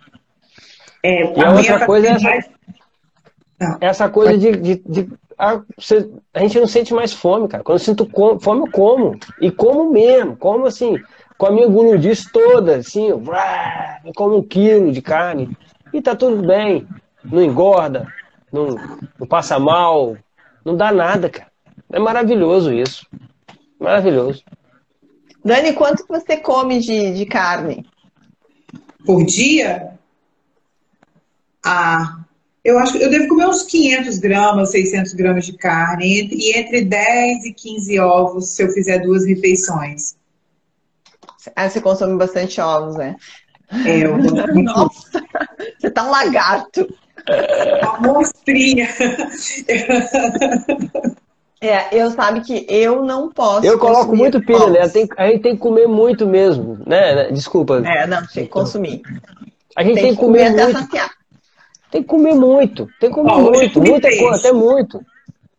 É, e a outra coisa é essa, essa coisa de, de, de a, você, a, gente não sente mais fome, cara. Quando eu sinto fome, eu como. E como mesmo, como assim, com a minha guludice toda, assim, eu como um quilo de carne. E tá tudo bem. Não engorda, não, não passa mal, não dá nada, cara. É maravilhoso isso. Maravilhoso. Dani, quanto você come de, de carne? Por dia? Ah, eu acho que eu devo comer uns 500 gramas, 600 gramas de carne e entre 10 e 15 ovos se eu fizer duas refeições. Ah, você consome bastante ovos, né? É, eu Nossa, você tá um lagarto. Uma monstrinha. É, eu sabe que eu não posso. Eu coloco muito pilha, né? Tem, a gente tem que comer muito mesmo, né? Desculpa. É, não, tem que consumir. A gente tem, tem que comer, comer muito. Tem que comer muito. Tem que comer Ó, muito. Muita coisa, até muito.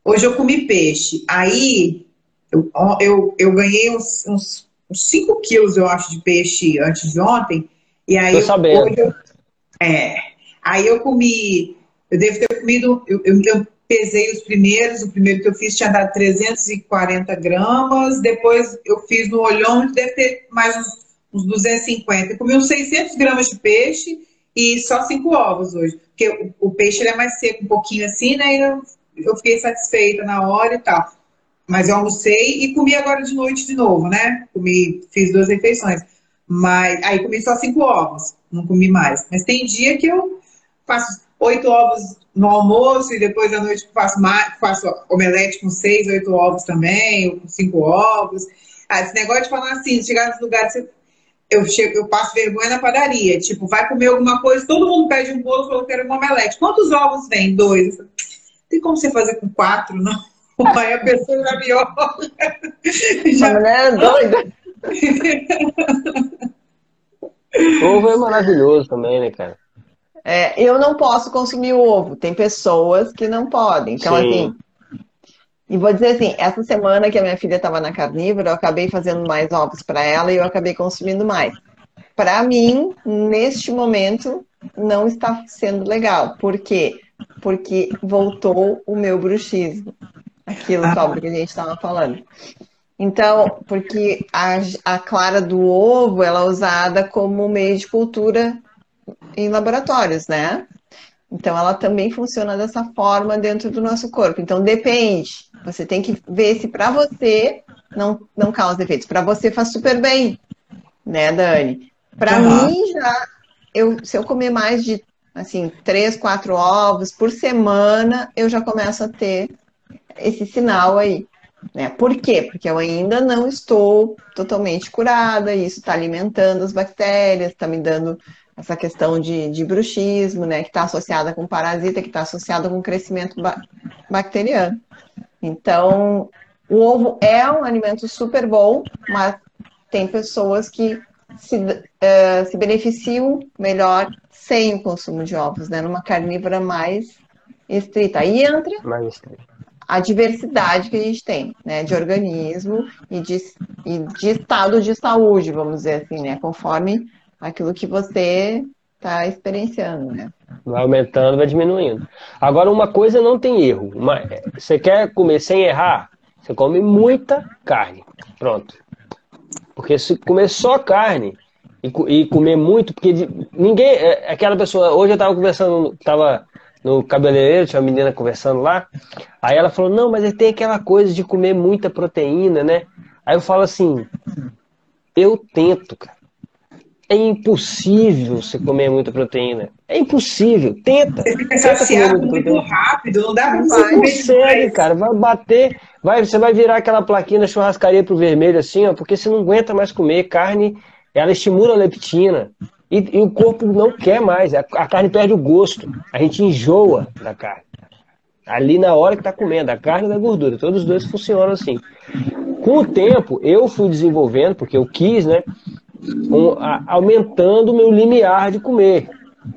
Hoje eu comi peixe. Aí eu, eu, eu ganhei uns, uns, uns 5 quilos, eu acho, de peixe antes de ontem. E aí Tô sabendo. Hoje eu, é. Aí eu comi. Eu devo ter comido. Eu, eu, eu, pesei os primeiros. O primeiro que eu fiz tinha dado 340 gramas. Depois eu fiz no olhômetro, deve ter mais uns, uns 250. Eu comi uns 600 gramas de peixe e só cinco ovos hoje. Porque o, o peixe ele é mais seco, um pouquinho assim, né? E eu, eu fiquei satisfeita na hora e tal. Mas eu almocei e comi agora de noite de novo, né? Comi, fiz duas refeições. Mas aí comi só cinco ovos, não comi mais. Mas tem dia que eu faço oito ovos no almoço e depois à noite faço, mais, faço omelete com seis, oito ovos também, ou com cinco ovos. Ah, esse negócio de falar assim, chegar nos lugares, eu, chego, eu passo vergonha na padaria. Tipo, vai comer alguma coisa, todo mundo pede um bolo, falou que era uma omelete. Quantos ovos vem? Dois. Tem como você fazer com quatro, não? Aí a pessoa já me olha. Já... mulher é doida. ovo é maravilhoso também, né, cara? É, eu não posso consumir ovo. Tem pessoas que não podem. Então, Sim. assim, E vou dizer assim, essa semana que a minha filha estava na carnívora, eu acabei fazendo mais ovos para ela e eu acabei consumindo mais. Para mim, neste momento, não está sendo legal. Por quê? Porque voltou o meu bruxismo. Aquilo ah. que a gente estava falando. Então, porque a, a clara do ovo ela é usada como meio de cultura em laboratórios, né? Então, ela também funciona dessa forma dentro do nosso corpo. Então, depende. Você tem que ver se para você não, não causa efeitos. Para você faz super bem, né, Dani? Para uhum. mim, já, eu, se eu comer mais de, assim, três, quatro ovos por semana, eu já começo a ter esse sinal aí. Né? Por quê? Porque eu ainda não estou totalmente curada, e isso está alimentando as bactérias, está me dando essa questão de, de bruxismo, né? Que está associada com parasita, que está associada com crescimento ba bacteriano. Então, o ovo é um alimento super bom, mas tem pessoas que se, uh, se beneficiam melhor sem o consumo de ovos, né? Numa carnívora mais estrita. Aí entra a diversidade que a gente tem, né, de organismo e de, e de estado de saúde, vamos dizer assim, né, conforme aquilo que você está experienciando, né. Vai aumentando, vai diminuindo. Agora, uma coisa não tem erro. Uma, você quer comer sem errar? Você come muita carne. Pronto. Porque se comer só carne e, e comer muito, porque de, ninguém. É, aquela pessoa. Hoje eu estava conversando, estava no cabeleireiro, tinha uma menina conversando lá. Aí ela falou: Não, mas tem aquela coisa de comer muita proteína, né? Aí eu falo assim: Eu tento, cara. É impossível você comer muita proteína. É impossível. Tenta. Você fica saciado muito proteína. rápido, não dá pra você consegue, cara. Vai bater, vai, você vai virar aquela plaquinha da churrascaria pro vermelho assim, ó, porque você não aguenta mais comer carne. Ela estimula a leptina. E, e, o corpo não quer mais, a, a, carne perde o gosto, a gente enjoa da carne. Ali na hora que está comendo, a carne e da gordura, todos os dois funcionam assim. Com o tempo, eu fui desenvolvendo, porque eu quis, né? Um, a, aumentando o meu limiar de comer.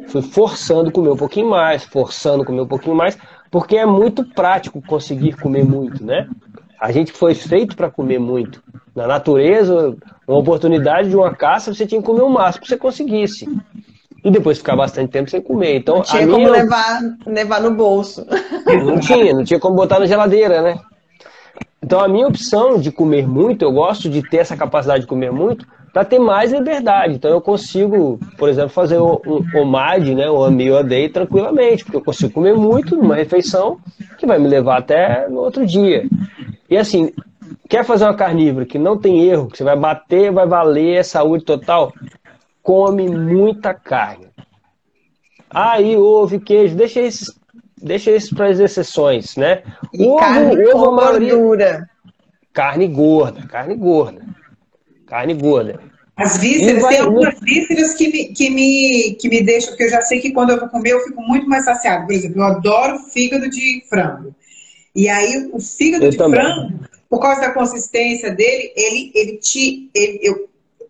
Fui forçando comer um pouquinho mais, forçando comer um pouquinho mais, porque é muito prático conseguir comer muito, né? A gente foi feito para comer muito. Na natureza, uma oportunidade de uma caça, você tinha que comer o máximo que você conseguisse. E depois ficar bastante tempo sem comer. Então, não tinha como levar, levar no bolso. Não tinha, não tinha como botar na geladeira, né? Então a minha opção de comer muito, eu gosto de ter essa capacidade de comer muito para ter mais liberdade. Então eu consigo, por exemplo, fazer um, um OMAD, né, um meal a day tranquilamente, porque eu consigo comer muito numa refeição que vai me levar até no outro dia. E assim, Quer fazer uma carnívora que não tem erro, que você vai bater, vai valer, é saúde total? Come muita carne. Aí, ovo, queijo, deixa esses, deixa isso para as exceções, né? E ovo, carne ovo, com maioria... gordura. Carne gorda, carne gorda. Carne gorda. As vísceras, vai... tem algumas vísceras que me, que, me, que me deixam, porque eu já sei que quando eu vou comer eu fico muito mais saciado. Por exemplo, eu adoro fígado de frango. E aí o fígado eu de também. frango, por causa da consistência dele, ele, ele te. Ele, eu,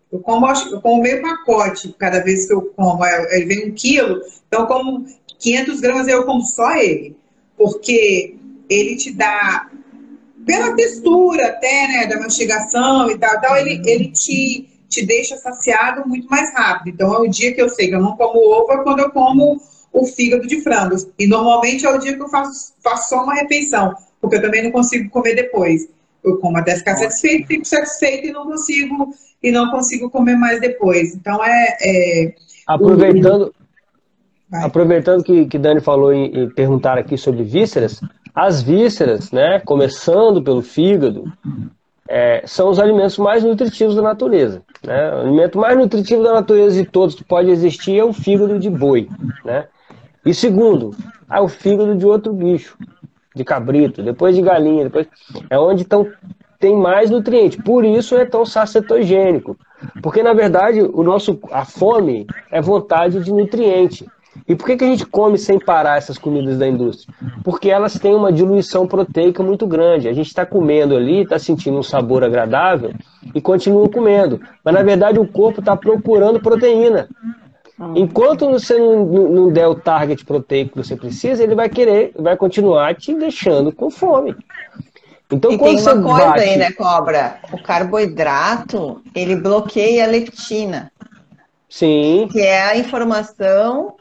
eu, como, eu como meio pacote cada vez que eu como. É, ele vem um quilo, então como 500 gramas eu como só ele. Porque ele te dá, pela textura até, né, da mastigação e tal, tal ele, ele te, te deixa saciado muito mais rápido. Então é o dia que eu sei que eu não como ovo, é quando eu como o fígado de frango. E normalmente é o dia que eu faço, faço só uma refeição, porque eu também não consigo comer depois eu como até ficar satisfeito, fico satisfeito e não consigo e não consigo comer mais depois. Então é, é aproveitando aproveitando que, que Dani falou em, em perguntar aqui sobre vísceras, as vísceras, né, começando pelo fígado, é, são os alimentos mais nutritivos da natureza. Né? O alimento mais nutritivo da natureza de todos que pode existir é o fígado de boi. Né? E segundo, é o fígado de outro bicho de cabrito, depois de galinha, depois é onde tão, tem mais nutriente. Por isso é tão sacetogênico. Porque na verdade o nosso a fome é vontade de nutriente. E por que, que a gente come sem parar essas comidas da indústria? Porque elas têm uma diluição proteica muito grande. A gente está comendo ali, está sentindo um sabor agradável e continua comendo. Mas na verdade o corpo está procurando proteína. Enquanto você não, não, der o target proteico que você precisa, ele vai querer, vai continuar te deixando com fome. Então, e tem uma coisa bate... aí, né, cobra? O carboidrato, ele bloqueia a leptina. Sim. Que é a informação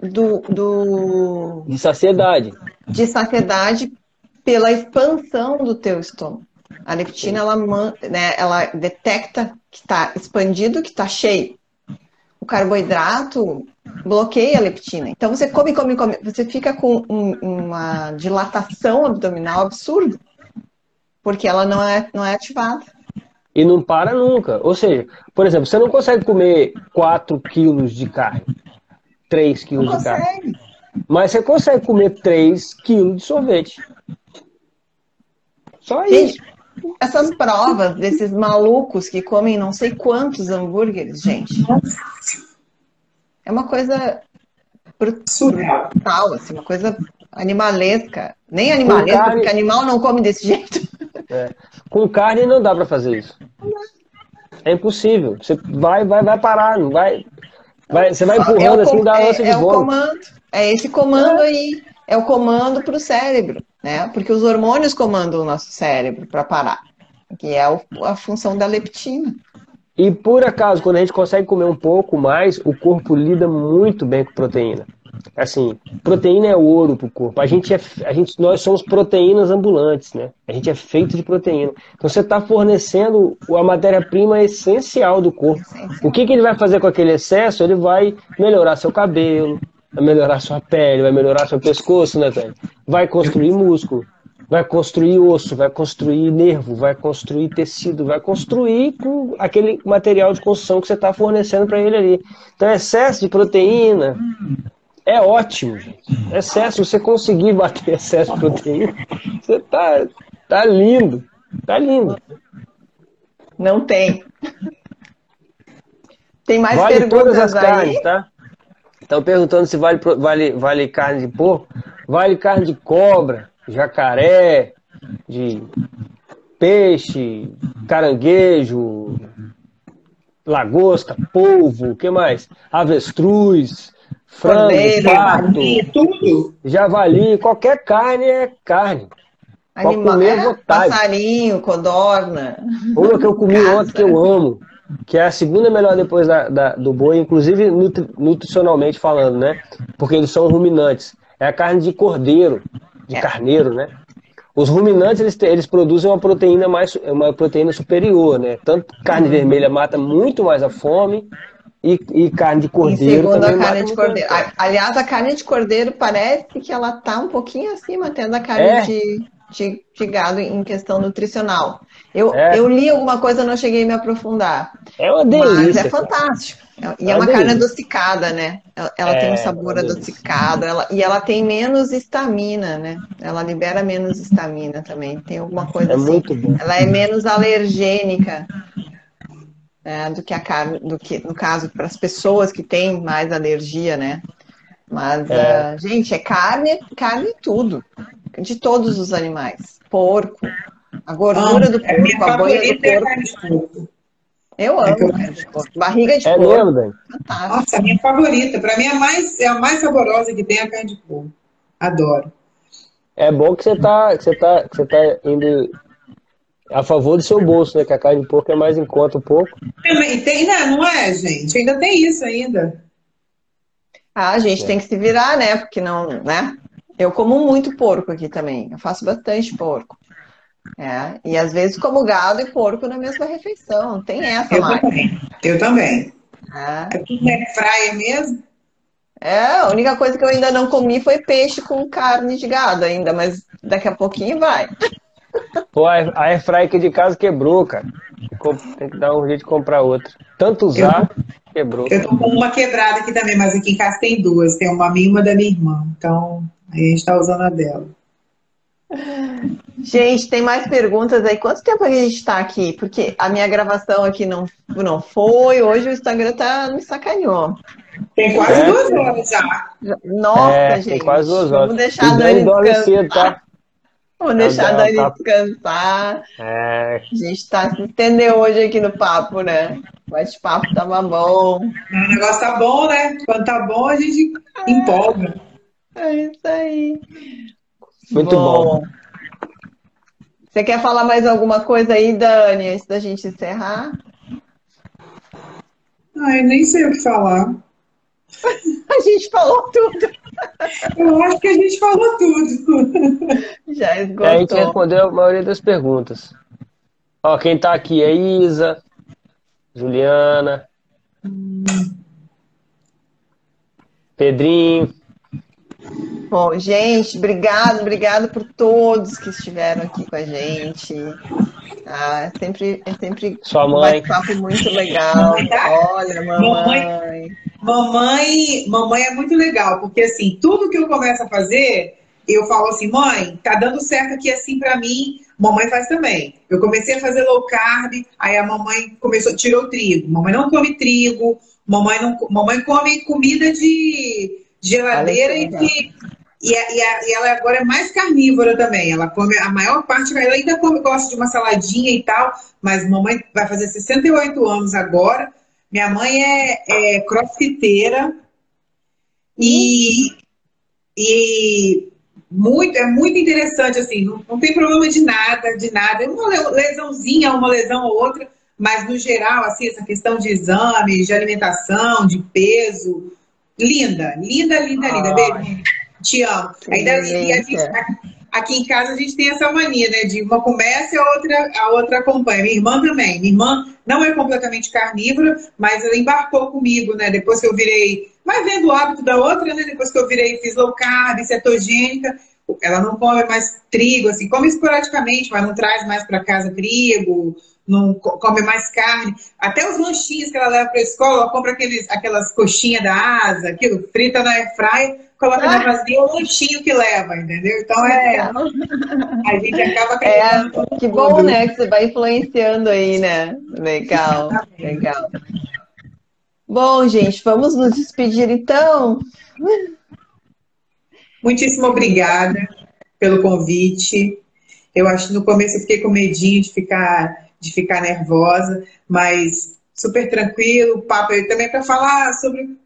do, do... De saciedade. De saciedade pela expansão do teu estômago. A leptina, ela, né, ela detecta que está expandido, que está cheio. O carboidrato bloqueia a leptina. Então você come, come, come, você fica com um, uma dilatação abdominal absurda, porque ela não é, não é ativada. E não para nunca. Ou seja, por exemplo, você não consegue comer 4 quilos de carne, 3 quilos de carne. Mas você consegue comer 3 quilos de sorvete. Só isso. Essas provas desses malucos que comem não sei quantos hambúrgueres, gente. É uma coisa brutal, assim, uma coisa animalesca. Nem animalesca, carne... porque animal não come desse jeito. É. Com carne não dá para fazer isso. É impossível. Você vai, vai, vai parar, não vai. Vai você vai empurrando é assim, dá é, de é o comando. É esse comando aí. É o comando para o cérebro né? Porque os hormônios comandam o nosso cérebro para parar, que é a função da leptina. E por acaso, quando a gente consegue comer um pouco mais, o corpo lida muito bem com proteína. Assim, proteína é ouro para o corpo. A gente é, a gente, nós somos proteínas ambulantes, né? A gente é feito de proteína. Então você está fornecendo a matéria-prima essencial do corpo. O que, que ele vai fazer com aquele excesso? Ele vai melhorar seu cabelo, vai melhorar sua pele, vai melhorar seu pescoço, né, velho? Vai construir músculo, vai construir osso, vai construir nervo, vai construir tecido, vai construir com aquele material de construção que você está fornecendo para ele ali. Então, excesso de proteína é ótimo, gente. Excesso, você conseguir bater excesso de proteína, você tá, tá lindo, tá lindo. Não tem. Tem mais vale perguntas todas as aí? carnes, tá? Estão perguntando se vale, vale, vale carne de porco. Vale carne de cobra, jacaré, de peixe, caranguejo, lagosta, polvo, o que mais? Avestruz, frango, Cordeiro, pato, tudo. javali, qualquer carne é carne. Animal, é, passarinho, codorna. Uma que eu comi Caça. ontem que eu amo que é a segunda melhor depois da, da, do boi, inclusive nutri, nutricionalmente falando, né? Porque eles são ruminantes. É a carne de cordeiro, de é. carneiro, né? Os ruminantes eles, eles produzem uma proteína mais uma proteína superior, né? Tanto carne vermelha mata muito mais a fome e, e carne de cordeiro segundo também a carne de cordeiro. Aliás, a carne de cordeiro parece que ela tá um pouquinho acima até da carne é. de, de, de gado em questão nutricional. Eu, é. eu li alguma coisa, não cheguei a me aprofundar. É uma delícia. Mas é fantástico. E é, é uma, carne adocicada, né? Ela, ela é, tem um sabor é adocicado ela, e ela tem menos estamina, né? Ela libera menos estamina também. Tem alguma coisa é assim. Muito bom. Ela é menos alergênica né, do que a carne, do que, no caso, para as pessoas que têm mais alergia, né? Mas, uh, gente, é carne, carne tudo. De todos os animais. Porco, a gordura ah, do é porco, a banha do é porco. Eu é amo carne de porco. Barriga de é porco. Mesmo, Dani? Nossa, a minha favorita. Para mim é a, mais, é a mais saborosa que tem a carne de porco. Adoro. É bom que você tá, que você tá, que você tá indo a favor do seu bolso, né? Que a carne de porco é mais em conta um pouco. Também tem, né? Não é, gente? Ainda tem isso ainda. Ah, a gente é. tem que se virar, né? Porque não, né? Eu como muito porco aqui também. Eu faço bastante porco. É, e às vezes como gado e porco na mesma refeição. Tem essa Eu mais. também. Eu também. É. Aqui é fraia mesmo? É, a única coisa que eu ainda não comi foi peixe com carne de gado ainda, mas daqui a pouquinho vai. Pô, a airfryer aqui de casa quebrou, cara. Tem que dar um jeito de comprar outra. Tanto usar, eu, quebrou. Eu tô com uma quebrada aqui também, mas aqui em casa tem duas. Tem uma minha e uma da minha irmã. Então, aí a gente tá usando a dela. Gente, tem mais perguntas aí. Quanto tempo a gente está aqui? Porque a minha gravação aqui não, não foi. Hoje o Instagram tá, me sacaneou. Tem quase é, duas horas já. Nossa, é, gente. Tem quase duas horas. Vamos deixar a Dani descansar. Cedo, tá? Vamos deixar a Dani tá... descansar. É. A gente tá se estendeu hoje aqui no papo, né? O bate-papo tava bom. O negócio tá bom, né? Quando tá bom, a gente empolga. É isso aí. Muito bom. bom. Você quer falar mais alguma coisa aí, Dani, antes da gente encerrar? Ai, nem sei o que falar. a gente falou tudo. Eu acho que a gente falou tudo. Já esgotou. É, a gente respondeu a maioria das perguntas. Ó, quem tá aqui é Isa, Juliana, Pedrinho. Bom, gente, obrigado, obrigado por todos que estiveram aqui com a gente. Ah, é sempre, é sempre Sua mãe. um bate-papo muito legal. Olha, mamãe. Mamãe, mamãe é muito legal, porque assim, tudo que eu começo a fazer, eu falo assim, mãe, tá dando certo aqui assim para mim, mamãe faz também. Eu comecei a fazer low carb, aí a mamãe começou, tirou o trigo. Mamãe não come trigo, mamãe não, mamãe come comida de geladeira e de e, a, e, a, e, ela agora é mais carnívora também. Ela come a maior parte, ela ainda come, gosta de uma saladinha e tal, mas mamãe vai fazer 68 anos agora. Minha mãe é, é crossfiteira e, e muito, é muito interessante, assim, não, não tem problema de nada, de nada. Uma lesãozinha, uma lesão ou outra, mas no geral, assim, essa questão de exames, de alimentação, de peso, linda, linda, linda, linda. Beijo. Te amo. Ainda, e a gente, aqui em casa a gente tem essa mania, né? De uma começa e a outra, a outra acompanha. Minha irmã também. Minha irmã não é completamente carnívora, mas ela embarcou comigo, né? Depois que eu virei. Mas vendo o hábito da outra, né? Depois que eu virei, fiz low carb, cetogênica. Ela não come mais trigo, assim, come esporadicamente, mas não traz mais para casa trigo, não come mais carne. Até os lanchinhos que ela leva para a escola, ela compra aqueles, aquelas coxinhas da asa, aquilo, frita na airfryer, coloca ah. na vazia o lanchinho que leva, entendeu? Então é. A gente acaba é, Que bom, né? Que você vai influenciando aí, né? Legal, legal. Bom, gente, vamos nos despedir então. Muitíssimo obrigada pelo convite. Eu acho que no começo eu fiquei com medinho de ficar de ficar nervosa, mas super tranquilo, o papo aí também para falar sobre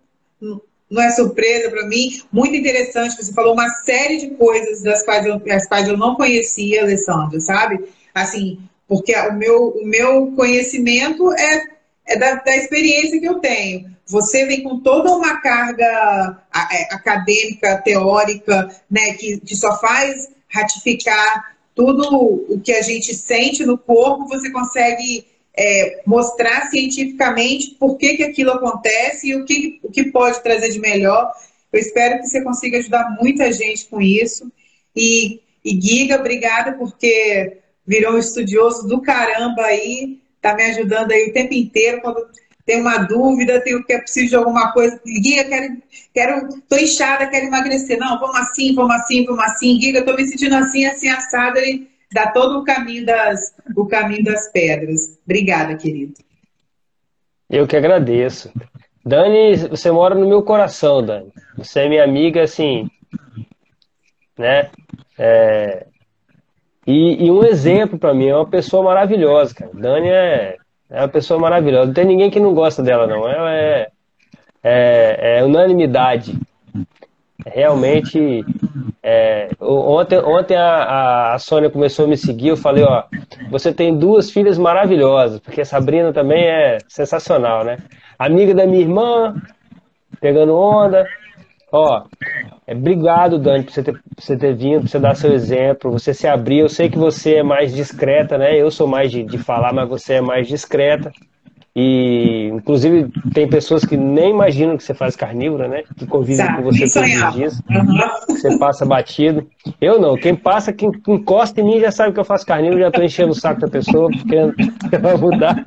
não é surpresa para mim, muito interessante, você falou uma série de coisas das quais eu, as quais eu não conhecia, Alessandra, sabe? Assim, porque o meu, o meu conhecimento é, é da, da experiência que eu tenho. Você vem com toda uma carga é, acadêmica, teórica, né, que, que só faz ratificar tudo o que a gente sente no corpo, você consegue é, mostrar cientificamente por que, que aquilo acontece e o que, o que pode trazer de melhor. Eu espero que você consiga ajudar muita gente com isso. E, e Giga, obrigada porque virou um estudioso do caramba aí, tá me ajudando aí o tempo inteiro. Quando tem uma dúvida, tenho que é preciso de alguma coisa. Giga, quero, quero, tô inchada, quero emagrecer. Não, vamos assim, vamos assim, vamos assim. Giga, tô me sentindo assim, assim, assada. E dá todo o caminho das, o caminho das pedras. Obrigada, querido. Eu que agradeço. Dani, você mora no meu coração, Dani. Você é minha amiga, assim, né? É... E, e, um exemplo para mim, é uma pessoa maravilhosa, cara. Dani é é uma pessoa maravilhosa. Não tem ninguém que não gosta dela, não. Ela é, é, é unanimidade. Realmente. É, ontem ontem a, a Sônia começou a me seguir. Eu falei: Ó, você tem duas filhas maravilhosas, porque a Sabrina também é sensacional, né? Amiga da minha irmã, pegando onda. Ó, é, obrigado, Dani, por você, ter, por você ter vindo, por você dar seu exemplo, você se abrir. Eu sei que você é mais discreta, né? Eu sou mais de, de falar, mas você é mais discreta. E, inclusive, tem pessoas que nem imaginam que você faz carnívora, né? Que convivem com você todos os dias. Uhum. Você passa batido. Eu não. Quem passa, quem encosta em mim já sabe que eu faço carnívoro, já tô enchendo o saco da pessoa, porque vai mudar.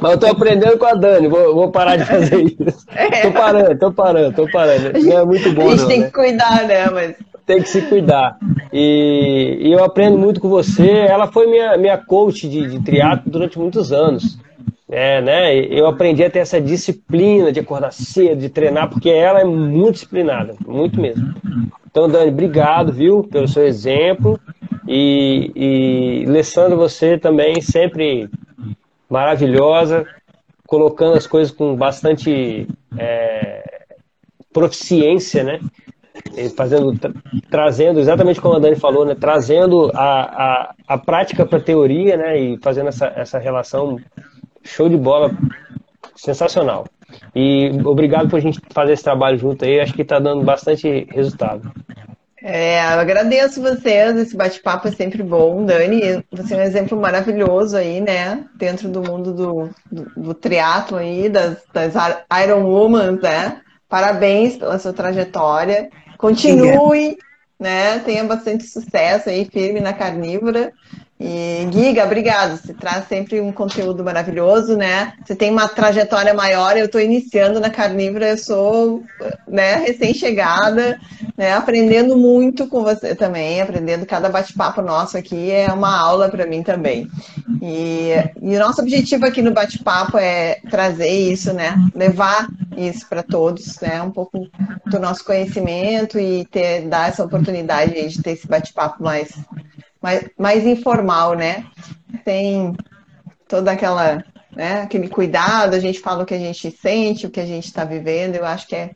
Mas eu tô aprendendo com a Dani, vou, vou parar de fazer isso. É. Tô parando, tô parando, tô parando. Não é muito bom. A gente não, tem né? que cuidar, né? Mas tem que se cuidar. E, e, eu aprendo muito com você. Ela foi minha, minha coach de, de triatlo durante muitos anos. É, né? Eu aprendi a ter essa disciplina de acordar cedo, de treinar, porque ela é muito disciplinada, muito mesmo. Então, Dani, obrigado, viu, pelo seu exemplo. E, e Alessandro, você também sempre maravilhosa, colocando as coisas com bastante é, proficiência, né? fazendo, tra trazendo, exatamente como a Dani falou, né, trazendo a, a, a prática para a teoria, né, e fazendo essa, essa relação show de bola, sensacional. E obrigado por a gente fazer esse trabalho junto aí, acho que está dando bastante resultado. É, eu agradeço vocês, esse bate-papo é sempre bom. Dani, você é um exemplo maravilhoso aí, né? Dentro do mundo do, do, do triatlo aí, das, das Iron Woman, né? Parabéns pela sua trajetória. Continue, né? Tenha bastante sucesso aí, firme na carnívora. E Giga, obrigado. Você traz sempre um conteúdo maravilhoso, né? Você tem uma trajetória maior. Eu estou iniciando na carnívora, eu sou né, recém-chegada, né? Aprendendo muito com você também, aprendendo cada bate-papo nosso aqui é uma aula para mim também. E, e o nosso objetivo aqui no bate-papo é trazer isso, né? Levar isso para todos, né? Um pouco do nosso conhecimento e ter dar essa oportunidade de ter esse bate-papo mais mais, mais informal, né? Tem toda aquela, né, aquele cuidado, a gente fala o que a gente sente, o que a gente está vivendo, eu acho que é,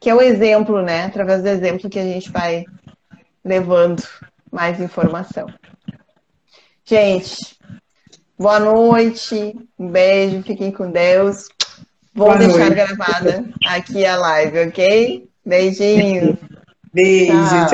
que é o exemplo, né? Através do exemplo que a gente vai levando mais informação. Gente, boa noite, um beijo, fiquem com Deus. Vou boa deixar noite. gravada aqui a live, ok? Beijinho. Beijo, tchau.